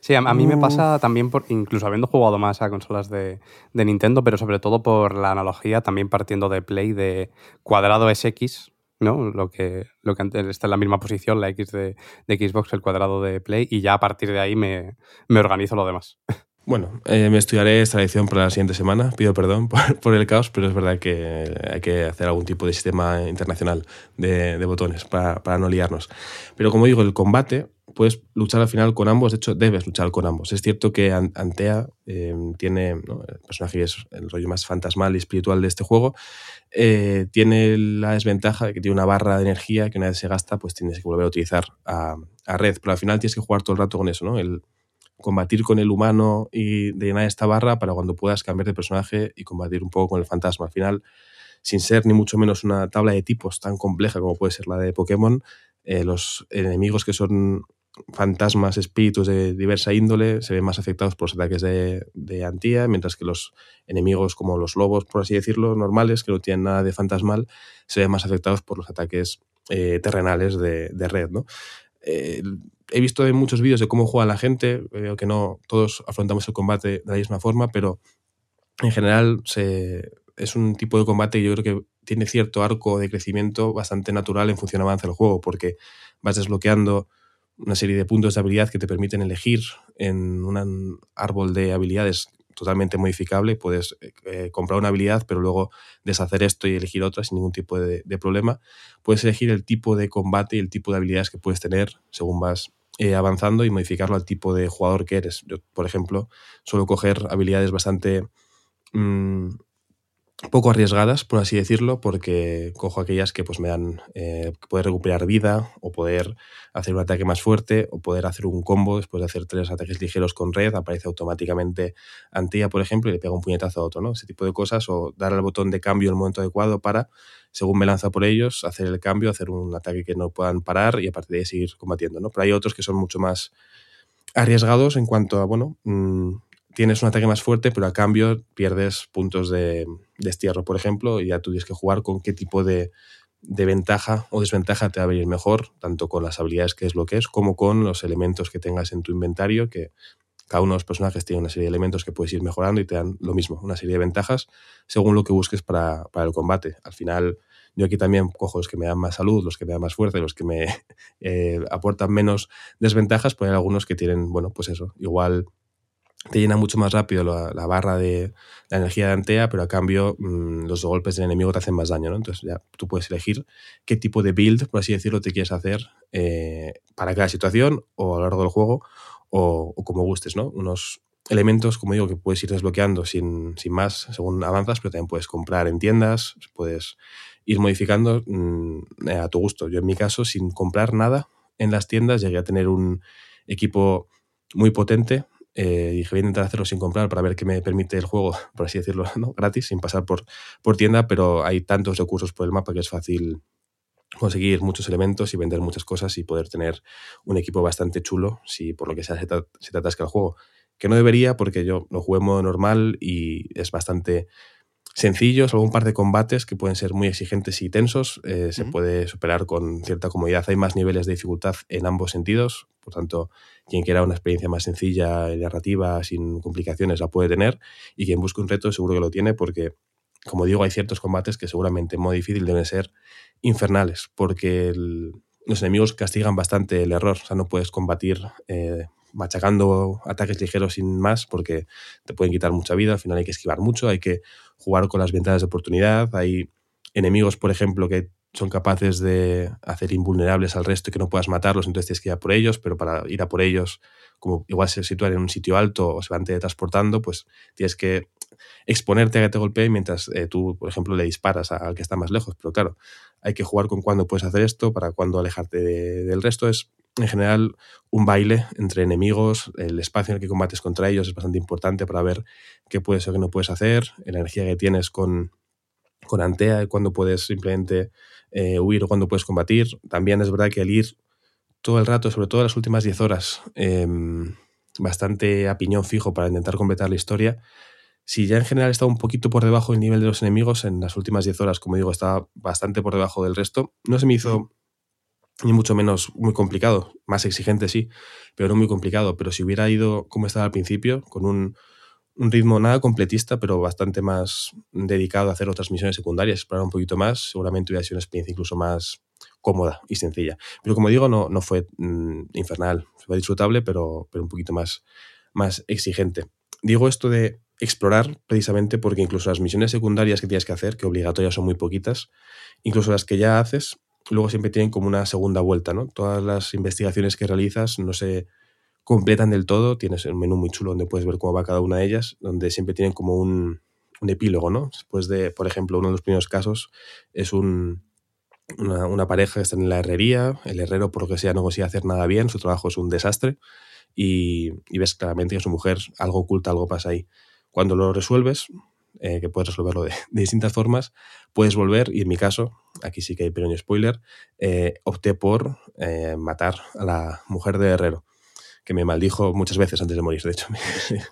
Sí, a, a mí me pasa también, por, incluso habiendo jugado más a consolas de, de, Nintendo, pero sobre todo por la analogía, también partiendo de Play, de cuadrado es X, ¿no? Lo que, lo que antes está en la misma posición, la X de, de Xbox, el cuadrado de Play, y ya a partir de ahí me, me organizo lo demás. <laughs> Bueno, eh, me estudiaré esta lección para la siguiente semana. Pido perdón <laughs> por, el caos, pero es verdad que hay que hacer algún tipo de sistema internacional de, botones para, no liarnos. Pero como digo, el combate, puedes luchar al final con ambos. De hecho, debes luchar con ambos. Es cierto que Antea eh, tiene, ¿no? el personaje es el rollo más fantasmal y espiritual de este juego, eh, tiene la desventaja de que tiene una barra de energía que una vez se gasta, pues tienes que volver a utilizar a, red. Pero al final tienes que jugar todo el rato con eso, ¿no? Combatir con el humano y de llenar esta barra para cuando puedas cambiar de personaje y combatir un poco con el fantasma. Al final, sin ser ni mucho menos una tabla de tipos tan compleja como puede ser la de Pokémon, eh, los enemigos que son fantasmas, espíritus de diversa índole, se ven más afectados por los ataques de, de Antía, mientras que los enemigos como los lobos, por así decirlo, normales, que no tienen nada de fantasmal, se ven más afectados por los ataques eh, terrenales de, de red. ¿no? Eh, he visto en muchos vídeos de cómo juega la gente, veo que no todos afrontamos el combate de la misma forma, pero en general es un tipo de combate que yo creo que tiene cierto arco de crecimiento bastante natural en función avanza el juego, porque vas desbloqueando una serie de puntos de habilidad que te permiten elegir en un árbol de habilidades totalmente modificable. Puedes eh, comprar una habilidad, pero luego deshacer esto y elegir otra sin ningún tipo de, problema. Puedes elegir el tipo de combate y el tipo de habilidades que puedes tener según vas eh, avanzando y modificarlo al tipo de jugador que eres. Yo, por ejemplo, suelo coger habilidades bastante mmm, poco arriesgadas, por así decirlo, porque cojo aquellas que pues, me dan eh, poder recuperar vida o poder hacer un ataque más fuerte o poder hacer un combo después de hacer tres ataques ligeros con red, aparece automáticamente Antía, por ejemplo, y le pega un puñetazo a otro, ¿no? Ese tipo de cosas, o dar al botón de cambio en el momento adecuado para, según me lanza por ellos, hacer el cambio, hacer un ataque que no puedan parar y a partir de ahí seguir combatiendo, ¿no? Pero hay otros que son mucho más arriesgados en cuanto a, bueno, mmm, tienes un ataque más fuerte, pero a cambio pierdes puntos de destierro, por ejemplo, y ya tú tienes que jugar con qué tipo de, ventaja o desventaja te va a venir mejor, tanto con las habilidades que es lo que es, como con los elementos que tengas en tu inventario, que cada uno de los personajes tiene una serie de elementos que puedes ir mejorando y te dan lo mismo, una serie de ventajas según lo que busques para, el combate. Al final, yo aquí también cojo los que me dan más salud, los que me dan más fuerza, los que me <laughs> eh, aportan menos desventajas, pues algunos que tienen, bueno, pues eso, igual te llena mucho más rápido la, barra de la energía de Antea, pero a cambio mmm, los golpes del enemigo te hacen más daño, ¿no? Entonces ya tú puedes elegir qué tipo de build, por así decirlo, te quieres hacer eh, para cada situación o a lo largo del juego o, como gustes, ¿no? Unos elementos, como digo, que puedes ir desbloqueando sin, sin más según avanzas, pero también puedes comprar en tiendas, puedes ir modificando mmm, a tu gusto. Yo en mi caso, sin comprar nada en las tiendas, llegué a tener un equipo muy potente eh, dije, voy a intentar hacerlo sin comprar para ver qué me permite el juego, <laughs> por así decirlo, ¿no? gratis, sin pasar por, por tienda, pero hay tantos recursos por el mapa que es fácil conseguir muchos elementos y vender muchas cosas y poder tener un equipo bastante chulo si por lo que sea se te, se te atasca el juego. Que no debería porque yo lo juego en modo normal y es bastante sencillo, solo un par de combates que pueden ser muy exigentes y tensos, eh, se uh -huh. puede superar con cierta comodidad. Hay más niveles de dificultad en ambos sentidos, por tanto, quien quiera una experiencia más sencilla y narrativa, sin complicaciones, la puede tener, y quien busque un reto seguro que lo tiene, porque, como digo, hay ciertos combates que seguramente en modo difícil deben ser infernales, porque los enemigos castigan bastante el error, o sea, no puedes combatir eh, machacando ataques ligeros sin más porque te pueden quitar mucha vida, al final hay que esquivar mucho, hay que jugar con las ventanas de oportunidad, hay enemigos, por ejemplo, que son capaces de hacer invulnerables al resto y que no puedas matarlos, entonces tienes que ir a por ellos, pero para ir a por ellos, como igual se sitúan en un sitio alto o se van teletransportando, pues tienes que exponerte a que te golpee mientras eh, tú, por ejemplo, le disparas al que está más lejos. Pero claro, hay que jugar con cuándo puedes hacer esto, para cuándo alejarte de, del resto. Es en general un baile entre enemigos, el espacio en el que combates contra ellos es bastante importante para ver qué puedes o qué no puedes hacer, la energía que tienes con, con Antea y cuándo puedes simplemente eh, huir o cuándo puedes combatir. También es verdad que el ir todo el rato, sobre todo las últimas 10 horas, eh, bastante a piñón fijo para intentar completar la historia. Si ya en general estaba un poquito por debajo del nivel de los enemigos, en las últimas 10 horas, como digo, estaba bastante por debajo del resto. No se me hizo ni mucho menos muy complicado, más exigente sí, pero no muy complicado. Pero si hubiera ido como estaba al principio, con un, un ritmo nada completista, pero bastante más dedicado a hacer otras misiones secundarias, explorar un poquito más, seguramente hubiera sido una experiencia incluso más cómoda y sencilla. Pero como digo, no, no fue mm, infernal, fue disfrutable, pero, pero un poquito más, más exigente. Digo esto de explorar precisamente porque incluso las misiones secundarias que tienes que hacer, que obligatorias son muy poquitas, incluso las que ya haces, luego siempre tienen como una segunda vuelta, ¿no? Todas las investigaciones que realizas no se completan del todo, tienes un menú muy chulo donde puedes ver cómo va cada una de ellas, donde siempre tienen como un, epílogo, ¿no? Después de, por ejemplo, uno de los primeros casos es un, una, pareja que está en la herrería, el herrero por lo que sea no consigue hacer nada bien, su trabajo es un desastre. Y, ves claramente que su mujer algo oculta, algo pasa ahí. Cuando lo resuelves, eh, que puedes resolverlo de, distintas formas, puedes volver, y en mi caso, aquí sí que hay pequeño spoiler, eh, opté por eh, matar a la mujer de Herrero, que me maldijo muchas veces antes de morir, de hecho.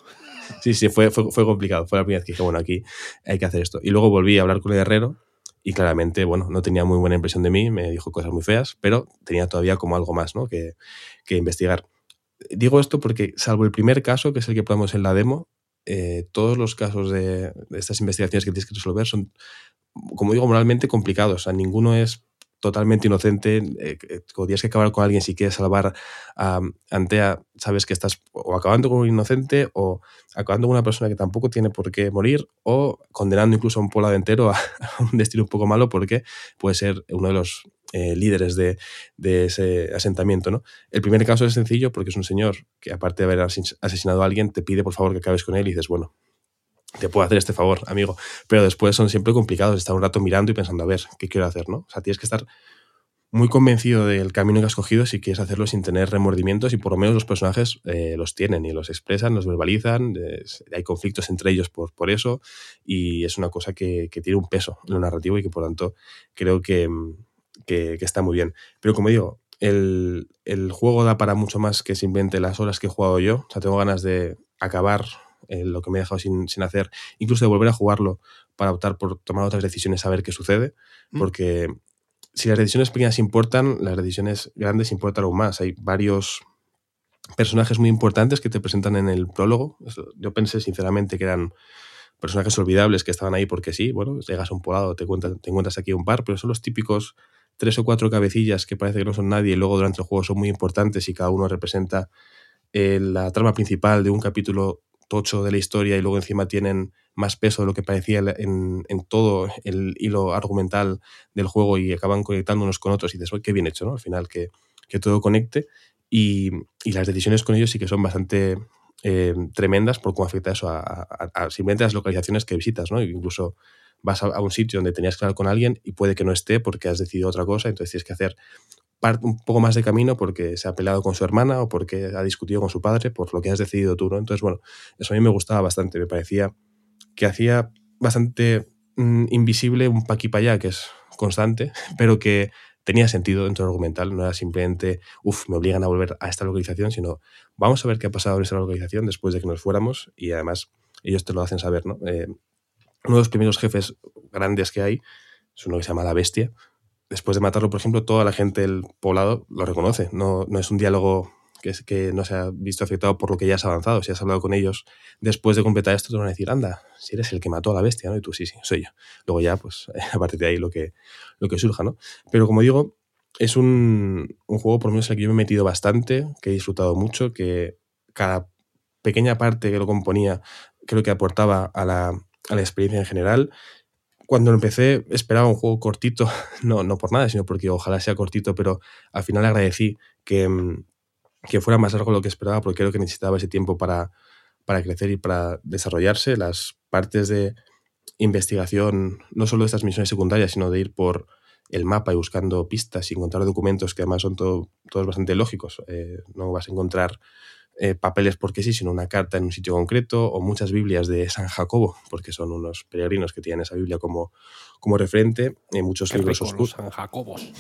<laughs> sí, sí, fue, fue, fue, complicado. Fue la primera vez que dije, bueno, aquí hay que hacer esto. Y luego volví a hablar con el Herrero y claramente, bueno, no tenía muy buena impresión de mí, me dijo cosas muy feas, pero tenía todavía como algo más ¿no? que, que investigar. Digo esto porque, salvo el primer caso, que es el que ponemos en la demo, eh, todos los casos de, de, estas investigaciones que tienes que resolver son, como digo, moralmente complicados. O sea, ninguno es totalmente inocente. Eh, cuando tienes que acabar con alguien, si quieres salvar a Antea, sabes que estás o acabando con un inocente o acabando con una persona que tampoco tiene por qué morir o condenando incluso a un poblado entero a, <laughs> a un destino un poco malo porque puede ser uno de los eh, líderes de, de, ese asentamiento. ¿no? El primer caso es sencillo porque es un señor que aparte de haber asesinado a alguien te pide por favor que acabes con él y dices, bueno, te puedo hacer este favor, amigo. Pero después son siempre complicados, estar un rato mirando y pensando, a ver, ¿qué quiero hacer? ¿no? O sea, tienes que estar muy convencido del camino que has cogido si quieres hacerlo sin tener remordimientos y por lo menos los personajes eh, los tienen y los expresan, los verbalizan, eh, hay conflictos entre ellos por, por eso y es una cosa que, que, tiene un peso en lo narrativo y que por tanto creo que, que, está muy bien. Pero como digo, el, el, juego da para mucho más que simplemente las horas que he jugado yo, o sea, tengo ganas de acabar eh, lo que me he dejado sin, sin, hacer, incluso de volver a jugarlo para optar por tomar otras decisiones, a ver qué sucede, mm. porque si las decisiones pequeñas importan, las decisiones grandes importan aún más. Hay varios personajes muy importantes que te presentan en el prólogo. Yo pensé sinceramente que eran personajes olvidables que estaban ahí porque sí, bueno, llegas a un poblado, te, cuentas, te encuentras aquí un par, pero son los típicos tres o cuatro cabecillas que parece que no son nadie y luego durante el juego son muy importantes y cada uno representa eh, la trama principal de un capítulo tocho de la historia y luego encima tienen más peso de lo que parecía en, todo el hilo argumental del juego y acaban conectando unos con otros y dices, qué bien hecho, ¿no? Al final que, que todo conecte y, y, las decisiones con ellos sí que son bastante eh, tremendas por cómo afecta eso a, a, a, simplemente las localizaciones que visitas, ¿no? Incluso vas a, a, un sitio donde tenías que hablar con alguien y puede que no esté porque has decidido otra cosa, entonces tienes que hacer un poco más de camino porque se ha peleado con su hermana o porque ha discutido con su padre por lo que has decidido tú, ¿no? Entonces, bueno, eso a mí me gustaba bastante, me parecía que hacía bastante mmm, invisible un pa' aquí pa' allá, que es constante, <laughs> pero que tenía sentido dentro del argumental, no era simplemente, uff, me obligan a volver a esta localización, sino vamos a ver qué ha pasado en esta localización después de que nos fuéramos y además ellos te lo hacen saber, ¿no? Eh, uno de los primeros jefes grandes que hay es uno que se llama La Bestia, después de matarlo, por ejemplo, toda la gente del poblado lo reconoce. No, no es un diálogo que, es, que no se ha visto afectado por lo que ya has avanzado. Si has hablado con ellos después de completar esto, te van a decir, anda, si eres el que mató a la bestia, ¿no? Y tú, sí, sí, soy yo. Luego ya, pues, <laughs> a partir de ahí lo que, lo que surja, ¿no? Pero como digo, es un, un juego, por lo menos, en el que yo me he metido bastante, que he disfrutado mucho, que cada pequeña parte que lo componía creo que aportaba a la, a la experiencia en general cuando empecé esperaba un juego cortito, <laughs> no, no por nada, sino porque ojalá sea cortito, pero al final agradecí que, mm, que fuera más largo de lo que esperaba porque creo que necesitaba ese tiempo para, para crecer y para desarrollarse. Las partes de investigación, no solo de estas misiones secundarias, sino de ir por el mapa y buscando pistas y encontrar documentos que además son todo, todos bastante lógicos. Eh, no vas a encontrar eh, papeles porque sí, sino una carta en un sitio concreto o muchas Biblias de San Jacobo, porque son unos peregrinos que tienen esa Biblia como, como referente, y muchos Qué libros oscuros. San Jacobos. <laughs>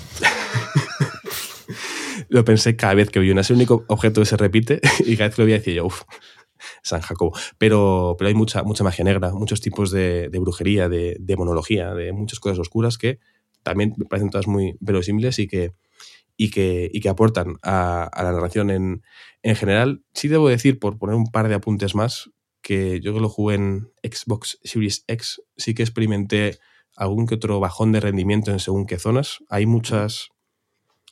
lo pensé cada vez que vi una. Es el único objeto que se repite <laughs> y cada vez que lo veía decía yo, uff, San Jacobo. Pero, pero hay mucha, mucha magia negra, muchos tipos de, de brujería, de demonología, de muchas cosas oscuras que también me parecen todas muy verosímiles y que, y que, y que aportan a, a la narración en, en general. Sí debo decir, por poner un par de apuntes más, que yo que lo jugué en Xbox Series X, sí que experimenté algún que otro bajón de rendimiento en según qué zonas. Hay muchas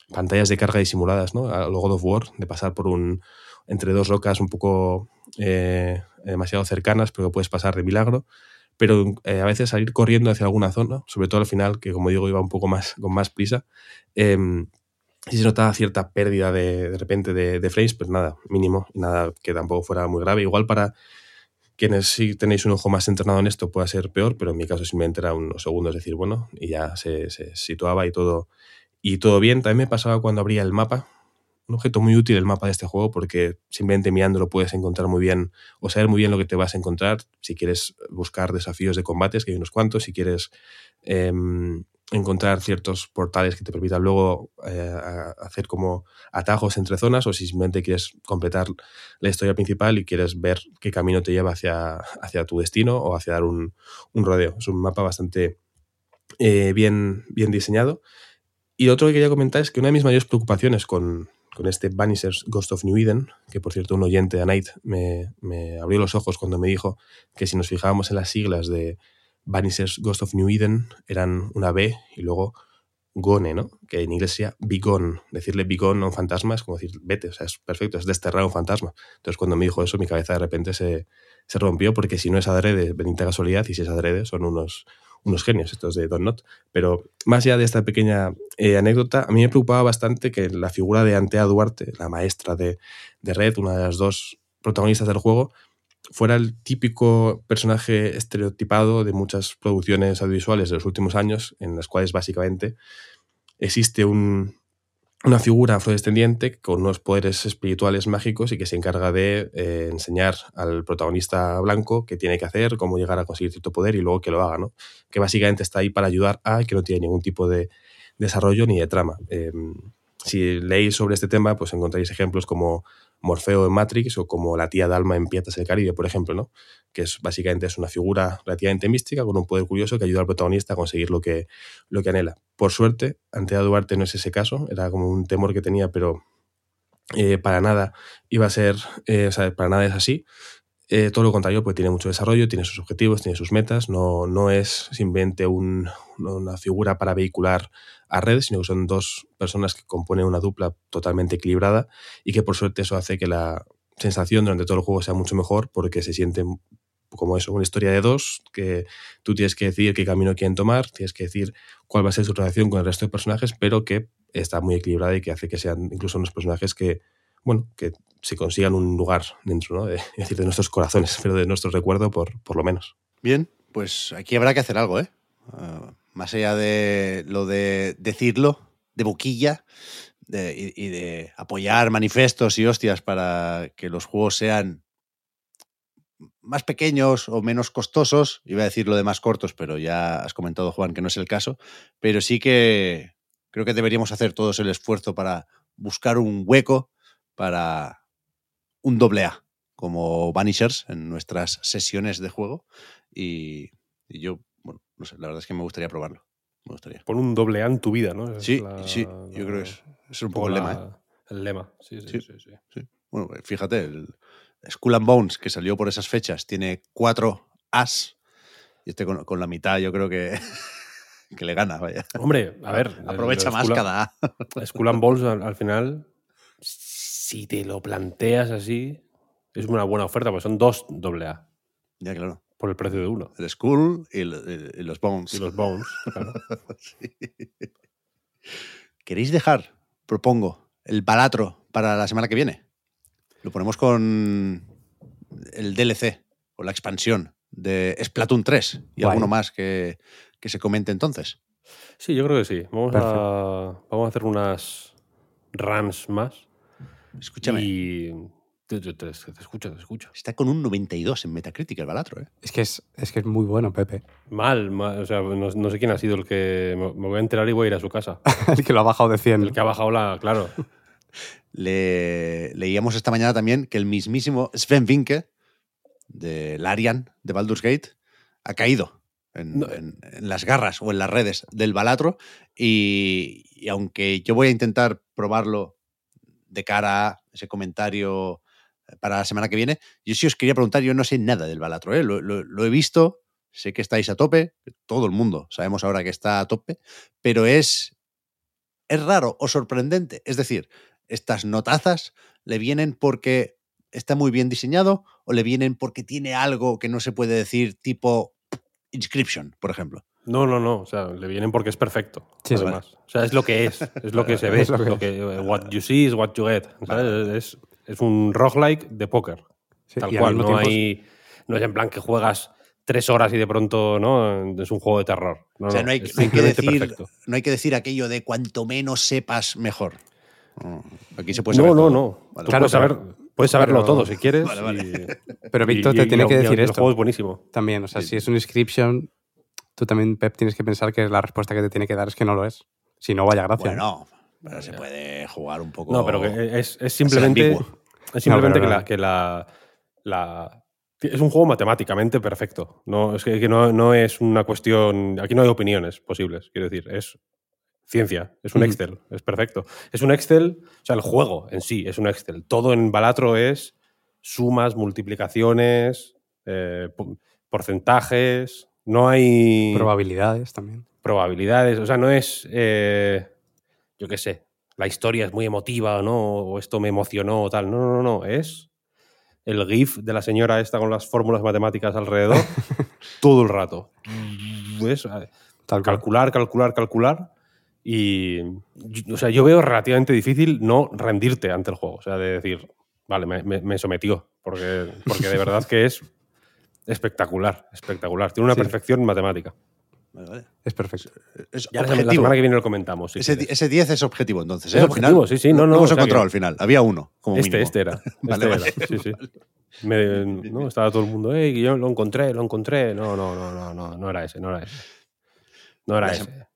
pantallas de carga disimuladas, ¿no? A lo God of War, de pasar por un entre dos rocas un poco eh, demasiado cercanas, pero que puedes pasar de milagro. Pero eh, a veces salir corriendo hacia alguna zona, sobre todo al final, que como digo, iba un poco más con más prisa, eh, sí se notaba cierta pérdida de, de repente de, frames, pues nada, mínimo, nada que tampoco fuera muy grave. Igual para quienes sí tenéis un ojo más entrenado en esto puede ser peor, pero en mi caso simplemente era unos segundos decir, bueno, y ya se, situaba y todo, y todo bien. También me pasaba cuando abría el mapa, un objeto muy útil el mapa de este juego porque simplemente mirándolo puedes encontrar muy bien o saber muy bien lo que te vas a encontrar si quieres buscar desafíos de combates, que hay unos cuantos, si quieres eh, encontrar ciertos portales que te permitan luego eh, hacer como atajos entre zonas o si simplemente quieres completar la historia principal y quieres ver qué camino te lleva hacia, hacia tu destino o hacia dar un, un rodeo. Es un mapa bastante eh, bien, bien diseñado. Y otro que quería comentar es que una de mis mayores preocupaciones con, con este Vanishers Ghost of New Eden, que por cierto un oyente de Night me, me, abrió los ojos cuando me dijo que si nos fijábamos en las siglas de Vanishers Ghost of New Eden eran una B y luego Gone, ¿no? Que en inglés sería. Decirle Begone a un fantasma es como decir vete, o sea, es perfecto, es desterrar a un fantasma. Entonces cuando me dijo eso, mi cabeza de repente se, se rompió porque si no es adrede, bendita casualidad, y si es adrede, son unos, unos genios estos de Don Not. Pero más allá de esta pequeña eh, anécdota, a mí me preocupaba bastante que la figura de Antea Duarte, la maestra de, de Red, una de las dos protagonistas del juego, fuera el típico personaje estereotipado de muchas producciones audiovisuales de los últimos años, en las cuales básicamente existe un, una figura afrodescendiente con unos poderes espirituales mágicos y que se encarga de eh, enseñar al protagonista blanco qué tiene que hacer, cómo llegar a conseguir cierto poder y luego que lo haga, ¿no? Que básicamente está ahí para ayudar a que no tiene ningún tipo de desarrollo ni de trama. Eh, si leéis sobre este tema, pues encontráis ejemplos como Morfeo en Matrix o como la tía Dalma en Piratas del Caribe, por ejemplo, ¿no? que es básicamente es una figura relativamente mística con un poder curioso que ayuda al protagonista a conseguir lo que, lo que anhela. Por suerte, Antea Duarte no es ese caso, era como un temor que tenía, pero eh, para nada iba a ser, eh, o sea, para nada es así. Eh, todo lo contrario, pues tiene mucho desarrollo, tiene sus objetivos, tiene sus metas, no, no es simplemente un, una figura para vehicular a red, sino que son dos personas que componen una dupla totalmente equilibrada y que por suerte eso hace que la sensación durante todo el juego sea mucho mejor porque se siente como eso, una historia de dos, que tú tienes que decidir qué camino quieren tomar, tienes que decir cuál va a ser su relación con el resto de personajes, pero que está muy equilibrada y que hace que sean incluso unos personajes que, bueno, que se consigan un lugar dentro, ¿no? <laughs> De, decir, de nuestros corazones, <laughs> pero de nuestro recuerdo por, por lo menos. Bien, pues aquí habrá que hacer algo, ¿eh? Uh, más allá de lo de decirlo, de boquilla, y, de apoyar manifestos y hostias para que los juegos sean más pequeños o menos costosos, iba a decir lo de más cortos, pero ya has comentado, Juan, que no es el caso, pero sí que creo que deberíamos hacer todos el esfuerzo para buscar un hueco para un doble A, como Vanishers en nuestras sesiones de juego. Y, yo, no sé, la verdad es que me gustaría probarlo. Me gustaría. Pon un doble A en tu vida, ¿no? Sí, la, sí, yo creo que es, es un poco el lema. ¿eh? El lema, sí sí, sí, sí. Bueno, fíjate, el Skull and Bones, que salió por esas fechas, tiene cuatro As. Y este con, con la mitad yo creo que, <laughs> que le gana, vaya. Hombre, a ver. <laughs> Aprovecha más Skull, cada A. <laughs> Skull and Bones al, al final si te lo planteas así, es una buena oferta, porque son dos doble A. Ya, claro. Por el precio de uno. El Skull y, el, y los Bones. Y los Bones, claro. <laughs> sí. ¿Queréis dejar, propongo, el balatro para la semana que viene? Lo ponemos con el DLC o la expansión de Splatoon 3 y Guay. alguno más que, que, se comente entonces. Sí, yo creo que sí. Vamos, a, vamos a hacer unas runs más. Escúchame. Y te, te, te, te, escucho, te escucho. Está con un 92 en Metacritic el balatro, ¿eh? Es que es, es, que es muy bueno, Pepe. Mal, mal o sea, no, no, sé quién ha sido el que... Me voy a enterar y voy a ir a su casa. <laughs> el que lo ha bajado de 100. El que ha bajado la... Claro. <laughs> Le, leíamos esta mañana también que el mismísimo Sven Vinke, de Larian, de Baldur's Gate, ha caído en, No. en- en las garras o en las redes del Balatro. Y, y aunque yo voy a intentar probarlo de cara a ese comentario para la semana que viene, yo sí os quería preguntar, yo no sé nada del Balatro, ¿eh? lo, lo- lo he visto, sé que estáis a tope, todo el mundo sabemos ahora que está a tope, pero es, es raro o sorprendente. Es decir, estas notazas le vienen porque está muy bien diseñado o le vienen porque tiene algo que no se puede decir tipo Inscription, por ejemplo. No, no, no. O sea, le vienen porque es perfecto. Sí, además. O sea, es lo que es. Es lo que <laughs> se ve. Es lo que lo es. que, eh, what you see is what you get. ¿sabes? Es, es un roguelike de póker. Sí, tal cual. No, tiempo- hay, no es en plan que juegas tres horas y de pronto no es un juego de terror. No, o sea, no, no hay, no que decir, perfecto. no hay que decir aquello de cuanto menos sepas, mejor. No, Aquí se puede No, saber no, todo. no. Vale, Tú Claro, puedes, saber, puedes saberlo pero- todo si quieres. Vale, vale. y- <laughs> Pero Víctor te y- tiene y- que y decir el esto. juego es buenísimo. También, o sea, Sí. si es un inscription, tú también, Pep, tienes que pensar que la respuesta que te tiene que dar es que no lo es. Si no, vaya gracia. ¿no? Bueno, pero se puede jugar un poco. No, pero que es, es simplemente, es simplemente No, que, la, que la, la- Es un juego matemáticamente perfecto. No, es que, que no, no es una cuestión. Aquí no hay opiniones posibles, quiero decir. Es ciencia, es un. Excel, es perfecto. Es un Excel, o sea, el juego en sí es un Excel. Todo en Balatro es sumas, multiplicaciones, eh, po- porcentajes. No hay Probabilidades también. probabilidades. O sea, no es, eh, yo qué sé, la historia es muy emotiva o no, o esto me emocionó o tal. No, no, no, no. Es el GIF de la señora esta con las fórmulas matemáticas alrededor <laughs> todo el rato. Es, eh, Tal calcular, calcular, calcular. Y, o sea, yo veo relativamente difícil no rendirte ante el juego. O sea, de decir, vale, me, me- me sometió. Porque, porque de verdad que es espectacular, espectacular. Tiene una Sí. perfección matemática. Vale, vale. Es perfecto. Es Ya la, semana que viene lo comentamos. si ese, quieres. ese 10 es objetivo, entonces. Es ¿eh? Objetivo, final, sí, sí, no, no, Lo hemos o sea encontrado que- al final. Había uno, como Este, mínimo. este era. <laughs> Vale, este vale. era, Sí, sí. Me- no, estaba todo el mundo, "Ey, yo lo encontré, lo encontré. No, no, no, no, no, no era ese, no era ese. No era La ese.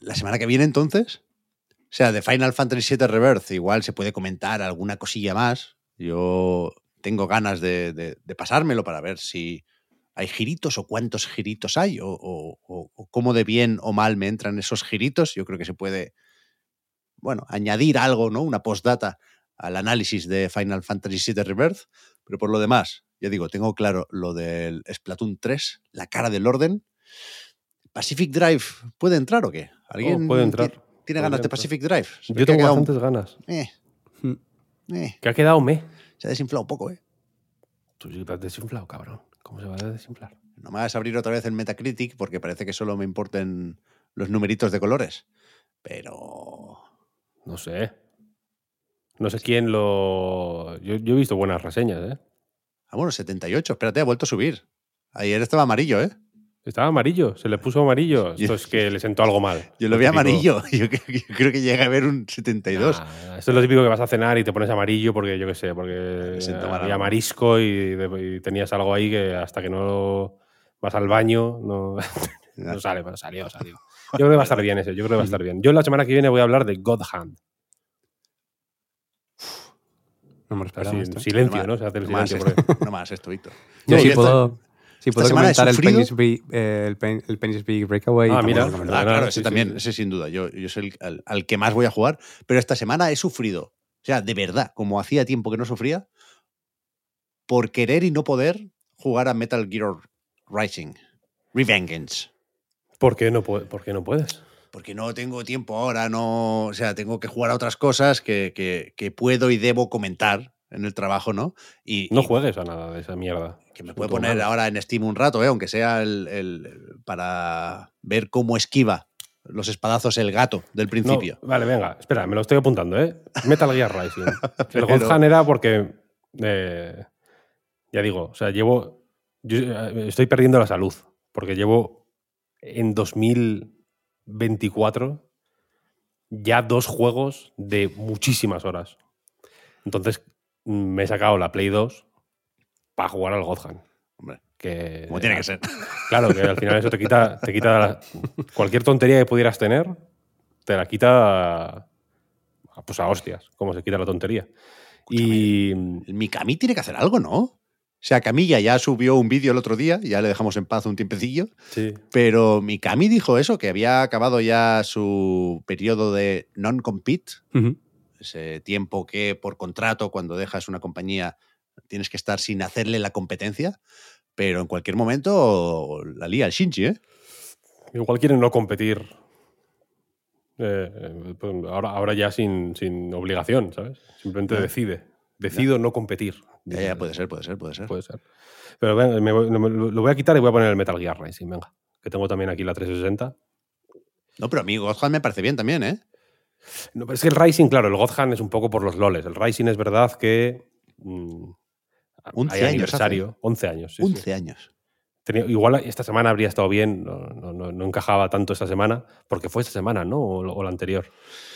La semana que viene, entonces. O sea, de Final Fantasy VII Rebirth, igual se puede comentar alguna cosilla más. Yo tengo ganas de, de- de pasármelo para ver si hay giritos o cuántos giritos hay o, o- o- o cómo de bien o mal me entran esos giritos. Yo creo que se puede, bueno, añadir algo, ¿no? Una postdata al análisis de Final Fantasy VII Rebirth. Pero por lo demás, ya digo, tengo claro lo del Splatoon 3, la cara del orden. ¿Pacific Drive puede entrar o qué? ¿Alguien Oh, puede entrar. ti- tiene ganas de. Pacific Drive? Yo tengo un- bastantes ganas. eh, Mm. eh, Que ha quedado me. se ha desinflado un poco, ¿eh? Tú sí te has desinflado, cabrón. ¿Cómo se va a desinflar? No me hagas abrir otra vez el Metacritic porque parece que solo me importen los numeritos de colores. Pero. No sé. No sé quién lo. Yo, yo he visto buenas reseñas, ¿eh? Ah, bueno, 78. Espérate, ha vuelto a subir. Ayer estaba amarillo, ¿eh? Estaba amarillo, se le puso amarillo. <laughs> Esto Yo- es que le sentó algo mal. Yo lo vi típico- amarillo. <laughs> Yo, creo- yo creo que llega a ver un 72. Nah, esto es lo típico que vas a cenar y te pones amarillo porque, yo qué sé, porque había marisco y, tenías algo ahí que hasta que no vas al baño no, <laughs> no sale, pero salió, salió. Yo creo que va a estar bien ese, yo creo que va a estar bien. Yo la semana que viene voy a hablar de God Hand. No me lo esperaba. Así, silencio, No ¿no? más- Se hace el silencio. esto, por ahí. no más esto, Víctor. Yo No, sí puedo, sí puedo semana he comentar el sufrido- Penis, Big, eh, el, Pen- el Penis Big Breakaway. Ah, mira. Ah, claro, sí, ese sí, también, sí. ese sin duda. Yo, yo soy el, al, al que más voy a jugar. Pero esta semana he sufrido. O sea, de verdad, como hacía tiempo que no sufría, por querer y no poder jugar a Metal Gear Rising. Revengeance. ¿Por qué no, por qué no puedes? Porque no tengo tiempo ahora, no. O sea, tengo que jugar a otras cosas que, que- que puedo y debo comentar en el trabajo, ¿no? Y, No y juegues a nada de esa mierda. que me puede poner ahora en Steam un rato, ¿eh? aunque sea el, el- para ver cómo esquiva los espadazos el gato del No, principio. vale, venga, espera, me lo estoy apuntando, ¿eh? Metal Gear Rising. <laughs> El Pero- God Hand era porque. eh, ya digo, o sea, llevo. yo, eh, estoy perdiendo la salud. Porque llevo en 2024 ya dos juegos de muchísimas horas. Entonces me he sacado la Play 2 para jugar al God Hand. Hombre, Que, como tiene que ser. Claro, que al final eso te quita, te quita la- cualquier tontería que pudieras tener, te la quita pues a hostias, como se quita la tontería. Y El Mikami tiene que hacer algo, ¿no? O sea, Camilla ya subió un vídeo el otro día, ya le dejamos en paz un tiempecillo, sí, pero Mikami dijo eso, que había acabado ya su periodo de non-compete, Ujú. Ese tiempo que por contrato, cuando dejas una compañía, tienes que estar sin hacerle la competencia, pero en cualquier momento la lía el Shinji, ¿eh? igual quieren no competir. eh, pues ahora, ahora ya sin, sin obligación, ¿sabes? Simplemente decide. Decido no competir. Ya, ya, puede ser, puede ser, puede ser. Puede ser. Pero me voy- me- lo voy a quitar y voy a poner el Metal Gear Rising, venga. Que tengo también aquí la 360. No, pero a mí Godhand me parece bien también, ¿eh? No, pero es que el Rising, claro, el Godhand es un poco por los loles. El Rising es verdad que. mm, 11 hay años aniversario. 11 años. sí, sí. 11 años. Tenía- igual esta semana habría estado bien, no, no- encajaba tanto esta semana, porque fue esta semana, ¿no? O, o la anterior.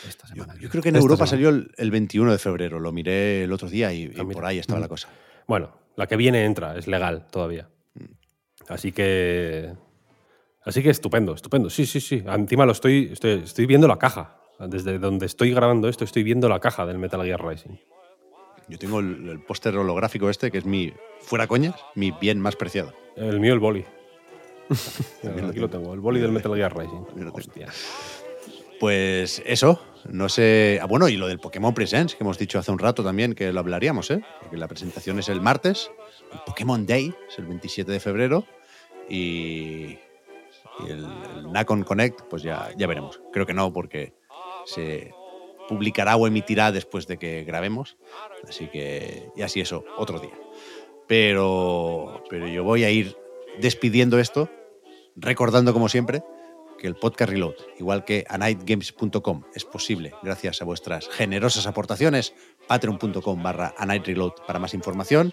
Esta Yo, semana. yo creo que en Europa semana. salió el, el 21 de febrero, lo miré el otro día y, Ah, por ahí estaba Mm. la cosa. Bueno, la que viene entra, es legal todavía. Mm. Así que. Así que estupendo, estupendo. Sí, sí, sí. Encima lo estoy, estoy, estoy viendo la caja. Desde donde estoy grabando esto, estoy viendo la caja del Metal Gear Rising. Yo tengo el, el póster holográfico este, que es mi, fuera coñas, mi bien más preciado. El mío, el boli. <laughs> Aquí lo tengo. el boli del Metal Gear Rising. Hostia. Pues eso, no sé. Ah, bueno, y lo del Pokémon Presents, que hemos dicho hace un rato también que lo hablaríamos, ¿eh? Porque la presentación es el martes, el Pokémon Day es el 27 de febrero y, y el, el Nacon Connect, pues ya, ya veremos. Creo que no, porque se publicará o emitirá después de que grabemos. Así que, y así eso, otro día. Pero, pero yo voy a ir despidiendo esto, recordando como siempre que el podcast Reload, igual que anightgames.com, es posible gracias a vuestras generosas aportaciones. Patreon.com barra anightreload para más información.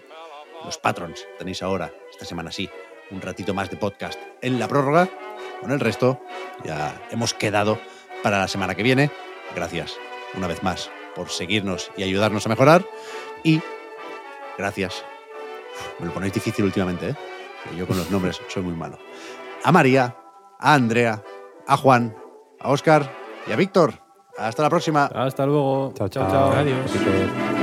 Los patrons tenéis ahora, esta semana sí, un ratito más de podcast en la prórroga. Con el resto ya hemos quedado para la semana que viene. Gracias una vez más por seguirnos y ayudarnos a mejorar. Y gracias. Me lo ponéis difícil últimamente, ¿eh? Yo con los nombres <laughs> soy muy malo. A María, a Andrea, a Juan, a Oscar y a Víctor. Hasta la próxima. Hasta luego. Chao, chao. Adiós. Así que-